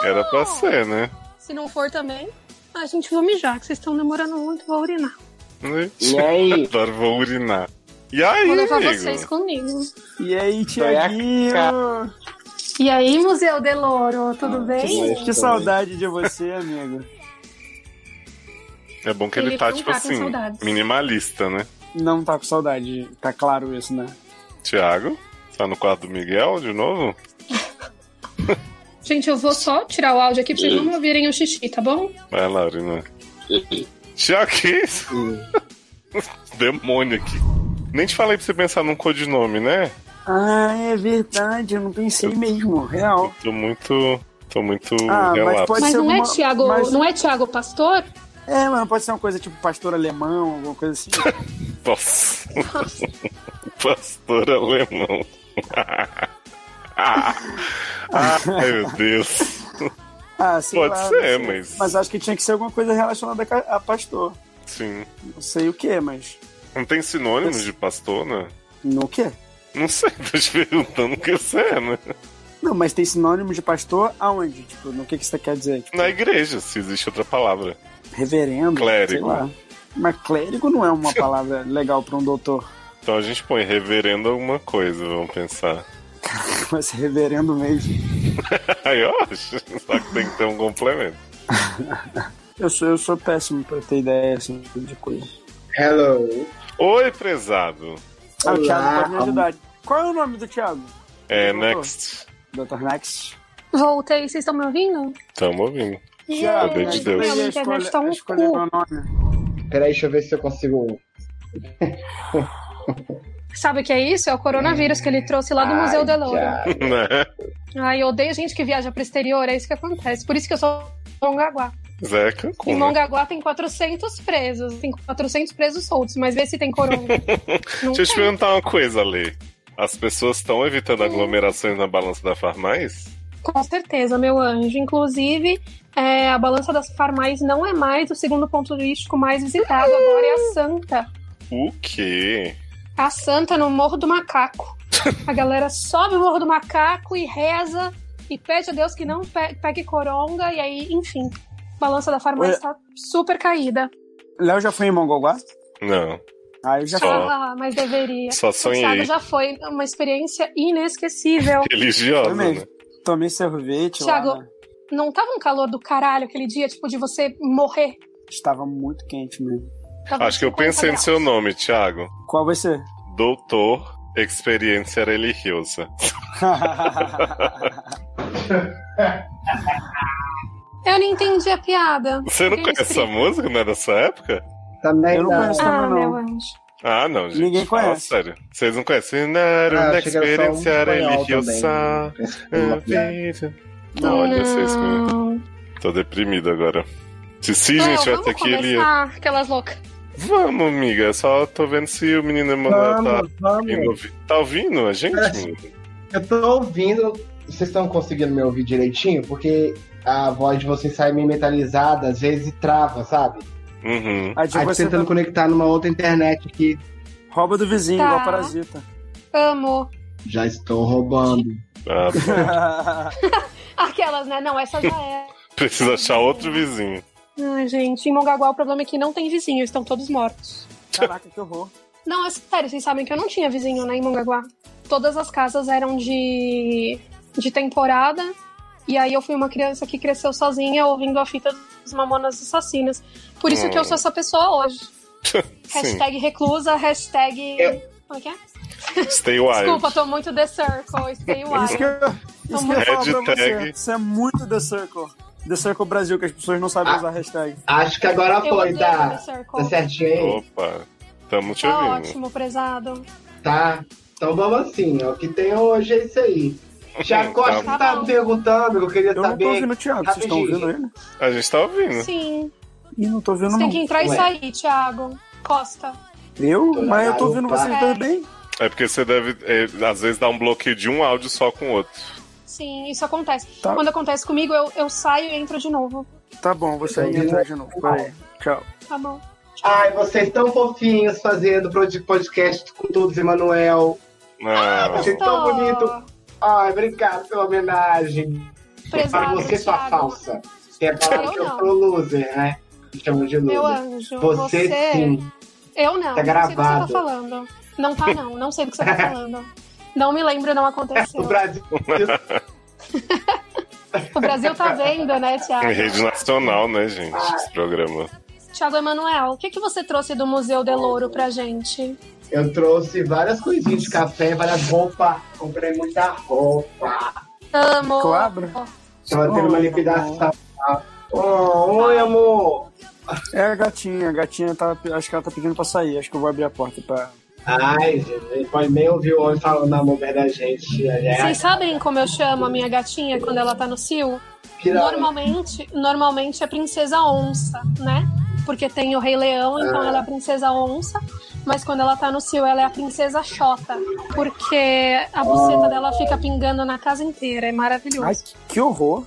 Era pra ser, né? Se não for também, a gente vai mijar, que vocês estão demorando muito, vou urinar. E aí? Agora vou urinar. E aí, vou levar amigo? vocês comigo. E aí, Tiaguinho? E aí, Museu Deloro, tudo bem? Que saudade de você, amigo. É bom que ele Ele tá, não tipo tá assim, minimalista, né? Não tá com saudade, tá claro isso, né? Thiago? Tá no quarto do Miguel de novo? Gente, eu vou só tirar o áudio aqui pra vocês não ouvirem o xixi, tá bom? Vai lá, urina. Thiago, que isso? Demônio aqui. Nem te falei pra você pensar num codinome, né? Ah, é verdade, eu não pensei mesmo, real. Tô muito. Tô muito Ah, mas pode Mas ser não é Tiago, mas- não é Tiago Pastor? É, mas pode ser uma coisa tipo pastor alemão, alguma coisa assim. Nossa. Pastor alemão. Ai, meu Deus. Ah, Pode lá, ser, mas- Mas acho que tinha que ser alguma coisa relacionada a pastor. Sim. Não sei o que, mas. Não tem sinônimos de pastor, né? No quê? Não sei, tô te perguntando o que você é, né? Não, mas tem sinônimo de pastor aonde? Tipo, no que, que você quer dizer? Tipo, Na igreja, se existe outra palavra. reverendo? Clérigo. Mas clérigo não é uma palavra legal pra um doutor. Então a gente põe reverendo alguma coisa, vamos pensar. Mas reverendo mesmo. Aí, ó, só que tem que ter um complemento. Eu sou, eu sou péssimo pra ter ideia assim de coisa. Hello. Oi, prezado. Ah, o Olá. Thiago pode me ajudar. Qual é o nome do Thiago? É, Doutor? next. Dr. Next. Voltei, vocês estão me ouvindo? Tamo ouvindo. Thiago, de Deus? Minha internet tá um cu. meu nome. Peraí, deixa eu ver se eu consigo. Sabe o que é isso? É o coronavírus que ele trouxe lá do Ai, Museu. Thiago. Né? Ai, eu odeio gente que viaja pro exterior, é isso que acontece. Por isso que eu sou Mongaguá. Zé Em Cancún. né? Mongaguá tem 400 presos, tem 400 presos soltos, mas vê se tem corona. Deixa eu te perguntar uma coisa, Lê. As pessoas estão evitando aglomerações na balança da Farmais? Com certeza, meu anjo. Inclusive, é, a balança das farmais não é mais o segundo ponto turístico mais visitado, agora é a Santa. O quê? A Santa no Morro do Macaco. A galera sobe o Morro do Macaco e reza e pede a Deus que não pe- pegue coronga, e aí, enfim. A balança da farmácia está super caída. Léo já foi em Mongoguá? Não. Ah, eu já Só. fui. Ah, mas deveria. Só O sonhei. Thiago já foi uma experiência inesquecível. Religiosa, Foi né? Tomei sorvete Thiago, lá. né? não tava um calor do caralho aquele dia, tipo, de você morrer? Estava muito quente mesmo. Tava Acho que eu 50 pensei no seu nome, Thiago. Qual vai ser? Doutor Experiência Religiosa. Eu não entendi a piada. Você não conhece essa música? Não é da sua época? Também Eu não conheço. Ah, Não, meu anjo. Ah, não, gente. Ninguém Fala conhece. sério. Vocês não conhecem? Não, Ah, um experiência espanhol religiosa. também. Piada. Não, olha, vocês. Não. Tô deprimido agora. Se sim, gente, vai ter que ir ali. começar aquelas loucas. Vamos, amiga. Só tô vendo se o menino Emanuel tá Vamos, vamos. indo ouvir. Tá ouvindo a gente, É. Eu tô ouvindo. Vocês estão conseguindo me ouvir direitinho? Porque a voz de vocês sai meio metalizada, às vezes trava, sabe? Uhum. A de Aí tô você tentando tá- conectar numa outra internet aqui. rouba do vizinho, Tá. igual parasita. Amo. Já estou roubando. Ah. Aquelas, né? Não, essa já é. Precisa achar outro vizinho. Ai, gente, em Mongaguá o problema é que não tem vizinho, estão todos mortos. Caraca, que horror. Não, é sério, vocês sabem que eu não tinha vizinho, né, em Mongaguá. Todas as casas eram de, de temporada. E aí eu fui uma criança que cresceu sozinha ouvindo a fita dos Mamonas Assassinas. Por isso que eu sou essa pessoa hoje. Hashtag reclusa, hashtag... Como é que é? Stay wild. Desculpa, tô muito The Circle, stay Isso que wild. eu, isso que eu ia falar pra você. Isso é muito The Circle. The Circle Brasil, que as pessoas não sabem usar hashtag. Acho que agora Eu foi, tá? Tá certinho aí? Opa, tamo te Tá ouvindo. ótimo, prezado. Tá. Então vamos assim, ó. O que tem hoje é isso aí. Tiago Costa, Tá você tá bom. me perguntando, eu queria Eu não saber. tô ouvindo o Thiago, vocês estão ouvindo ele? A gente tá ouvindo. Sim. Ih, não tô ouvindo Você tem não. que entrar e Ué. sair, Thiago. Costa. Eu? Tô Mas eu tô ouvindo dois bem. É porque você deve, é, às vezes, dar um bloqueio de um áudio só com o outro. Sim, isso acontece. Tá. Quando acontece comigo, eu, eu saio e entro de novo. Tá bom, vou sair e entrar de novo. Peraí. Tchau. Tá bom. Ai, vocês tão fofinhos fazendo pod- podcast com todos, Emanuel. Ah, Vocês tão bonito. Ai, obrigado pela homenagem. Para você, sua Thiago. falsa. Você é que eu sou loser, né? Me chamam de loser. Meu anjo. Você, Você, sim. Eu não. Tá Não sei do que você tá gravado. falando. Não tá, não. Não sei do que você tá falando. Não me lembro, não aconteceu. O Brasil. O Brasil tá vendo, né, em Thiago? rede nacional, né, gente? Esse programa. Thiago Emanuel, o que, que você trouxe do Museu de Louro pra gente? Eu trouxe várias coisinhas de café, várias roupas. Comprei muita roupa. Amo. Cobra? Tava tendo uma liquidação. Oh, oi, amor. É a gatinha, a gatinha tá. Acho que ela tá pedindo pra sair. Acho que eu vou abrir a porta pra. Ai, gente, pode nem ouvir o homem falando amor perto da gente. É, Vocês sabem como eu chamo a minha gatinha quando ela tá no cio? Normalmente, normalmente é Princesa Onça, né? Porque tem o Rei Leão, então ela é a Princesa Onça. Mas quando ela tá no cio, ela é a Princesa Xota. Porque a buceta dela fica pingando na casa inteira. É maravilhoso. Ai, que horror.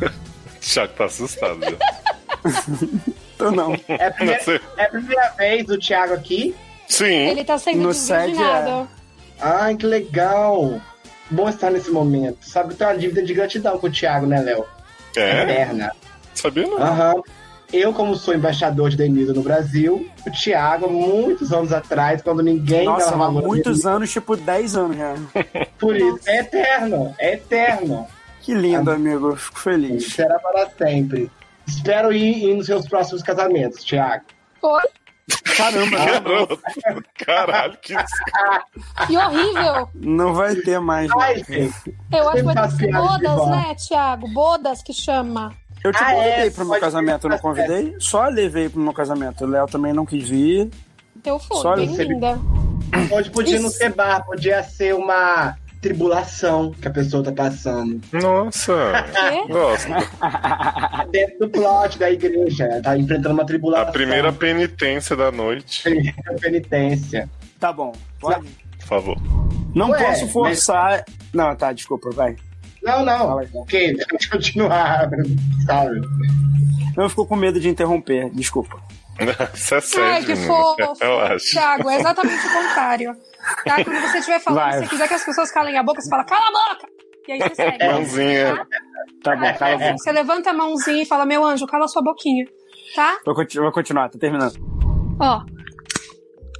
O Thiago tá assustado. Tô não. É a primeira, é a primeira vez do Thiago aqui? Sim. Ele tá sendo No sede, desvirginado. Ai, que legal. Bom estar nesse momento. Sabe que tem uma dívida de gratidão com o Thiago, né, Léo? É? Eterna. Sabia não. Aham. Eu, como sou embaixador de Denise no Brasil, o Thiago, muitos anos atrás, quando ninguém Nossa, dava valor muitos anos, tipo 10 anos já. por isso. É eterno, é eterno. Que lindo, amigo. Eu Fico feliz. Será para sempre. Espero ir, ir nos seus próximos casamentos, Thiago. Oi? Caramba, Garoto. Caralho, que Que horrível! não vai ter mais. né? Ai. Eu acho que vai ter bodas, né, Thiago? Bodas que chama. Eu te Ah, convidei é, pro meu casamento, eu não convidei? Só levei pro meu casamento. O Léo também não quis vir. Eu fui, Só bem linda. Hoje podia não Isso. ser bar, podia ser uma tribulação que a pessoa tá passando. Nossa. Quê? Gosto. Dentro do plot da igreja, ela tá enfrentando uma tribulação. A primeira penitência da noite. Primeira penitência. Tá bom, pode. Por favor. Não Ué, posso forçar. Não, tá, desculpa, vai. Não, não. Ok, deixa eu continuar. Sabe? Eu fico com medo de interromper, desculpa. Isso é sério, Ai, que fofo. Eu acho. Thiago, é exatamente o contrário. Tá? Quando você estiver falando, Vai. você quiser que as pessoas calem a boca, você fala, cala a boca! E aí você segue. Mãozinha. Tá bom, cala a boca. Você levanta a mãozinha e fala, meu anjo, cala a sua boquinha. Tá? Vou, conti- vou continuar, tá terminando. Ó,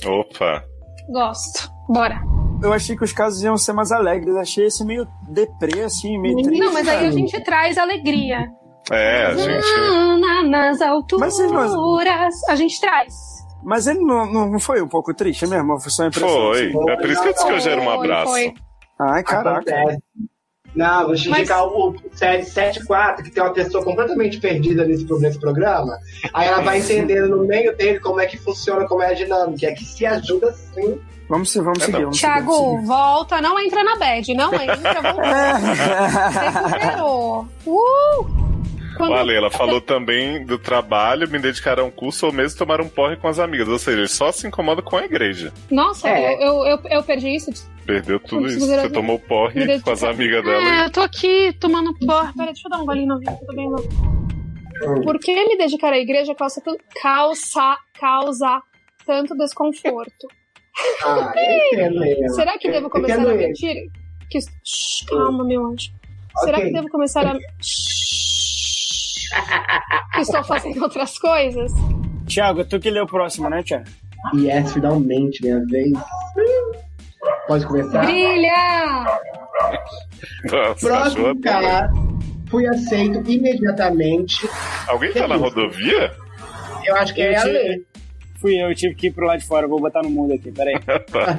Opa. gosto. Bora. Eu achei que os casos iam ser mais alegres. Achei esse meio deprê, assim, meio triste. Não, mas aí a gente traz alegria. É, a gente. Ah, na- nas alturas. Mas A gente traz. Mas ele não, não foi um pouco triste mesmo? Foi só impressão. Foi. assim? É por isso que eu disse que hoje era um abraço. foi. Ai, caraca. Acontece. Não, vou te Mas- indicar o série 74, que tem uma pessoa completamente perdida nesse, nesse programa. Aí ela vai entendendo no meio dele como é que funciona, como é a dinâmica. É que se ajuda sim. Vamos, se- vamos É, seguir. Vamos Thiago, seguir, vamos volta, não entra na bad, não entra, voltou. seguir. Recuperou. Uh! Quando- Olha, ela falou também do trabalho, me dedicar a um curso ou mesmo tomar um porre com as amigas. Ou seja, ele só se incomoda com a igreja. Nossa, É. eu, eu, eu, eu perdi isso. Perdeu tudo isso. Você tomou porre com as amigas dela. É, eu tô aqui tomando porra. Pera, deixa eu dar um golinho no vinho, tô bem louco. Por que me dedicar à igreja causa, causa, causa tanto desconforto? Ah. Será que devo começar a mentir? Que... Shhh, calma, meu anjo. Será que devo começar a. que estou fazendo outras coisas? Thiago, tu que lê o próximo, né, Thiago? Yes, finalmente, minha vez. Pode começar? Brilha! Nossa, Próximo cara. Fui aceito imediatamente. Alguém tá na rodovia? Eu acho que é a Eu lei. Fui eu, tive que ir pro lado de fora. Vou botar no mundo aqui, peraí. tá.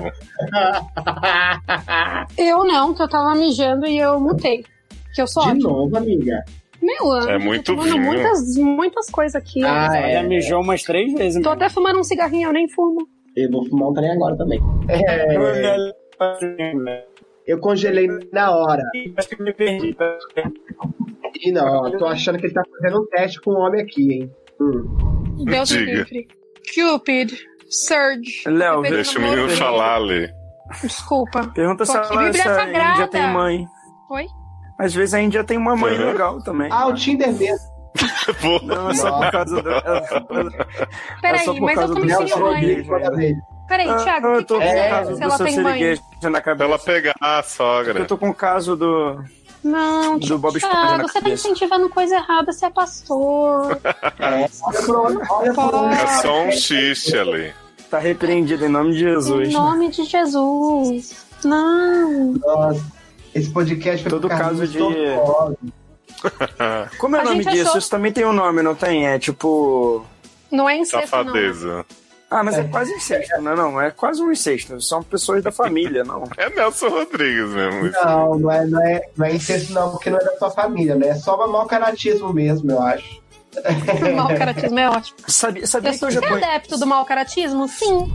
Eu não, que eu tava mijando e eu mutei. Que eu sou De ótima. novo, amiga. Meu, É muito tô fumando vinho. muitas, muitas coisas aqui. Ah, Ela é. já mijou umas três vezes. Tô até fumando um cigarrinho, eu nem fumo. Eu vou fumar um trem agora também. É, eu congelei na hora. Acho que eu me perdi. E não, eu tô achando que ele tá fazendo um teste com um homem aqui, hein? Hum. Deus livre. Cupid. Surge. Léo, Deixa o menino falar ali. Desculpa. Pergunta se, Pô, ela, Bíblia se a sagrada. Índia tem mãe. Oi? Às vezes a Índia tem uma mãe Uhum. legal também. Ah, o Tinder mesmo. Não, é só por causa do. É, Peraí, só por mas eu também do tenho mãe. Né? Peraí, Ah, Thiago, eu tô que com você o caso do ela seu tem mãe? Na cabeça. ela pegar a sogra. Eu tô com o caso do. Não, Do Bob Esponja Thiago, na você tá incentivando coisa errada, você é pastor. Olho. É só um xiste ali. Tá repreendido em nome de Jesus. Em nome de Jesus. Não. Nossa, esse podcast foi Todo pro caso de- Tortuoso. Como é o nome disso? achou- Isso também tem um nome, não tem? É tipo. Não é incesto, não. Safadeza. Ah, mas é quase incesto, não é? Não, é quase um incesto. São pessoas da família, não. É Nelson Rodrigues mesmo. isso. Não, não é, não, é, não é incesto, não, porque não é da sua família, né? É só mau caratismo mesmo, eu acho. Mau caratismo é ótimo. Sabia, sabia Eu que eu já você é adepto do mau caratismo? Sim.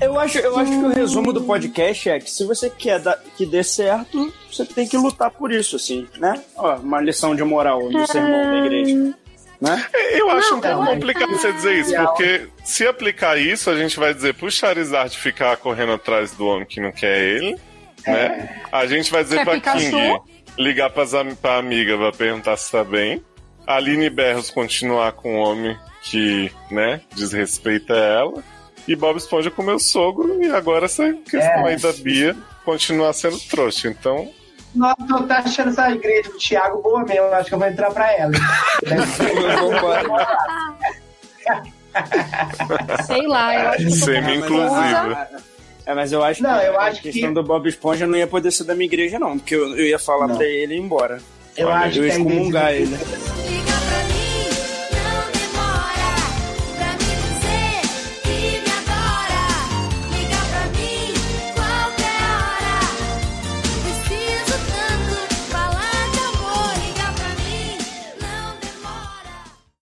Eu acho, eu acho que o resumo do podcast é que se você quer dar- que dê certo, você tem que lutar por isso, assim, né? Ó, uma lição de moral no sermão da igreja. Né? Eu acho Não, um pouco complicado você dizer isso, porque se aplicar isso, a gente vai dizer pro Charizard ficar correndo atrás do homem que não quer ele, né? A gente vai dizer Quer pra Pikachu? King ligar pras, am- pra amiga pra perguntar se tá bem. A Aline Berros continuar com o homem que, né, desrespeita ela. E Bob Esponja com meu sogro, e agora essa questão É. aí da Bia continuar sendo trouxa. Então, Nossa, eu tô achando essa igreja do Thiago boa mesmo. Eu acho que eu vou entrar pra ela. Eu concordo. Sei lá, eu acho que eu semi-inclusiva. É, mas eu acho Não, que eu a acho questão que- do Bob Esponja não ia poder ser da minha igreja, não, porque eu, eu ia falar Não. pra ele ir embora. Eu Olha, acho Eu que ia a igreja excomungar ele.